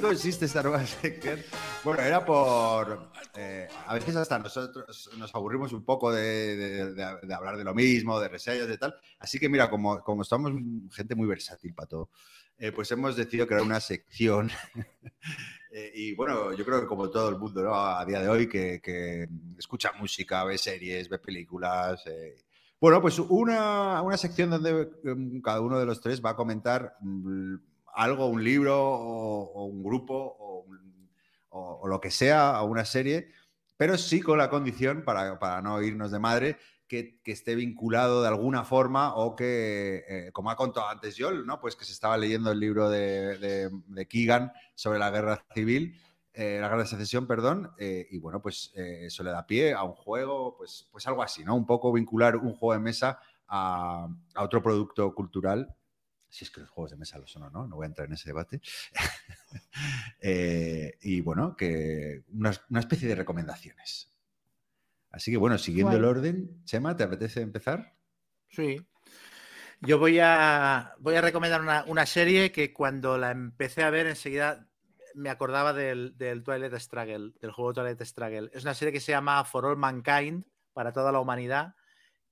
consiste esta nueva sección? Bueno, era por... eh, a veces hasta nosotros nos aburrimos un poco de, de- de- de hablar de lo mismo, de reseñas, de tal. Así que mira, como, como estamos gente muy versátil para todo, eh, pues hemos decidido crear una sección. *laughs* Eh, y bueno, yo creo que como todo el mundo, ¿no? A día de hoy, que, que escucha música, ve series, ve películas. eh. Bueno, pues una, una sección donde mm, cada uno de los tres va a comentar mm, algo, un libro o, un grupo o, lo que sea, o una serie, pero sí con la condición, para, para no irnos de madre, que, esté vinculado de alguna forma o que, eh, como ha contado antes Joel, ¿no? pues que se estaba leyendo el libro de, de- Keegan sobre la guerra civil, eh, la guerra de secesión, perdón, eh, y bueno, pues eso le da pie a un juego, pues, pues algo así, ¿no? Un poco vincular un juego de mesa a otro producto cultural si es que los juegos de mesa lo son o no, no voy a entrar en ese debate. *laughs* Eh, y bueno, que una, una especie de recomendaciones. Así que bueno, siguiendo el orden, Chema, ¿te apetece empezar? Sí. Yo voy a, voy a recomendar una, una serie que cuando la empecé a ver enseguida me acordaba del, del Twilight Struggle, del juego Twilight Struggle. Es una serie que se llama For All Mankind, para toda la humanidad,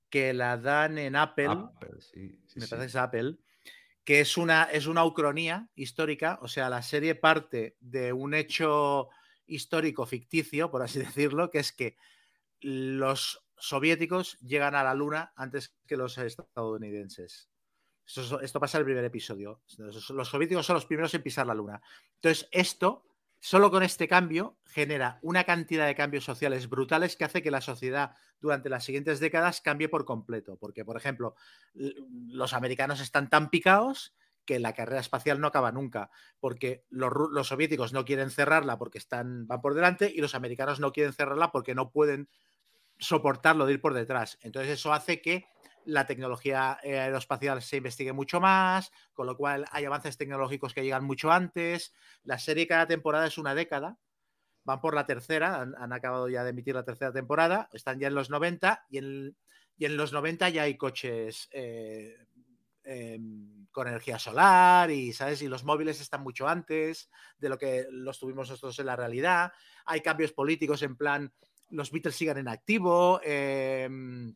que la dan en Apple, Apple, sí, sí, me sí. parece que es Apple, que es una, es una ucronía histórica, o sea, la serie parte de un hecho histórico ficticio, por así *laughs* decirlo, que es que los soviéticos llegan a la Luna antes que los estadounidenses. Esto, esto pasa en el primer episodio. Los soviéticos son los primeros en pisar la Luna. Entonces, esto, solo con este cambio, genera una cantidad de cambios sociales brutales que hace que la sociedad durante las siguientes décadas cambie por completo. Porque, por ejemplo, los americanos están tan picados que la carrera espacial no acaba nunca, porque los soviéticos no quieren cerrarla porque están, van por delante y los americanos no quieren cerrarla porque no pueden soportarlo de ir por detrás. Entonces eso hace que la tecnología eh, aeroespacial se investigue mucho más, con lo cual hay avances tecnológicos que llegan mucho antes. La serie cada temporada es una década. Van por la tercera, han, acabado ya de emitir la tercera temporada, están ya en los 90 y en, y en los 90 ya hay coches eh, em, con energía solar y, ¿sabes? Y los móviles están mucho antes de lo que los tuvimos nosotros en la realidad. Hay cambios políticos en plan, los Beatles sigan en activo, em,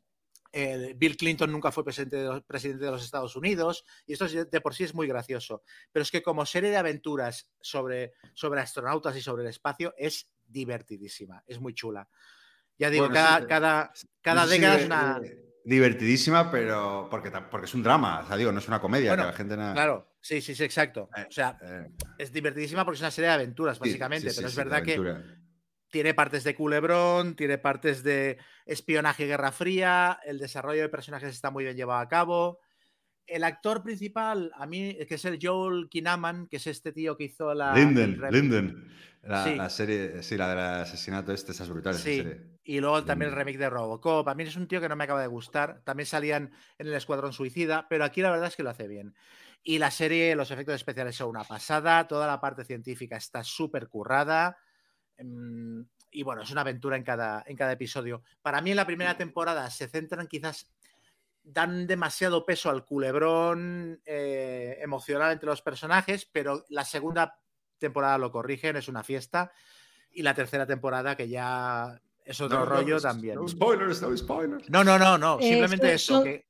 eh, Bill Clinton nunca fue presidente de, los, presidente de los Estados Unidos, y esto es- de por sí es muy gracioso. Pero es que como serie de aventuras sobre, sobre astronautas y sobre el espacio es divertidísima, es muy chula. Ya digo, Bueno, cada, sí, cada, cada década es una... de- divertidísima, pero porque, porque es un drama, o sea, digo, no es una comedia, Bueno, que la gente na- Claro, sí, sí, sí, exacto. Eh, O sea, eh, es divertidísima porque es una serie de aventuras, básicamente, sí, pero es verdad que. Tiene partes de culebrón, tiene partes de espionaje y guerra fría, el desarrollo de personajes está muy bien llevado a cabo. El actor principal, a mí, que es el Joel Kinnaman, que es este tío que hizo la... Linden, Linden. La, Sí. la serie, sí, la del asesinato este, esa es brutal, esa Sí, serie. y luego también el remake de Robocop. A mí es un tío que no me acaba de gustar. También salían en el Escuadrón Suicida, pero aquí la verdad es que lo hace bien. Y la serie, los efectos especiales son una pasada, toda la parte científica está súper currada. Mm, Y bueno, es una aventura en cada, en cada episodio. Para mí en la primera temporada se centran quizás, dan demasiado peso al culebrón eh, emocional entre los personajes, pero la segunda temporada lo corrigen, es una fiesta. Y la tercera temporada que ya es otro No, rollo no, también. No spoilers, no spoilers. No, no, no, no. Eh, Simplemente son- eso. son- que-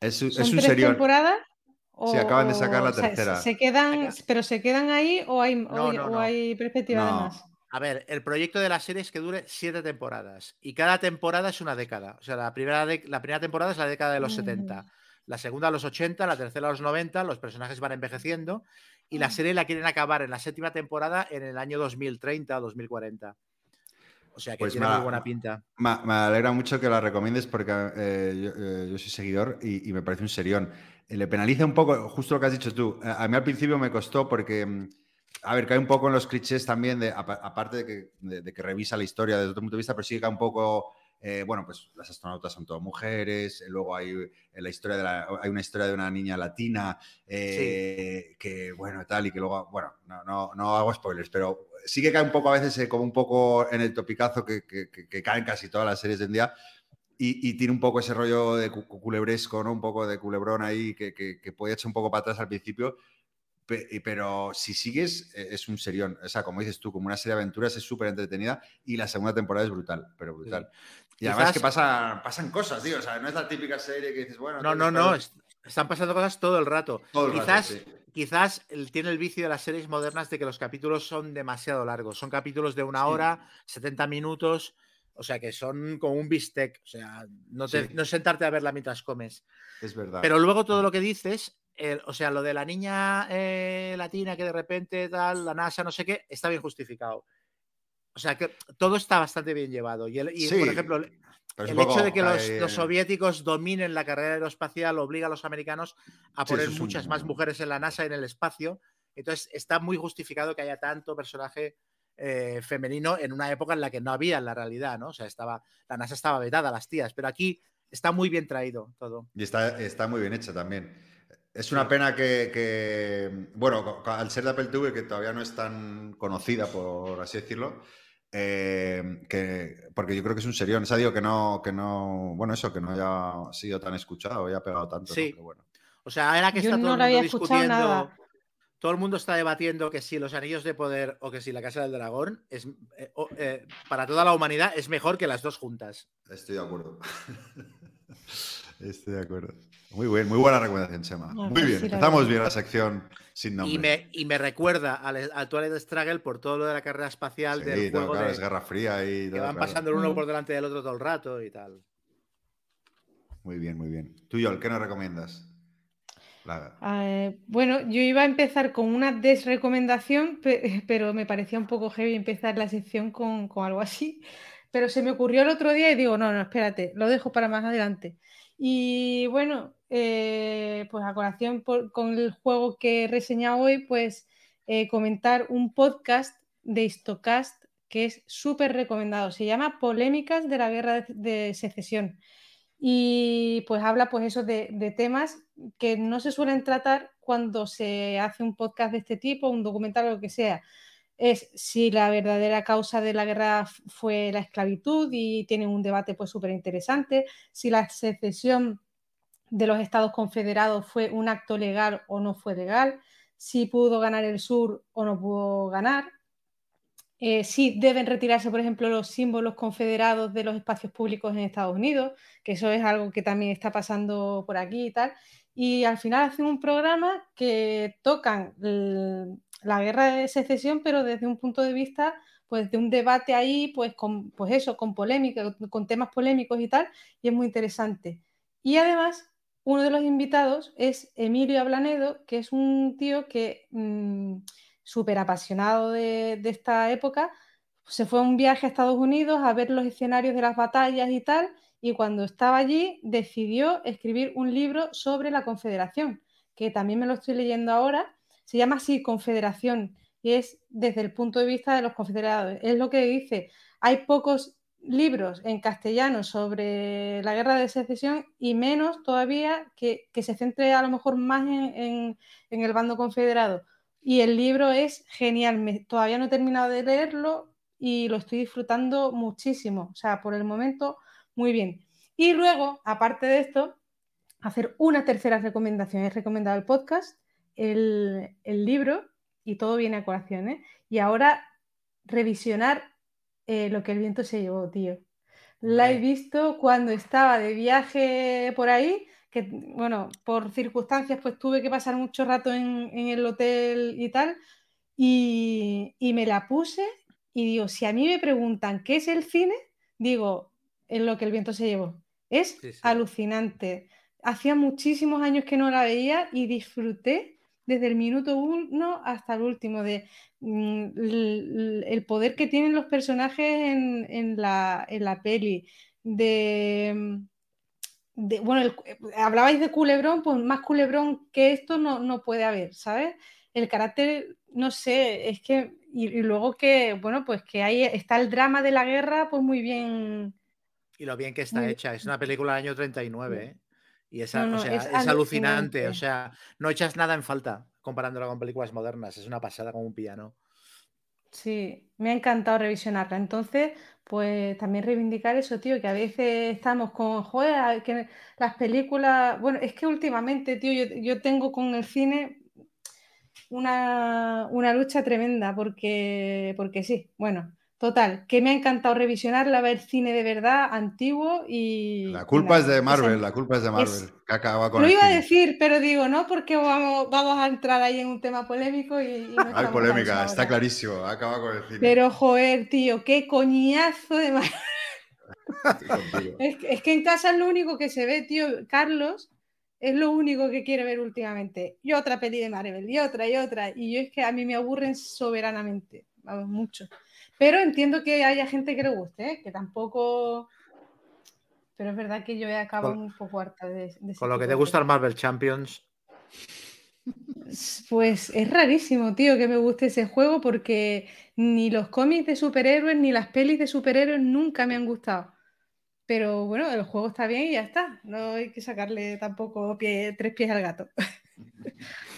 Es, un- ¿Son es un tres serión. temporadas? Sí, acaban de sacar la o sea, tercera. ¿Se quedan, pero se quedan ahí o hay, No, o, no, o no. hay perspectiva de más? A ver, el proyecto de la serie es que dure siete temporadas y cada temporada es una década. O sea, la primera, de- la primera temporada es la década de los Ujú. 70, la segunda a los 80, la tercera a los 90, los personajes van envejeciendo y la Ah. serie la quieren acabar en la séptima temporada en el año 2030 o 2040. O sea que Pues tiene me muy buena pinta. Me, me alegra mucho que la recomiendes porque eh, yo, eh, yo soy seguidor y, y me parece un serión. Eh, Le penaliza un poco, justo lo que has dicho tú. A, a mí al principio me costó porque, mm, a ver, cae un poco en los clichés también, de, apa- aparte de que, de- de que revisa la historia desde otro punto de vista, pero sí que cae un poco, eh, bueno, pues las astronautas son todas mujeres, eh, luego hay, eh, la historia de la- hay una historia de una niña latina eh, que, bueno, tal, y que luego, bueno, no, no, no hago spoilers, pero sí que cae un poco a veces eh, como un poco en el topicazo que, que, que- caen casi todas las series de en día. Y, y tiene un poco ese rollo de cu- culebresco, ¿no? Un poco de culebrón ahí que, que, que puede echar un poco para atrás al principio. Pe- y- Pero si sigues, eh, es un serión. O sea, como dices tú, como una serie de aventuras, es súper entretenida y la segunda temporada es brutal, pero brutal. Y además Quizás- que pasa, pasan cosas, tío. O sea, no es la típica serie que dices, bueno. No, no, no. es- Están pasando cosas todo el rato. Todo el rato, quizás, sí. quizás tiene el vicio de las series modernas de que los capítulos son demasiado largos. Son capítulos de una Sí. hora, 70 minutos. O sea que son como un bistec. O sea, no, te, Sí. no es sentarte a verla mientras comes. Es verdad. Pero luego todo lo que dices, o sea, lo de la niña eh, latina que de repente tal, la NASA, no sé qué, está bien justificado. O sea que todo está bastante bien llevado. Y, el- y, Sí, por ejemplo, el- hecho de que los, soviéticos dominen la carrera aeroespacial obliga a los americanos a poner un- muchas más mujeres en la NASA y en el espacio. Entonces está muy justificado que haya tanto personaje eh, femenino en una época en la que no había en la realidad, ¿no? O sea, estaba, la NASA estaba vetada, las tías, pero aquí está muy bien traído todo. Y está, está muy bien hecha también. Es una pena que, que, bueno, co- co- al ser de Apple TV, que todavía no es tan conocida, por así decirlo, eh, que, porque yo creo que es un serión. O sea, digo que no, que no, bueno, eso, que no haya sido tan escuchado, haya pegado tanto. ¿no? Sí. Pero bueno. O sea, ahora que Yo está todo no el mundo discutiendo, nada. Todo el mundo está debatiendo que si los anillos de poder o que si la casa del dragón es eh, o- eh, para toda la humanidad es mejor que las dos juntas. Estoy de acuerdo. *laughs* Estoy de acuerdo. Muy bien, muy buena recomendación, Chema. Muy pues bien, sí, la empezamos bien la sección sin nombre. Y me, y me recuerda al, al Twilight Struggle por todo lo de la carrera espacial Sí, del todo, juego claro, de- es Guerra Fría y que van claro. pasando el uno Mm. por delante del otro todo el rato y tal. Muy bien, muy bien. Tú, Yol, ¿qué nos recomiendas? Eh, bueno, yo iba a empezar con una desrecomendación, pe- *laughs* pero me parecía un poco heavy empezar la sección con, con algo así. Pero se me ocurrió el otro día y digo, no, no, espérate, lo dejo para más adelante. Y bueno, eh, pues a colación con el juego que he reseñado hoy, pues eh, comentar un podcast de Histocast que es súper recomendado. Se llama Polémicas de la Guerra de Secesión. Y pues habla pues eso de, temas que no se suelen tratar cuando se hace un podcast de este tipo, un documental o lo que sea. Es si la verdadera causa de la guerra fue la esclavitud y tienen un debate pues súper interesante, si la secesión de los estados confederados fue un acto legal o no fue legal, si pudo ganar el sur o no pudo ganar, eh, si deben retirarse, por ejemplo, los símbolos confederados de los espacios públicos en Estados Unidos, que eso es algo que también está pasando por aquí y tal. Y al final hacen un programa que tocan la guerra de secesión, pero desde un punto de vista, pues de un debate ahí, pues con, pues eso, con polémica, con temas polémicos y tal, y es muy interesante. Y además, uno de los invitados es Emilio Ablanedo, que es un tío que mm, súper apasionado de, esta época, se fue a un viaje a Estados Unidos a ver los escenarios de las batallas y tal, y cuando estaba allí decidió escribir un libro sobre la Confederación, que también me lo estoy leyendo ahora, se llama así Confederación, y es desde el punto de vista de los confederados. Es lo que dice, hay pocos libros en castellano sobre la guerra de secesión y menos todavía que, se centre a lo mejor más en el bando confederado. Y el libro es genial, me- todavía no he terminado de leerlo y lo estoy disfrutando muchísimo. O sea, por el momento, muy bien. Y luego, aparte de esto, hacer una tercera recomendación. He recomendado el podcast, el, el libro y todo viene a colación. ¿eh? Y ahora revisionar eh, Lo que el viento se llevó, tío. La he visto cuando estaba de viaje por ahí, que bueno, por circunstancias pues tuve que pasar mucho rato en, en el hotel y tal, y, y me la puse y digo, si a mí me preguntan qué es el cine, digo, en lo que el viento se llevó. Es Sí, sí. alucinante. Hacía muchísimos años que no la veía y disfruté desde el minuto uno hasta el último de mm, el poder que tienen los personajes en, en la, en la peli. De, de- bueno, el- hablabais de culebrón, pues más culebrón que esto no, no puede haber, ¿sabes? El carácter, no sé, es que, y, y luego que, bueno, pues que ahí está el drama de la guerra, pues muy bien. Y lo bien que está Muy hecha. Es una película del año 39, ¿eh? Y es, a- No, o no, sea, es es, alucinante. O alucinante. sea, no echas nada en falta comparándola con películas modernas. Es una pasada como un piano. Sí, me ha encantado revisionarla. Entonces, pues también reivindicar eso, tío, que a veces estamos con, joder, que las películas, bueno, es que últimamente, tío, yo, yo tengo con el cine una, una lucha tremenda, porque, porque sí, bueno, total, que me ha encantado revisionarla, ver cine de verdad, antiguo y... La culpa es de Marvel, la culpa es de Marvel. es- que acaba con Lo iba a decir, pero digo, no, porque vamos, vamos a entrar ahí en un tema polémico y, y no *laughs* Hay polémica, está ahora. clarísimo. Acaba con el cine. Pero joder, tío, qué coñazo de Marvel. *laughs* *laughs* Es que, es que en casa es lo único que se ve, tío. Carlos es lo único que quiere ver últimamente. Y otra peli de Marvel, y otra, y otra. Y yo es que a mí me aburren soberanamente, vamos, mucho. Pero entiendo que haya gente que le guste, ¿eh? que tampoco... Pero es verdad que yo he acabado un poco harta de, de Con lo que te gusta el. Marvel Champions. *laughs* Pues es rarísimo, tío, que me guste ese juego porque ni los cómics de superhéroes ni las pelis de superhéroes nunca me han gustado. Pero bueno, el juego está bien y ya está. No hay que sacarle tampoco pie- tres pies al gato. *laughs*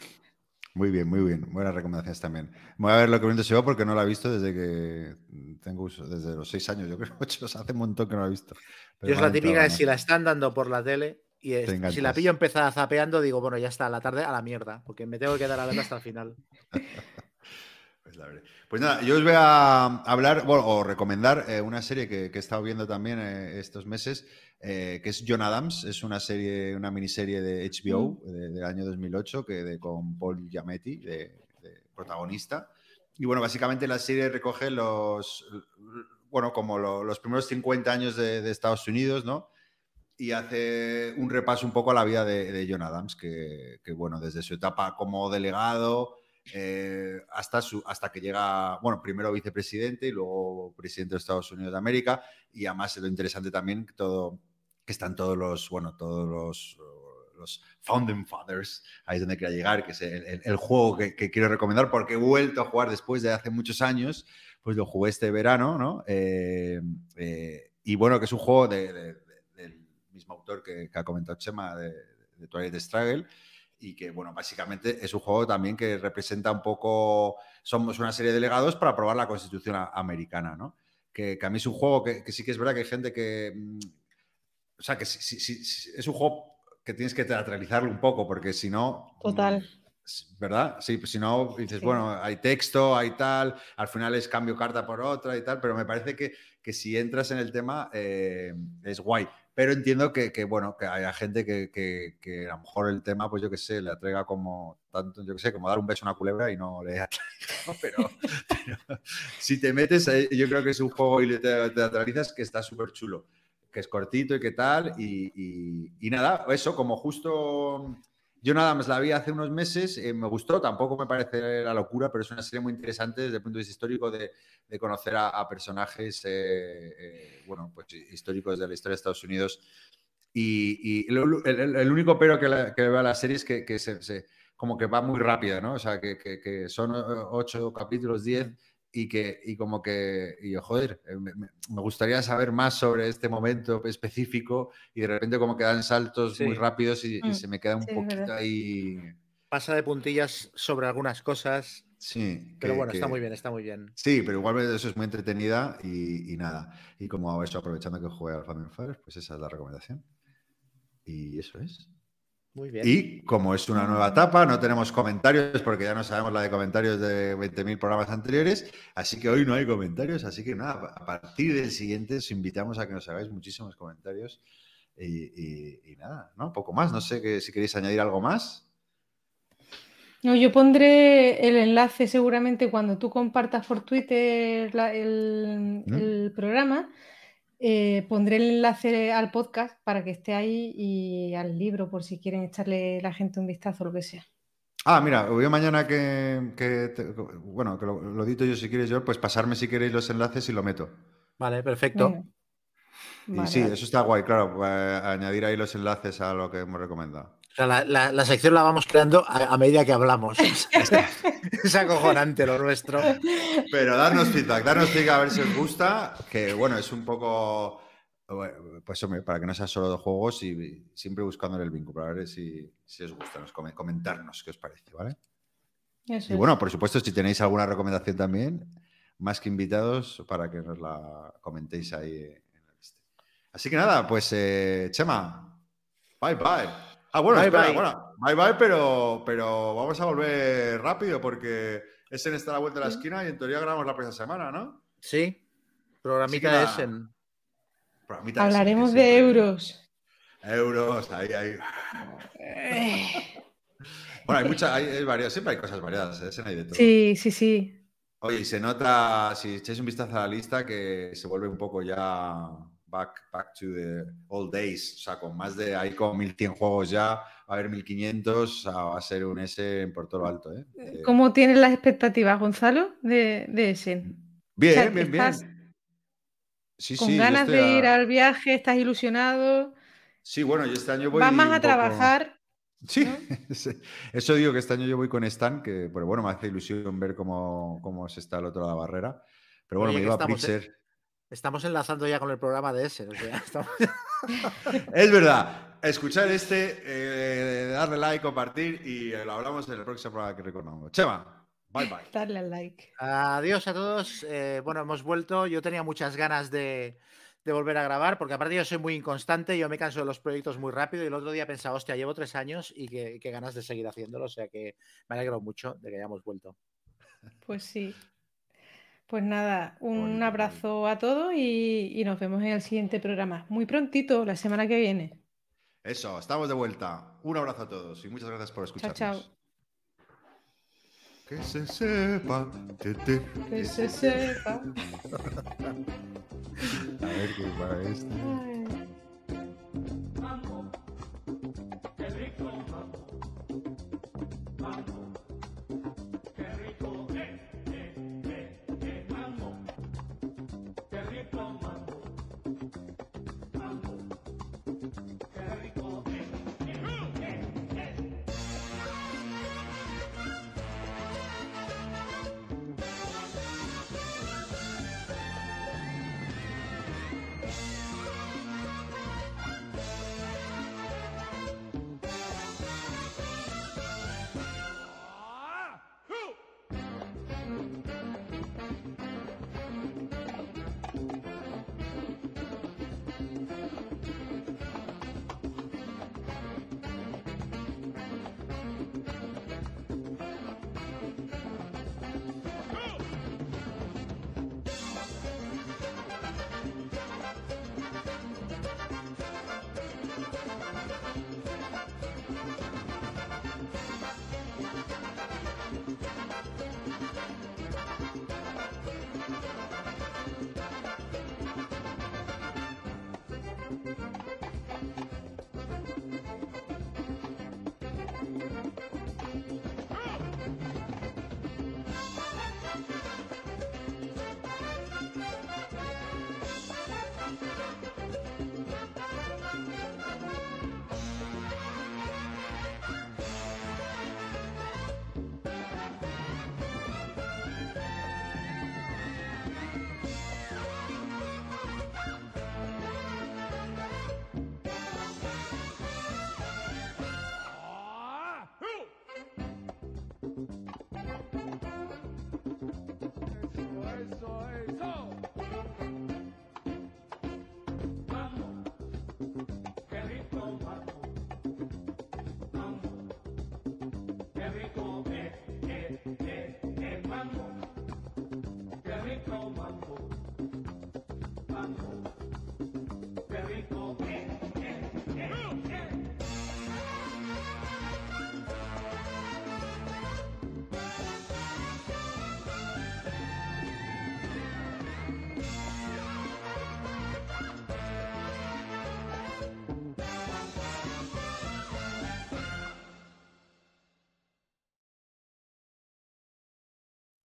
Muy bien, muy bien. Buenas recomendaciones también. Voy a ver lo que viento se va porque no la he visto desde que tengo uso, desde los seis años, yo creo, *laughs* ocho, o sea, hace un montón que no la he visto. Pero Yo es la típica de si la están dando por la tele y es- Te si la pillo empezada zapeando, digo, bueno, ya está, a la tarde a la mierda, porque me tengo que quedar a verla hasta el final. *laughs* Pues, la veré. Pues nada, yo os voy a hablar, bueno, o recomendar eh, una serie que, que he estado viendo también eh, estos meses, eh, que es John Adams. Es una serie, una miniserie de HBO de- del año 2008, que de, con Paul Giamatti, de, de protagonista. Y bueno, básicamente la serie recoge los, bueno, como lo- los primeros 50 años de, de Estados Unidos, ¿no? Y hace un repaso un poco a la vida de, de John Adams, que, que, bueno, desde su etapa como delegado eh, hasta, su, hasta que llega, bueno, primero vicepresidente y luego presidente de Estados Unidos de América. Y además lo interesante también todo, que están todos los, bueno, todos los, los Founding Fathers, ahí es donde quería llegar, que es el, el- el juego que, que quiero recomendar porque he vuelto a jugar después de hace muchos años, pues lo jugué este verano, ¿no? Eh, eh, y bueno, que es un juego de- de- de- del mismo autor que, que ha comentado Chema, de Twilight Struggle, y que, bueno, básicamente es un juego también que representa un poco, somos una serie de delegados para aprobar la Constitución americana, ¿no? Que, que a mí es un juego que, que sí que es verdad que hay gente que... mm, O sea, que sí- sí- sí, es un juego que tienes que teatralizarlo un poco, porque si no... Total. mm, ¿Verdad? Sí, pues si no, dices, Sí. bueno, hay texto, hay tal, al final es cambio carta por otra y tal, pero me parece que, que si entras en el tema eh, es guay. Pero entiendo que, que, bueno, que haya gente que, que- que a lo mejor el tema, pues yo qué sé, le atraiga como tanto, yo qué sé, como dar un beso a una culebra y no le *laughs* atraiga. Pero, *laughs* pero si te metes, yo creo que es un juego y le te- teatralizas que está súper chulo, que es cortito y qué tal, y- y nada, eso, como justo yo nada más la vi hace unos meses, eh, me gustó, tampoco me parece la locura, pero es una serie muy interesante desde el punto de vista histórico de, conocer a, personajes, eh, eh, bueno, pues históricos de la historia de Estados Unidos. Y, el, único pero que, la- que veo a la serie es que, como que va muy rápida, ¿no? O sea, que son eh, ocho capítulos, diez, y que y como que, y yo, joder, eh, me, gustaría saber más sobre este momento específico y de repente como que dan saltos muy rápidos y, y Mm, se me queda un sí, poquito verdad. ahí... Pasa de puntillas sobre algunas cosas, Sí, pero que- bueno, está muy bien, está muy bien. Sí, pero igualmente eso es muy entretenida y, y nada. Y como eso, aprovechando que jugué al Family Fires, pues esa es la recomendación. Y eso es. Muy bien. Y como es una nueva etapa, no tenemos comentarios porque ya no sabemos la de comentarios de 20.000 programas anteriores, así que hoy no hay comentarios, así que nada, a partir del siguiente os invitamos a que nos hagáis muchísimos comentarios y, y- y nada, ¿no? Poco más, no sé que, si queréis añadir algo más. No, yo pondré el enlace seguramente cuando tú compartas por Twitter la- el, ¿Mm? el programa. Eh, pondré el enlace al podcast para que esté ahí y al libro por si quieren echarle la gente un vistazo o lo que sea. Ah, mira, voy mañana que, que te- bueno, que lo, lo edito yo si quieres yo, pues pasarme si queréis los enlaces y lo meto. Vale, perfecto. Y Vale, sí, vale. eso está guay, claro, eh, añadir ahí los enlaces a lo que hemos recomendado. O sea, la, la- la sección la vamos creando a, a medida que hablamos. *laughs* *laughs* es, acojonante lo nuestro. Pero darnos feedback, darnos feedback a ver si os gusta, que bueno, es un poco, pues hombre, para que no sea solo de juegos y siempre buscando el vínculo, para ver si, si os gusta, nos come- comentarnos qué os parece, ¿vale? Eso Y bueno, por supuesto, si tenéis alguna recomendación también, más que invitados, para que nos la comentéis ahí. en el este. Así que nada, pues eh, Chema, bye bye. Ah, bueno, Bye, espera, bye. bueno, bye bye, pero, pero vamos a volver rápido porque Essen está a la vuelta de la esquina y en teoría grabamos la próxima semana, ¿no? Sí, programita de. Essen. Programita de Hablaremos Essen, de euros. Euros, ahí, ahí. Eh, Bueno, hay muchas, hay, hay varias, siempre hay cosas variadas, ¿eh? Essen hay de todo. Sí, sí, sí. Oye, y se nota, si echáis un vistazo a la lista, que se vuelve un poco ya back, back to the old days. O sea, con más de, hay como 1100 juegos ya, va a haber 1500, o sea, va a ser un S por todo lo alto. ¿eh? Eh, ¿Cómo tienes las expectativas, Gonzalo, de, de ese? Bien, O sea, bien, bien. ¿estás Sí, con sí, ganas de a- ir al viaje? ¿Estás ilusionado? Sí, bueno, yo este año voy. ¿Vas más a poco- trabajar? *laughs* Sí, eso digo que este año yo voy con Stan, que pero bueno, me hace ilusión ver cómo, cómo se está al otro lado de la barrera. Pero bueno, Oye, me iba a eh. Pritzer. Estamos enlazando ya con el programa de Essen. o sea, *laughs* estamos- *laughs* Es verdad. Escuchar este, eh, darle like, compartir y eh, lo hablamos en el próximo programa que recordamos. Chema, bye bye. Darle al like. Adiós a todos. eh, bueno, hemos vuelto. Yo tenía muchas ganas de, de volver a grabar, porque aparte yo soy muy inconstante, yo me canso de los proyectos muy rápido y el otro día pensaba, hostia, llevo tres años y que ganas de seguir haciéndolo, o sea que me alegro mucho de que hayamos vuelto. Pues sí. Pues nada, un abrazo a todos y, y nos vemos en el siguiente programa. Muy prontito, la semana que viene. Eso, estamos de vuelta. Un abrazo a todos y muchas gracias por Chao, escucharnos. chao. Que se sepa. te, te. Que se sepa. *laughs* A ver qué para esto.